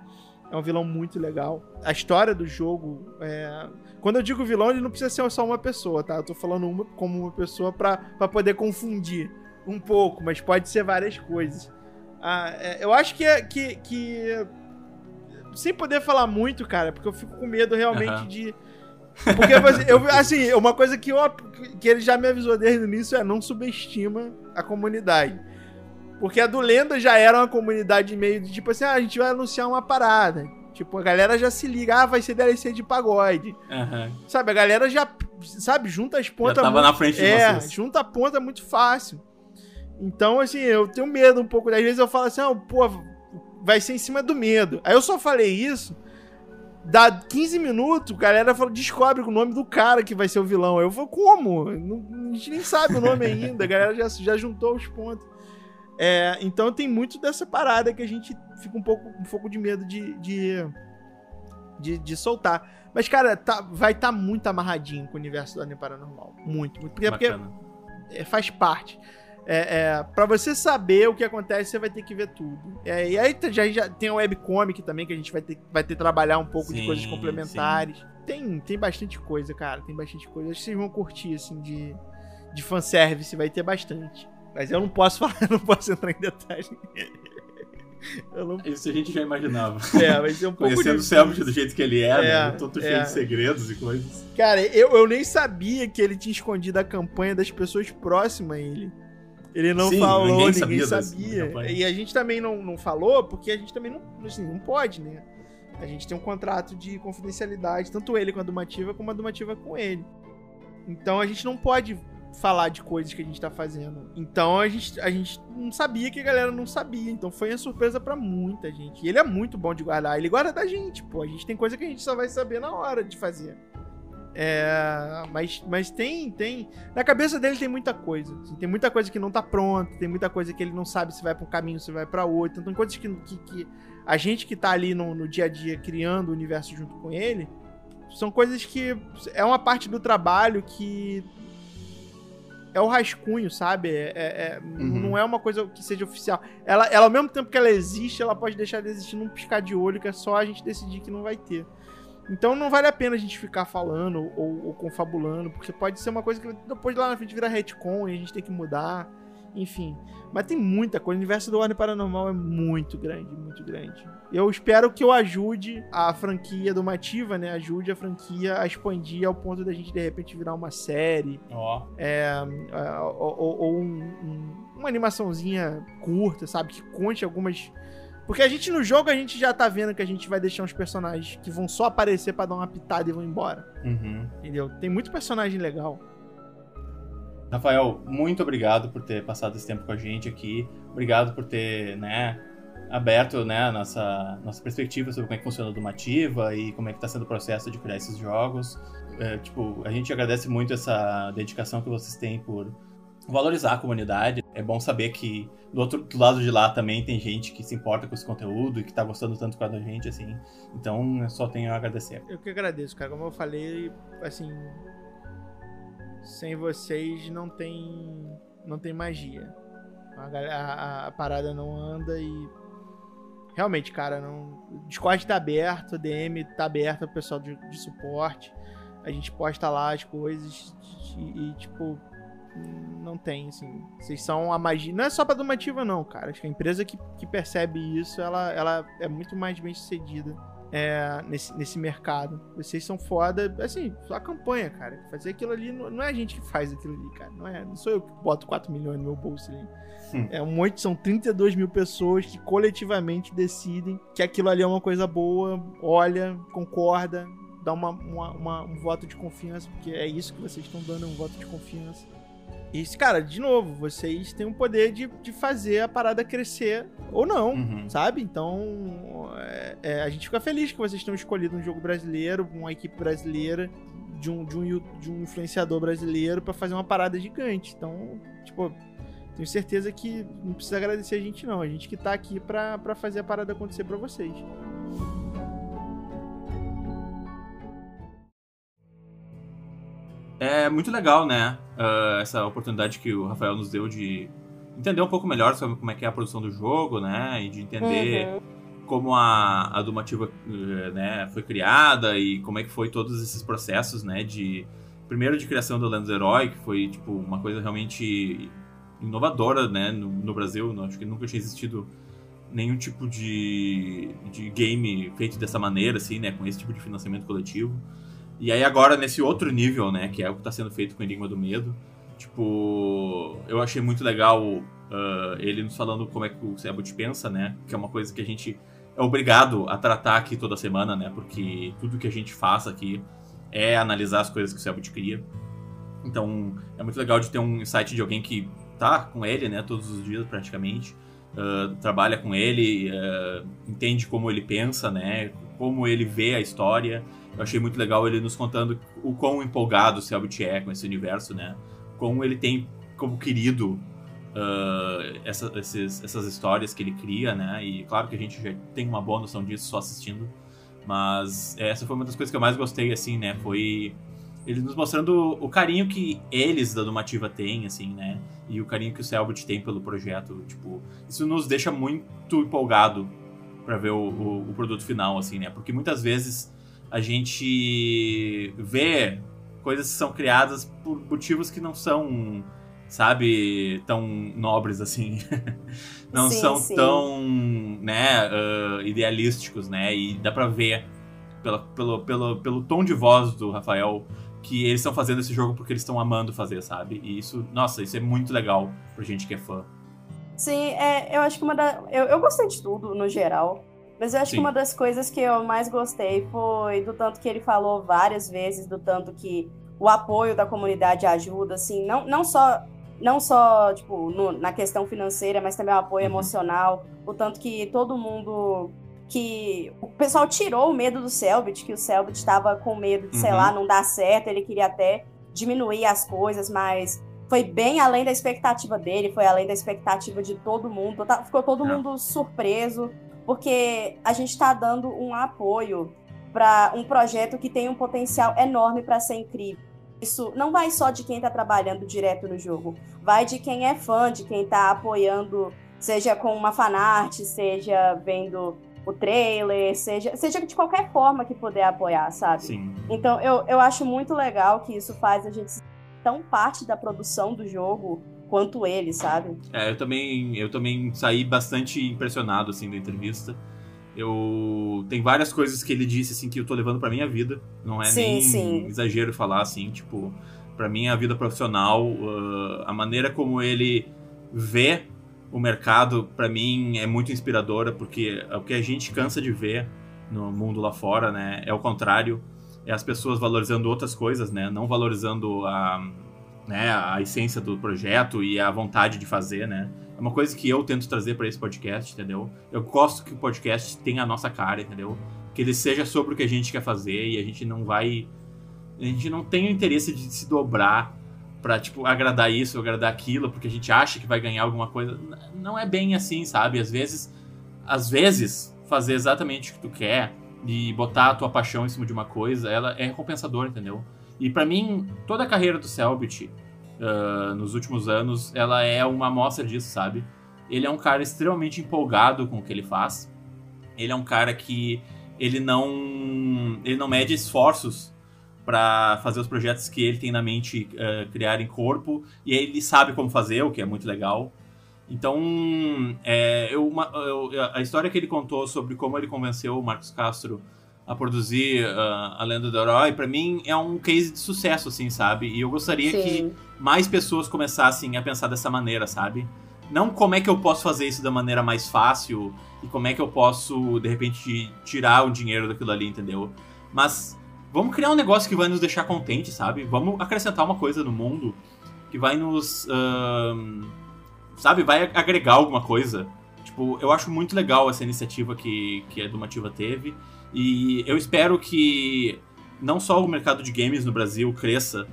É um vilão muito legal. A história do jogo. é, Quando eu digo vilão, ele não precisa ser só uma pessoa, tá? Eu tô falando uma como uma pessoa pra, poder confundir um pouco, mas pode ser várias coisas. Ah, é, eu acho que, é- que, que. Sem poder falar muito, cara, porque eu fico com medo realmente Aham. de. Porque, eu, assim, uma coisa que, eu, que ele já me avisou desde o início é não subestima a comunidade. Porque a do Lenda já era uma comunidade meio de tipo assim, ah, a gente vai anunciar uma parada. Tipo, a galera já se liga, ah, vai ser DLC de pagode. Aham. Sabe, a galera já, sabe, junta as Já pontas. tava muito- na frente de é, vocês. junta a ponta muito fácil. Então, assim, eu tenho medo um pouco. Às vezes eu falo assim, ah, pô, vai ser em cima do medo. Aí eu só falei isso. Dá 15 minutos, a galera fala, descobre o nome do cara que vai ser o vilão. Aí eu falo, como? Não- a gente nem sabe o nome ainda. A galera já, já juntou os pontos. É, então tem muito dessa parada que a gente fica um pouco, um pouco de medo de, de, de, de soltar. Mas, cara, tá, vai estar muito amarradinho com o universo do Anime Paranormal. Muito, muito. Porque, porque Bacana. é, faz parte. É, é, para você saber o que acontece, você vai ter que ver tudo. É, e aí já, já tem a webcomic também, que a gente vai ter, vai ter que trabalhar um pouco de Sim, coisas complementares. Tem, tem bastante coisa, cara. Tem bastante coisa. Acho que vocês vão curtir, assim, de, de fanservice, vai ter bastante. Mas eu não posso falar, eu não posso entrar em detalhes. Não... Isso a gente já imaginava. É, vai ser um pouco Conhecendo o Selbit do jeito que ele é, né? é né? Todo é. cheio de segredos e coisas. Cara, eu, eu nem sabia que ele tinha escondido a campanha das pessoas próximas a ele. Ele não Sim, falou, ninguém, ninguém sabia. sabia. E a gente também não, não falou, porque a gente também não, assim, não pode, né? A gente tem um contrato de confidencialidade, tanto ele com a Dumativa, como a Dumativa com ele. Então a gente não pode falar de coisas que a gente tá fazendo. Então a gente, a gente não sabia que a galera não sabia. Então foi uma surpresa para muita gente. E ele é muito bom de guardar. Ele guarda da gente, pô. A gente tem coisa que a gente só vai saber na hora de fazer. É, mas, mas tem, tem. Na cabeça dele tem muita coisa. Assim, tem muita coisa que não tá pronta, tem muita coisa que ele não sabe se vai para um caminho, se vai para outro. Então tem coisas que, que, que, a gente que tá ali no, no dia a dia criando o universo junto com ele, são coisas que é uma parte do trabalho que é o rascunho, sabe? É, é, é uhum. Não é uma coisa que seja oficial. Ela, ela, ao mesmo tempo que ela existe, ela pode deixar de existir num piscar de olho, que é só a gente decidir que não vai ter. Então não vale a pena a gente ficar falando ou, ou confabulando, porque pode ser uma coisa que depois lá na frente vira retcon e a gente tem que mudar. Enfim. Mas tem muita coisa. O universo do Ordem Paranormal é muito grande, muito grande. Eu espero que eu ajude a franquia do Mativa, né? Ajude a franquia a expandir ao ponto da gente, de repente, virar uma série. Oh. É, ou, ou, ou um, um, uma animaçãozinha curta, sabe? Que conte algumas porque a gente no jogo a gente já tá vendo que a gente vai deixar uns personagens que vão só aparecer para dar uma pitada e vão embora. Uhum. Entendeu? Tem muito personagem legal. Rafael, muito obrigado por ter passado esse tempo com a gente aqui. Obrigado por ter, né, aberto, né, a nossa, nossa perspectiva sobre como é que funciona a Dumativa e como é que tá sendo o processo de criar esses jogos. É, tipo, a gente agradece muito essa dedicação que vocês têm por valorizar a comunidade. É bom saber que do outro do lado de lá também tem gente que se importa com esse conteúdo e que tá gostando tanto com a gente, assim. Então, eu só tenho a agradecer. Eu que agradeço, cara. Como eu falei, assim, sem vocês não tem não tem magia. A, a, a parada não anda e realmente, cara, não o Discord tá aberto, o DM tá aberto, o pessoal de, de suporte. A gente posta lá as coisas e, e tipo não tem, assim. Vocês são a magia. Não é só pra Domativa, não, cara. Acho que a empresa que, que percebe isso, ela, ela é muito mais bem sucedida é, nesse, nesse mercado. Vocês são foda. Assim, só a campanha, cara. Fazer aquilo ali não, não, é a gente que faz aquilo ali, cara. Não, é, não sou eu que boto 4 milhões no meu bolso ali. Hum. É um monte, são 32 mil pessoas que coletivamente decidem que aquilo ali é uma coisa boa, olha, concorda, dá uma, uma, uma um voto de confiança, porque é isso que vocês estão dando, é um voto de confiança. E, cara, de novo, vocês têm o poder de, de fazer a parada crescer ou não, uhum. sabe? Então, é, é, a gente fica feliz que vocês tenham escolhido um jogo brasileiro, uma equipe brasileira, de um, de um, de um influenciador brasileiro para fazer uma parada gigante. Então, tipo, tenho certeza que não precisa agradecer a gente, não. A gente que tá aqui pra, pra fazer a parada acontecer para vocês. É muito legal, né? Uh, essa oportunidade que o Rafael nos deu de entender um pouco melhor sobre como é que é a produção do jogo, né? E de entender uhum. como a, a Dumativa eh, né, foi criada e como é que foi todos esses processos, né? De primeiro de criação do Lendos Herói, que foi tipo uma coisa realmente inovadora, né? No, no Brasil, acho que nunca tinha existido nenhum tipo de, de game feito dessa maneira, assim, né? Com esse tipo de financiamento coletivo. E aí agora nesse outro nível, né, que é o que está sendo feito com Enigma do Medo, tipo, eu achei muito legal uh, ele nos falando como é que o Sebut pensa, né, que é uma coisa que a gente é obrigado a tratar aqui toda semana, né, porque tudo que a gente faz aqui é analisar as coisas que o Sebut cria. Então, é muito legal de ter um insight de alguém que tá com ele, né, todos os dias praticamente, uh, trabalha com ele, uh, entende como ele pensa, né, como ele vê a história, eu achei muito legal ele nos contando o quão empolgado o Selbit é com esse universo, né? Como ele tem como querido uh, essa, esses, essas histórias que ele cria, né? E claro que a gente já tem uma boa noção disso só assistindo. Mas essa foi uma das coisas que eu mais gostei, assim, né? Foi ele nos mostrando o carinho que eles da Domativa têm, assim, né? E o carinho que o Selbit tem pelo projeto. Tipo, isso nos deixa muito empolgado para ver o, o, o, produto final, assim, né? Porque muitas vezes a gente vê coisas que são criadas por motivos que não são, sabe, tão nobres assim. não Sim, são sim. tão, né, ah, idealísticos, né? E dá pra ver pela, pelo, pelo, pelo tom de voz do Rafael que eles estão fazendo esse jogo porque eles estão amando fazer, sabe? E isso, nossa, isso é muito legal pra gente que é fã. Sim, é, eu acho que uma da. Eu, eu gostei de tudo, no geral. Mas eu acho Sim. que uma das coisas que eu mais gostei foi do tanto que ele falou várias vezes, do tanto que o apoio da comunidade ajuda, assim, não, não só. Não só, tipo, no- na questão financeira, mas também o apoio Uhum. emocional. O tanto que todo mundo. Que o pessoal tirou o medo do Selbit, que o Selbit estava com medo de, sei Uhum. lá, não dar certo, ele queria até diminuir as coisas, mas foi bem além da expectativa dele, foi além da expectativa de todo mundo. Tá- Ficou todo É. mundo surpreso, porque a gente está dando um apoio para um projeto que tem um potencial enorme para ser incrível. Isso não vai só de quem está trabalhando direto no jogo, vai de quem é fã, de quem está apoiando, seja com uma fanart, seja vendo o trailer, seja, seja de qualquer forma que puder apoiar, sabe? Sim. Então eu, eu acho muito legal que isso faz a gente ser tão parte da produção do jogo quanto ele, sabe? É, eu também, eu também saí bastante impressionado assim da entrevista. Eu tem várias coisas que ele disse assim que eu tô levando pra minha vida, não é Sim, nem sim. exagero falar assim, tipo, pra minha vida profissional, uh, a maneira como ele vê o mercado pra mim é muito inspiradora, porque é o que a gente cansa de ver no mundo lá fora, né? É o contrário, é as pessoas valorizando outras coisas, né? Não valorizando a né, a essência do projeto e a vontade de fazer, né? É uma coisa que eu tento trazer para esse podcast, entendeu? Eu gosto que o podcast tenha a nossa cara, entendeu? Que ele seja sobre o que a gente quer fazer e a gente não vai. A gente não tem o interesse de se dobrar pra, tipo, agradar isso, agradar aquilo, porque a gente acha que vai ganhar alguma coisa. Não é bem assim, sabe? Às vezes. Às vezes, fazer exatamente o que tu quer e botar a tua paixão em cima de uma coisa, ela é recompensador, entendeu? E pra mim, toda a carreira do Selbit ah, nos últimos anos, ela é uma amostra disso, sabe? Ele é um cara extremamente empolgado com o que ele faz. Ele é um cara que ele não ele não mede esforços pra fazer os projetos que ele tem na mente ah, criar em corpo e ele sabe como fazer, o que é muito legal. Então, é, eu, uma- eu- a história que ele contou sobre como ele convenceu o Marcos Castro a produzir ah, a Lenda do Herói, pra mim é um case de sucesso, assim, sabe? E eu gostaria que Sim. mais pessoas começassem a pensar dessa maneira, sabe? Não como é que eu posso fazer isso da maneira mais fácil e como é que eu posso, de repente, tirar o dinheiro daquilo ali, entendeu? Mas vamos criar um negócio que vai nos deixar contentes, sabe? Vamos acrescentar uma coisa no mundo que vai nos. ahn, sabe? Vai agregar alguma coisa. Tipo, eu acho muito legal essa iniciativa que, que a Dumativa teve. E eu espero que não só o mercado de games no Brasil cresça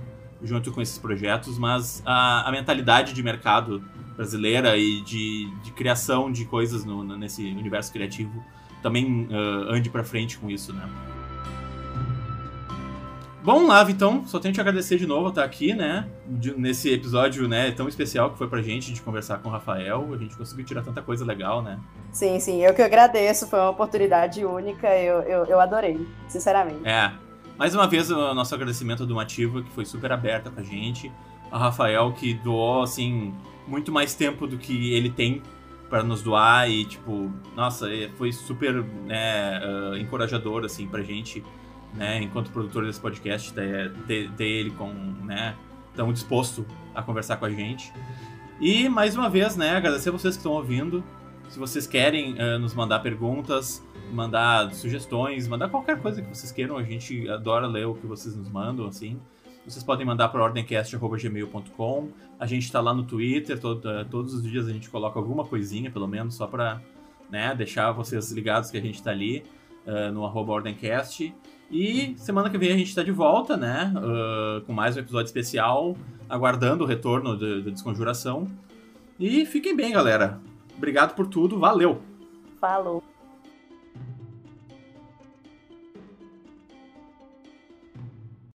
junto com esses projetos, mas a, a mentalidade de mercado brasileira e de, de criação de coisas no- no- nesse universo criativo também ah, ande pra frente com isso, né? Bom, Lave, então, só tenho que te agradecer de novo estar aqui, né? de- nesse episódio né, tão especial que foi pra gente de conversar com o Rafael. A gente conseguiu tirar tanta coisa legal, né? Sim, sim, eu que agradeço, foi uma oportunidade única, eu, eu, eu adorei, sinceramente. É. Mais uma vez, o nosso agradecimento do Mativa, que foi super aberta com a gente. A Rafael, que doou, assim, muito mais tempo do que ele tem para nos doar. E, tipo, nossa, foi super né, ah, encorajador, assim, pra gente, né, enquanto produtor desse podcast, ter, ter, ele com, né, tão disposto a conversar com a gente. E, mais uma vez, né, agradecer vocês que estão ouvindo. Se vocês querem ah, nos mandar perguntas, mandar sugestões, mandar qualquer coisa que vocês queiram, a gente adora ler o que vocês nos mandam, assim. Vocês podem mandar para ordemcast.gmail.com. A gente tá lá no Twitter, todo- eh, todos os dias a gente coloca alguma coisinha, pelo menos, só para né, deixar vocês ligados que a gente tá ali eh, no arroba ordemcast. E semana que vem a gente tá de volta, né? ah, com mais um episódio especial, aguardando o retorno da Desconjuração. E fiquem bem, galera. Obrigado por tudo, valeu! Falou.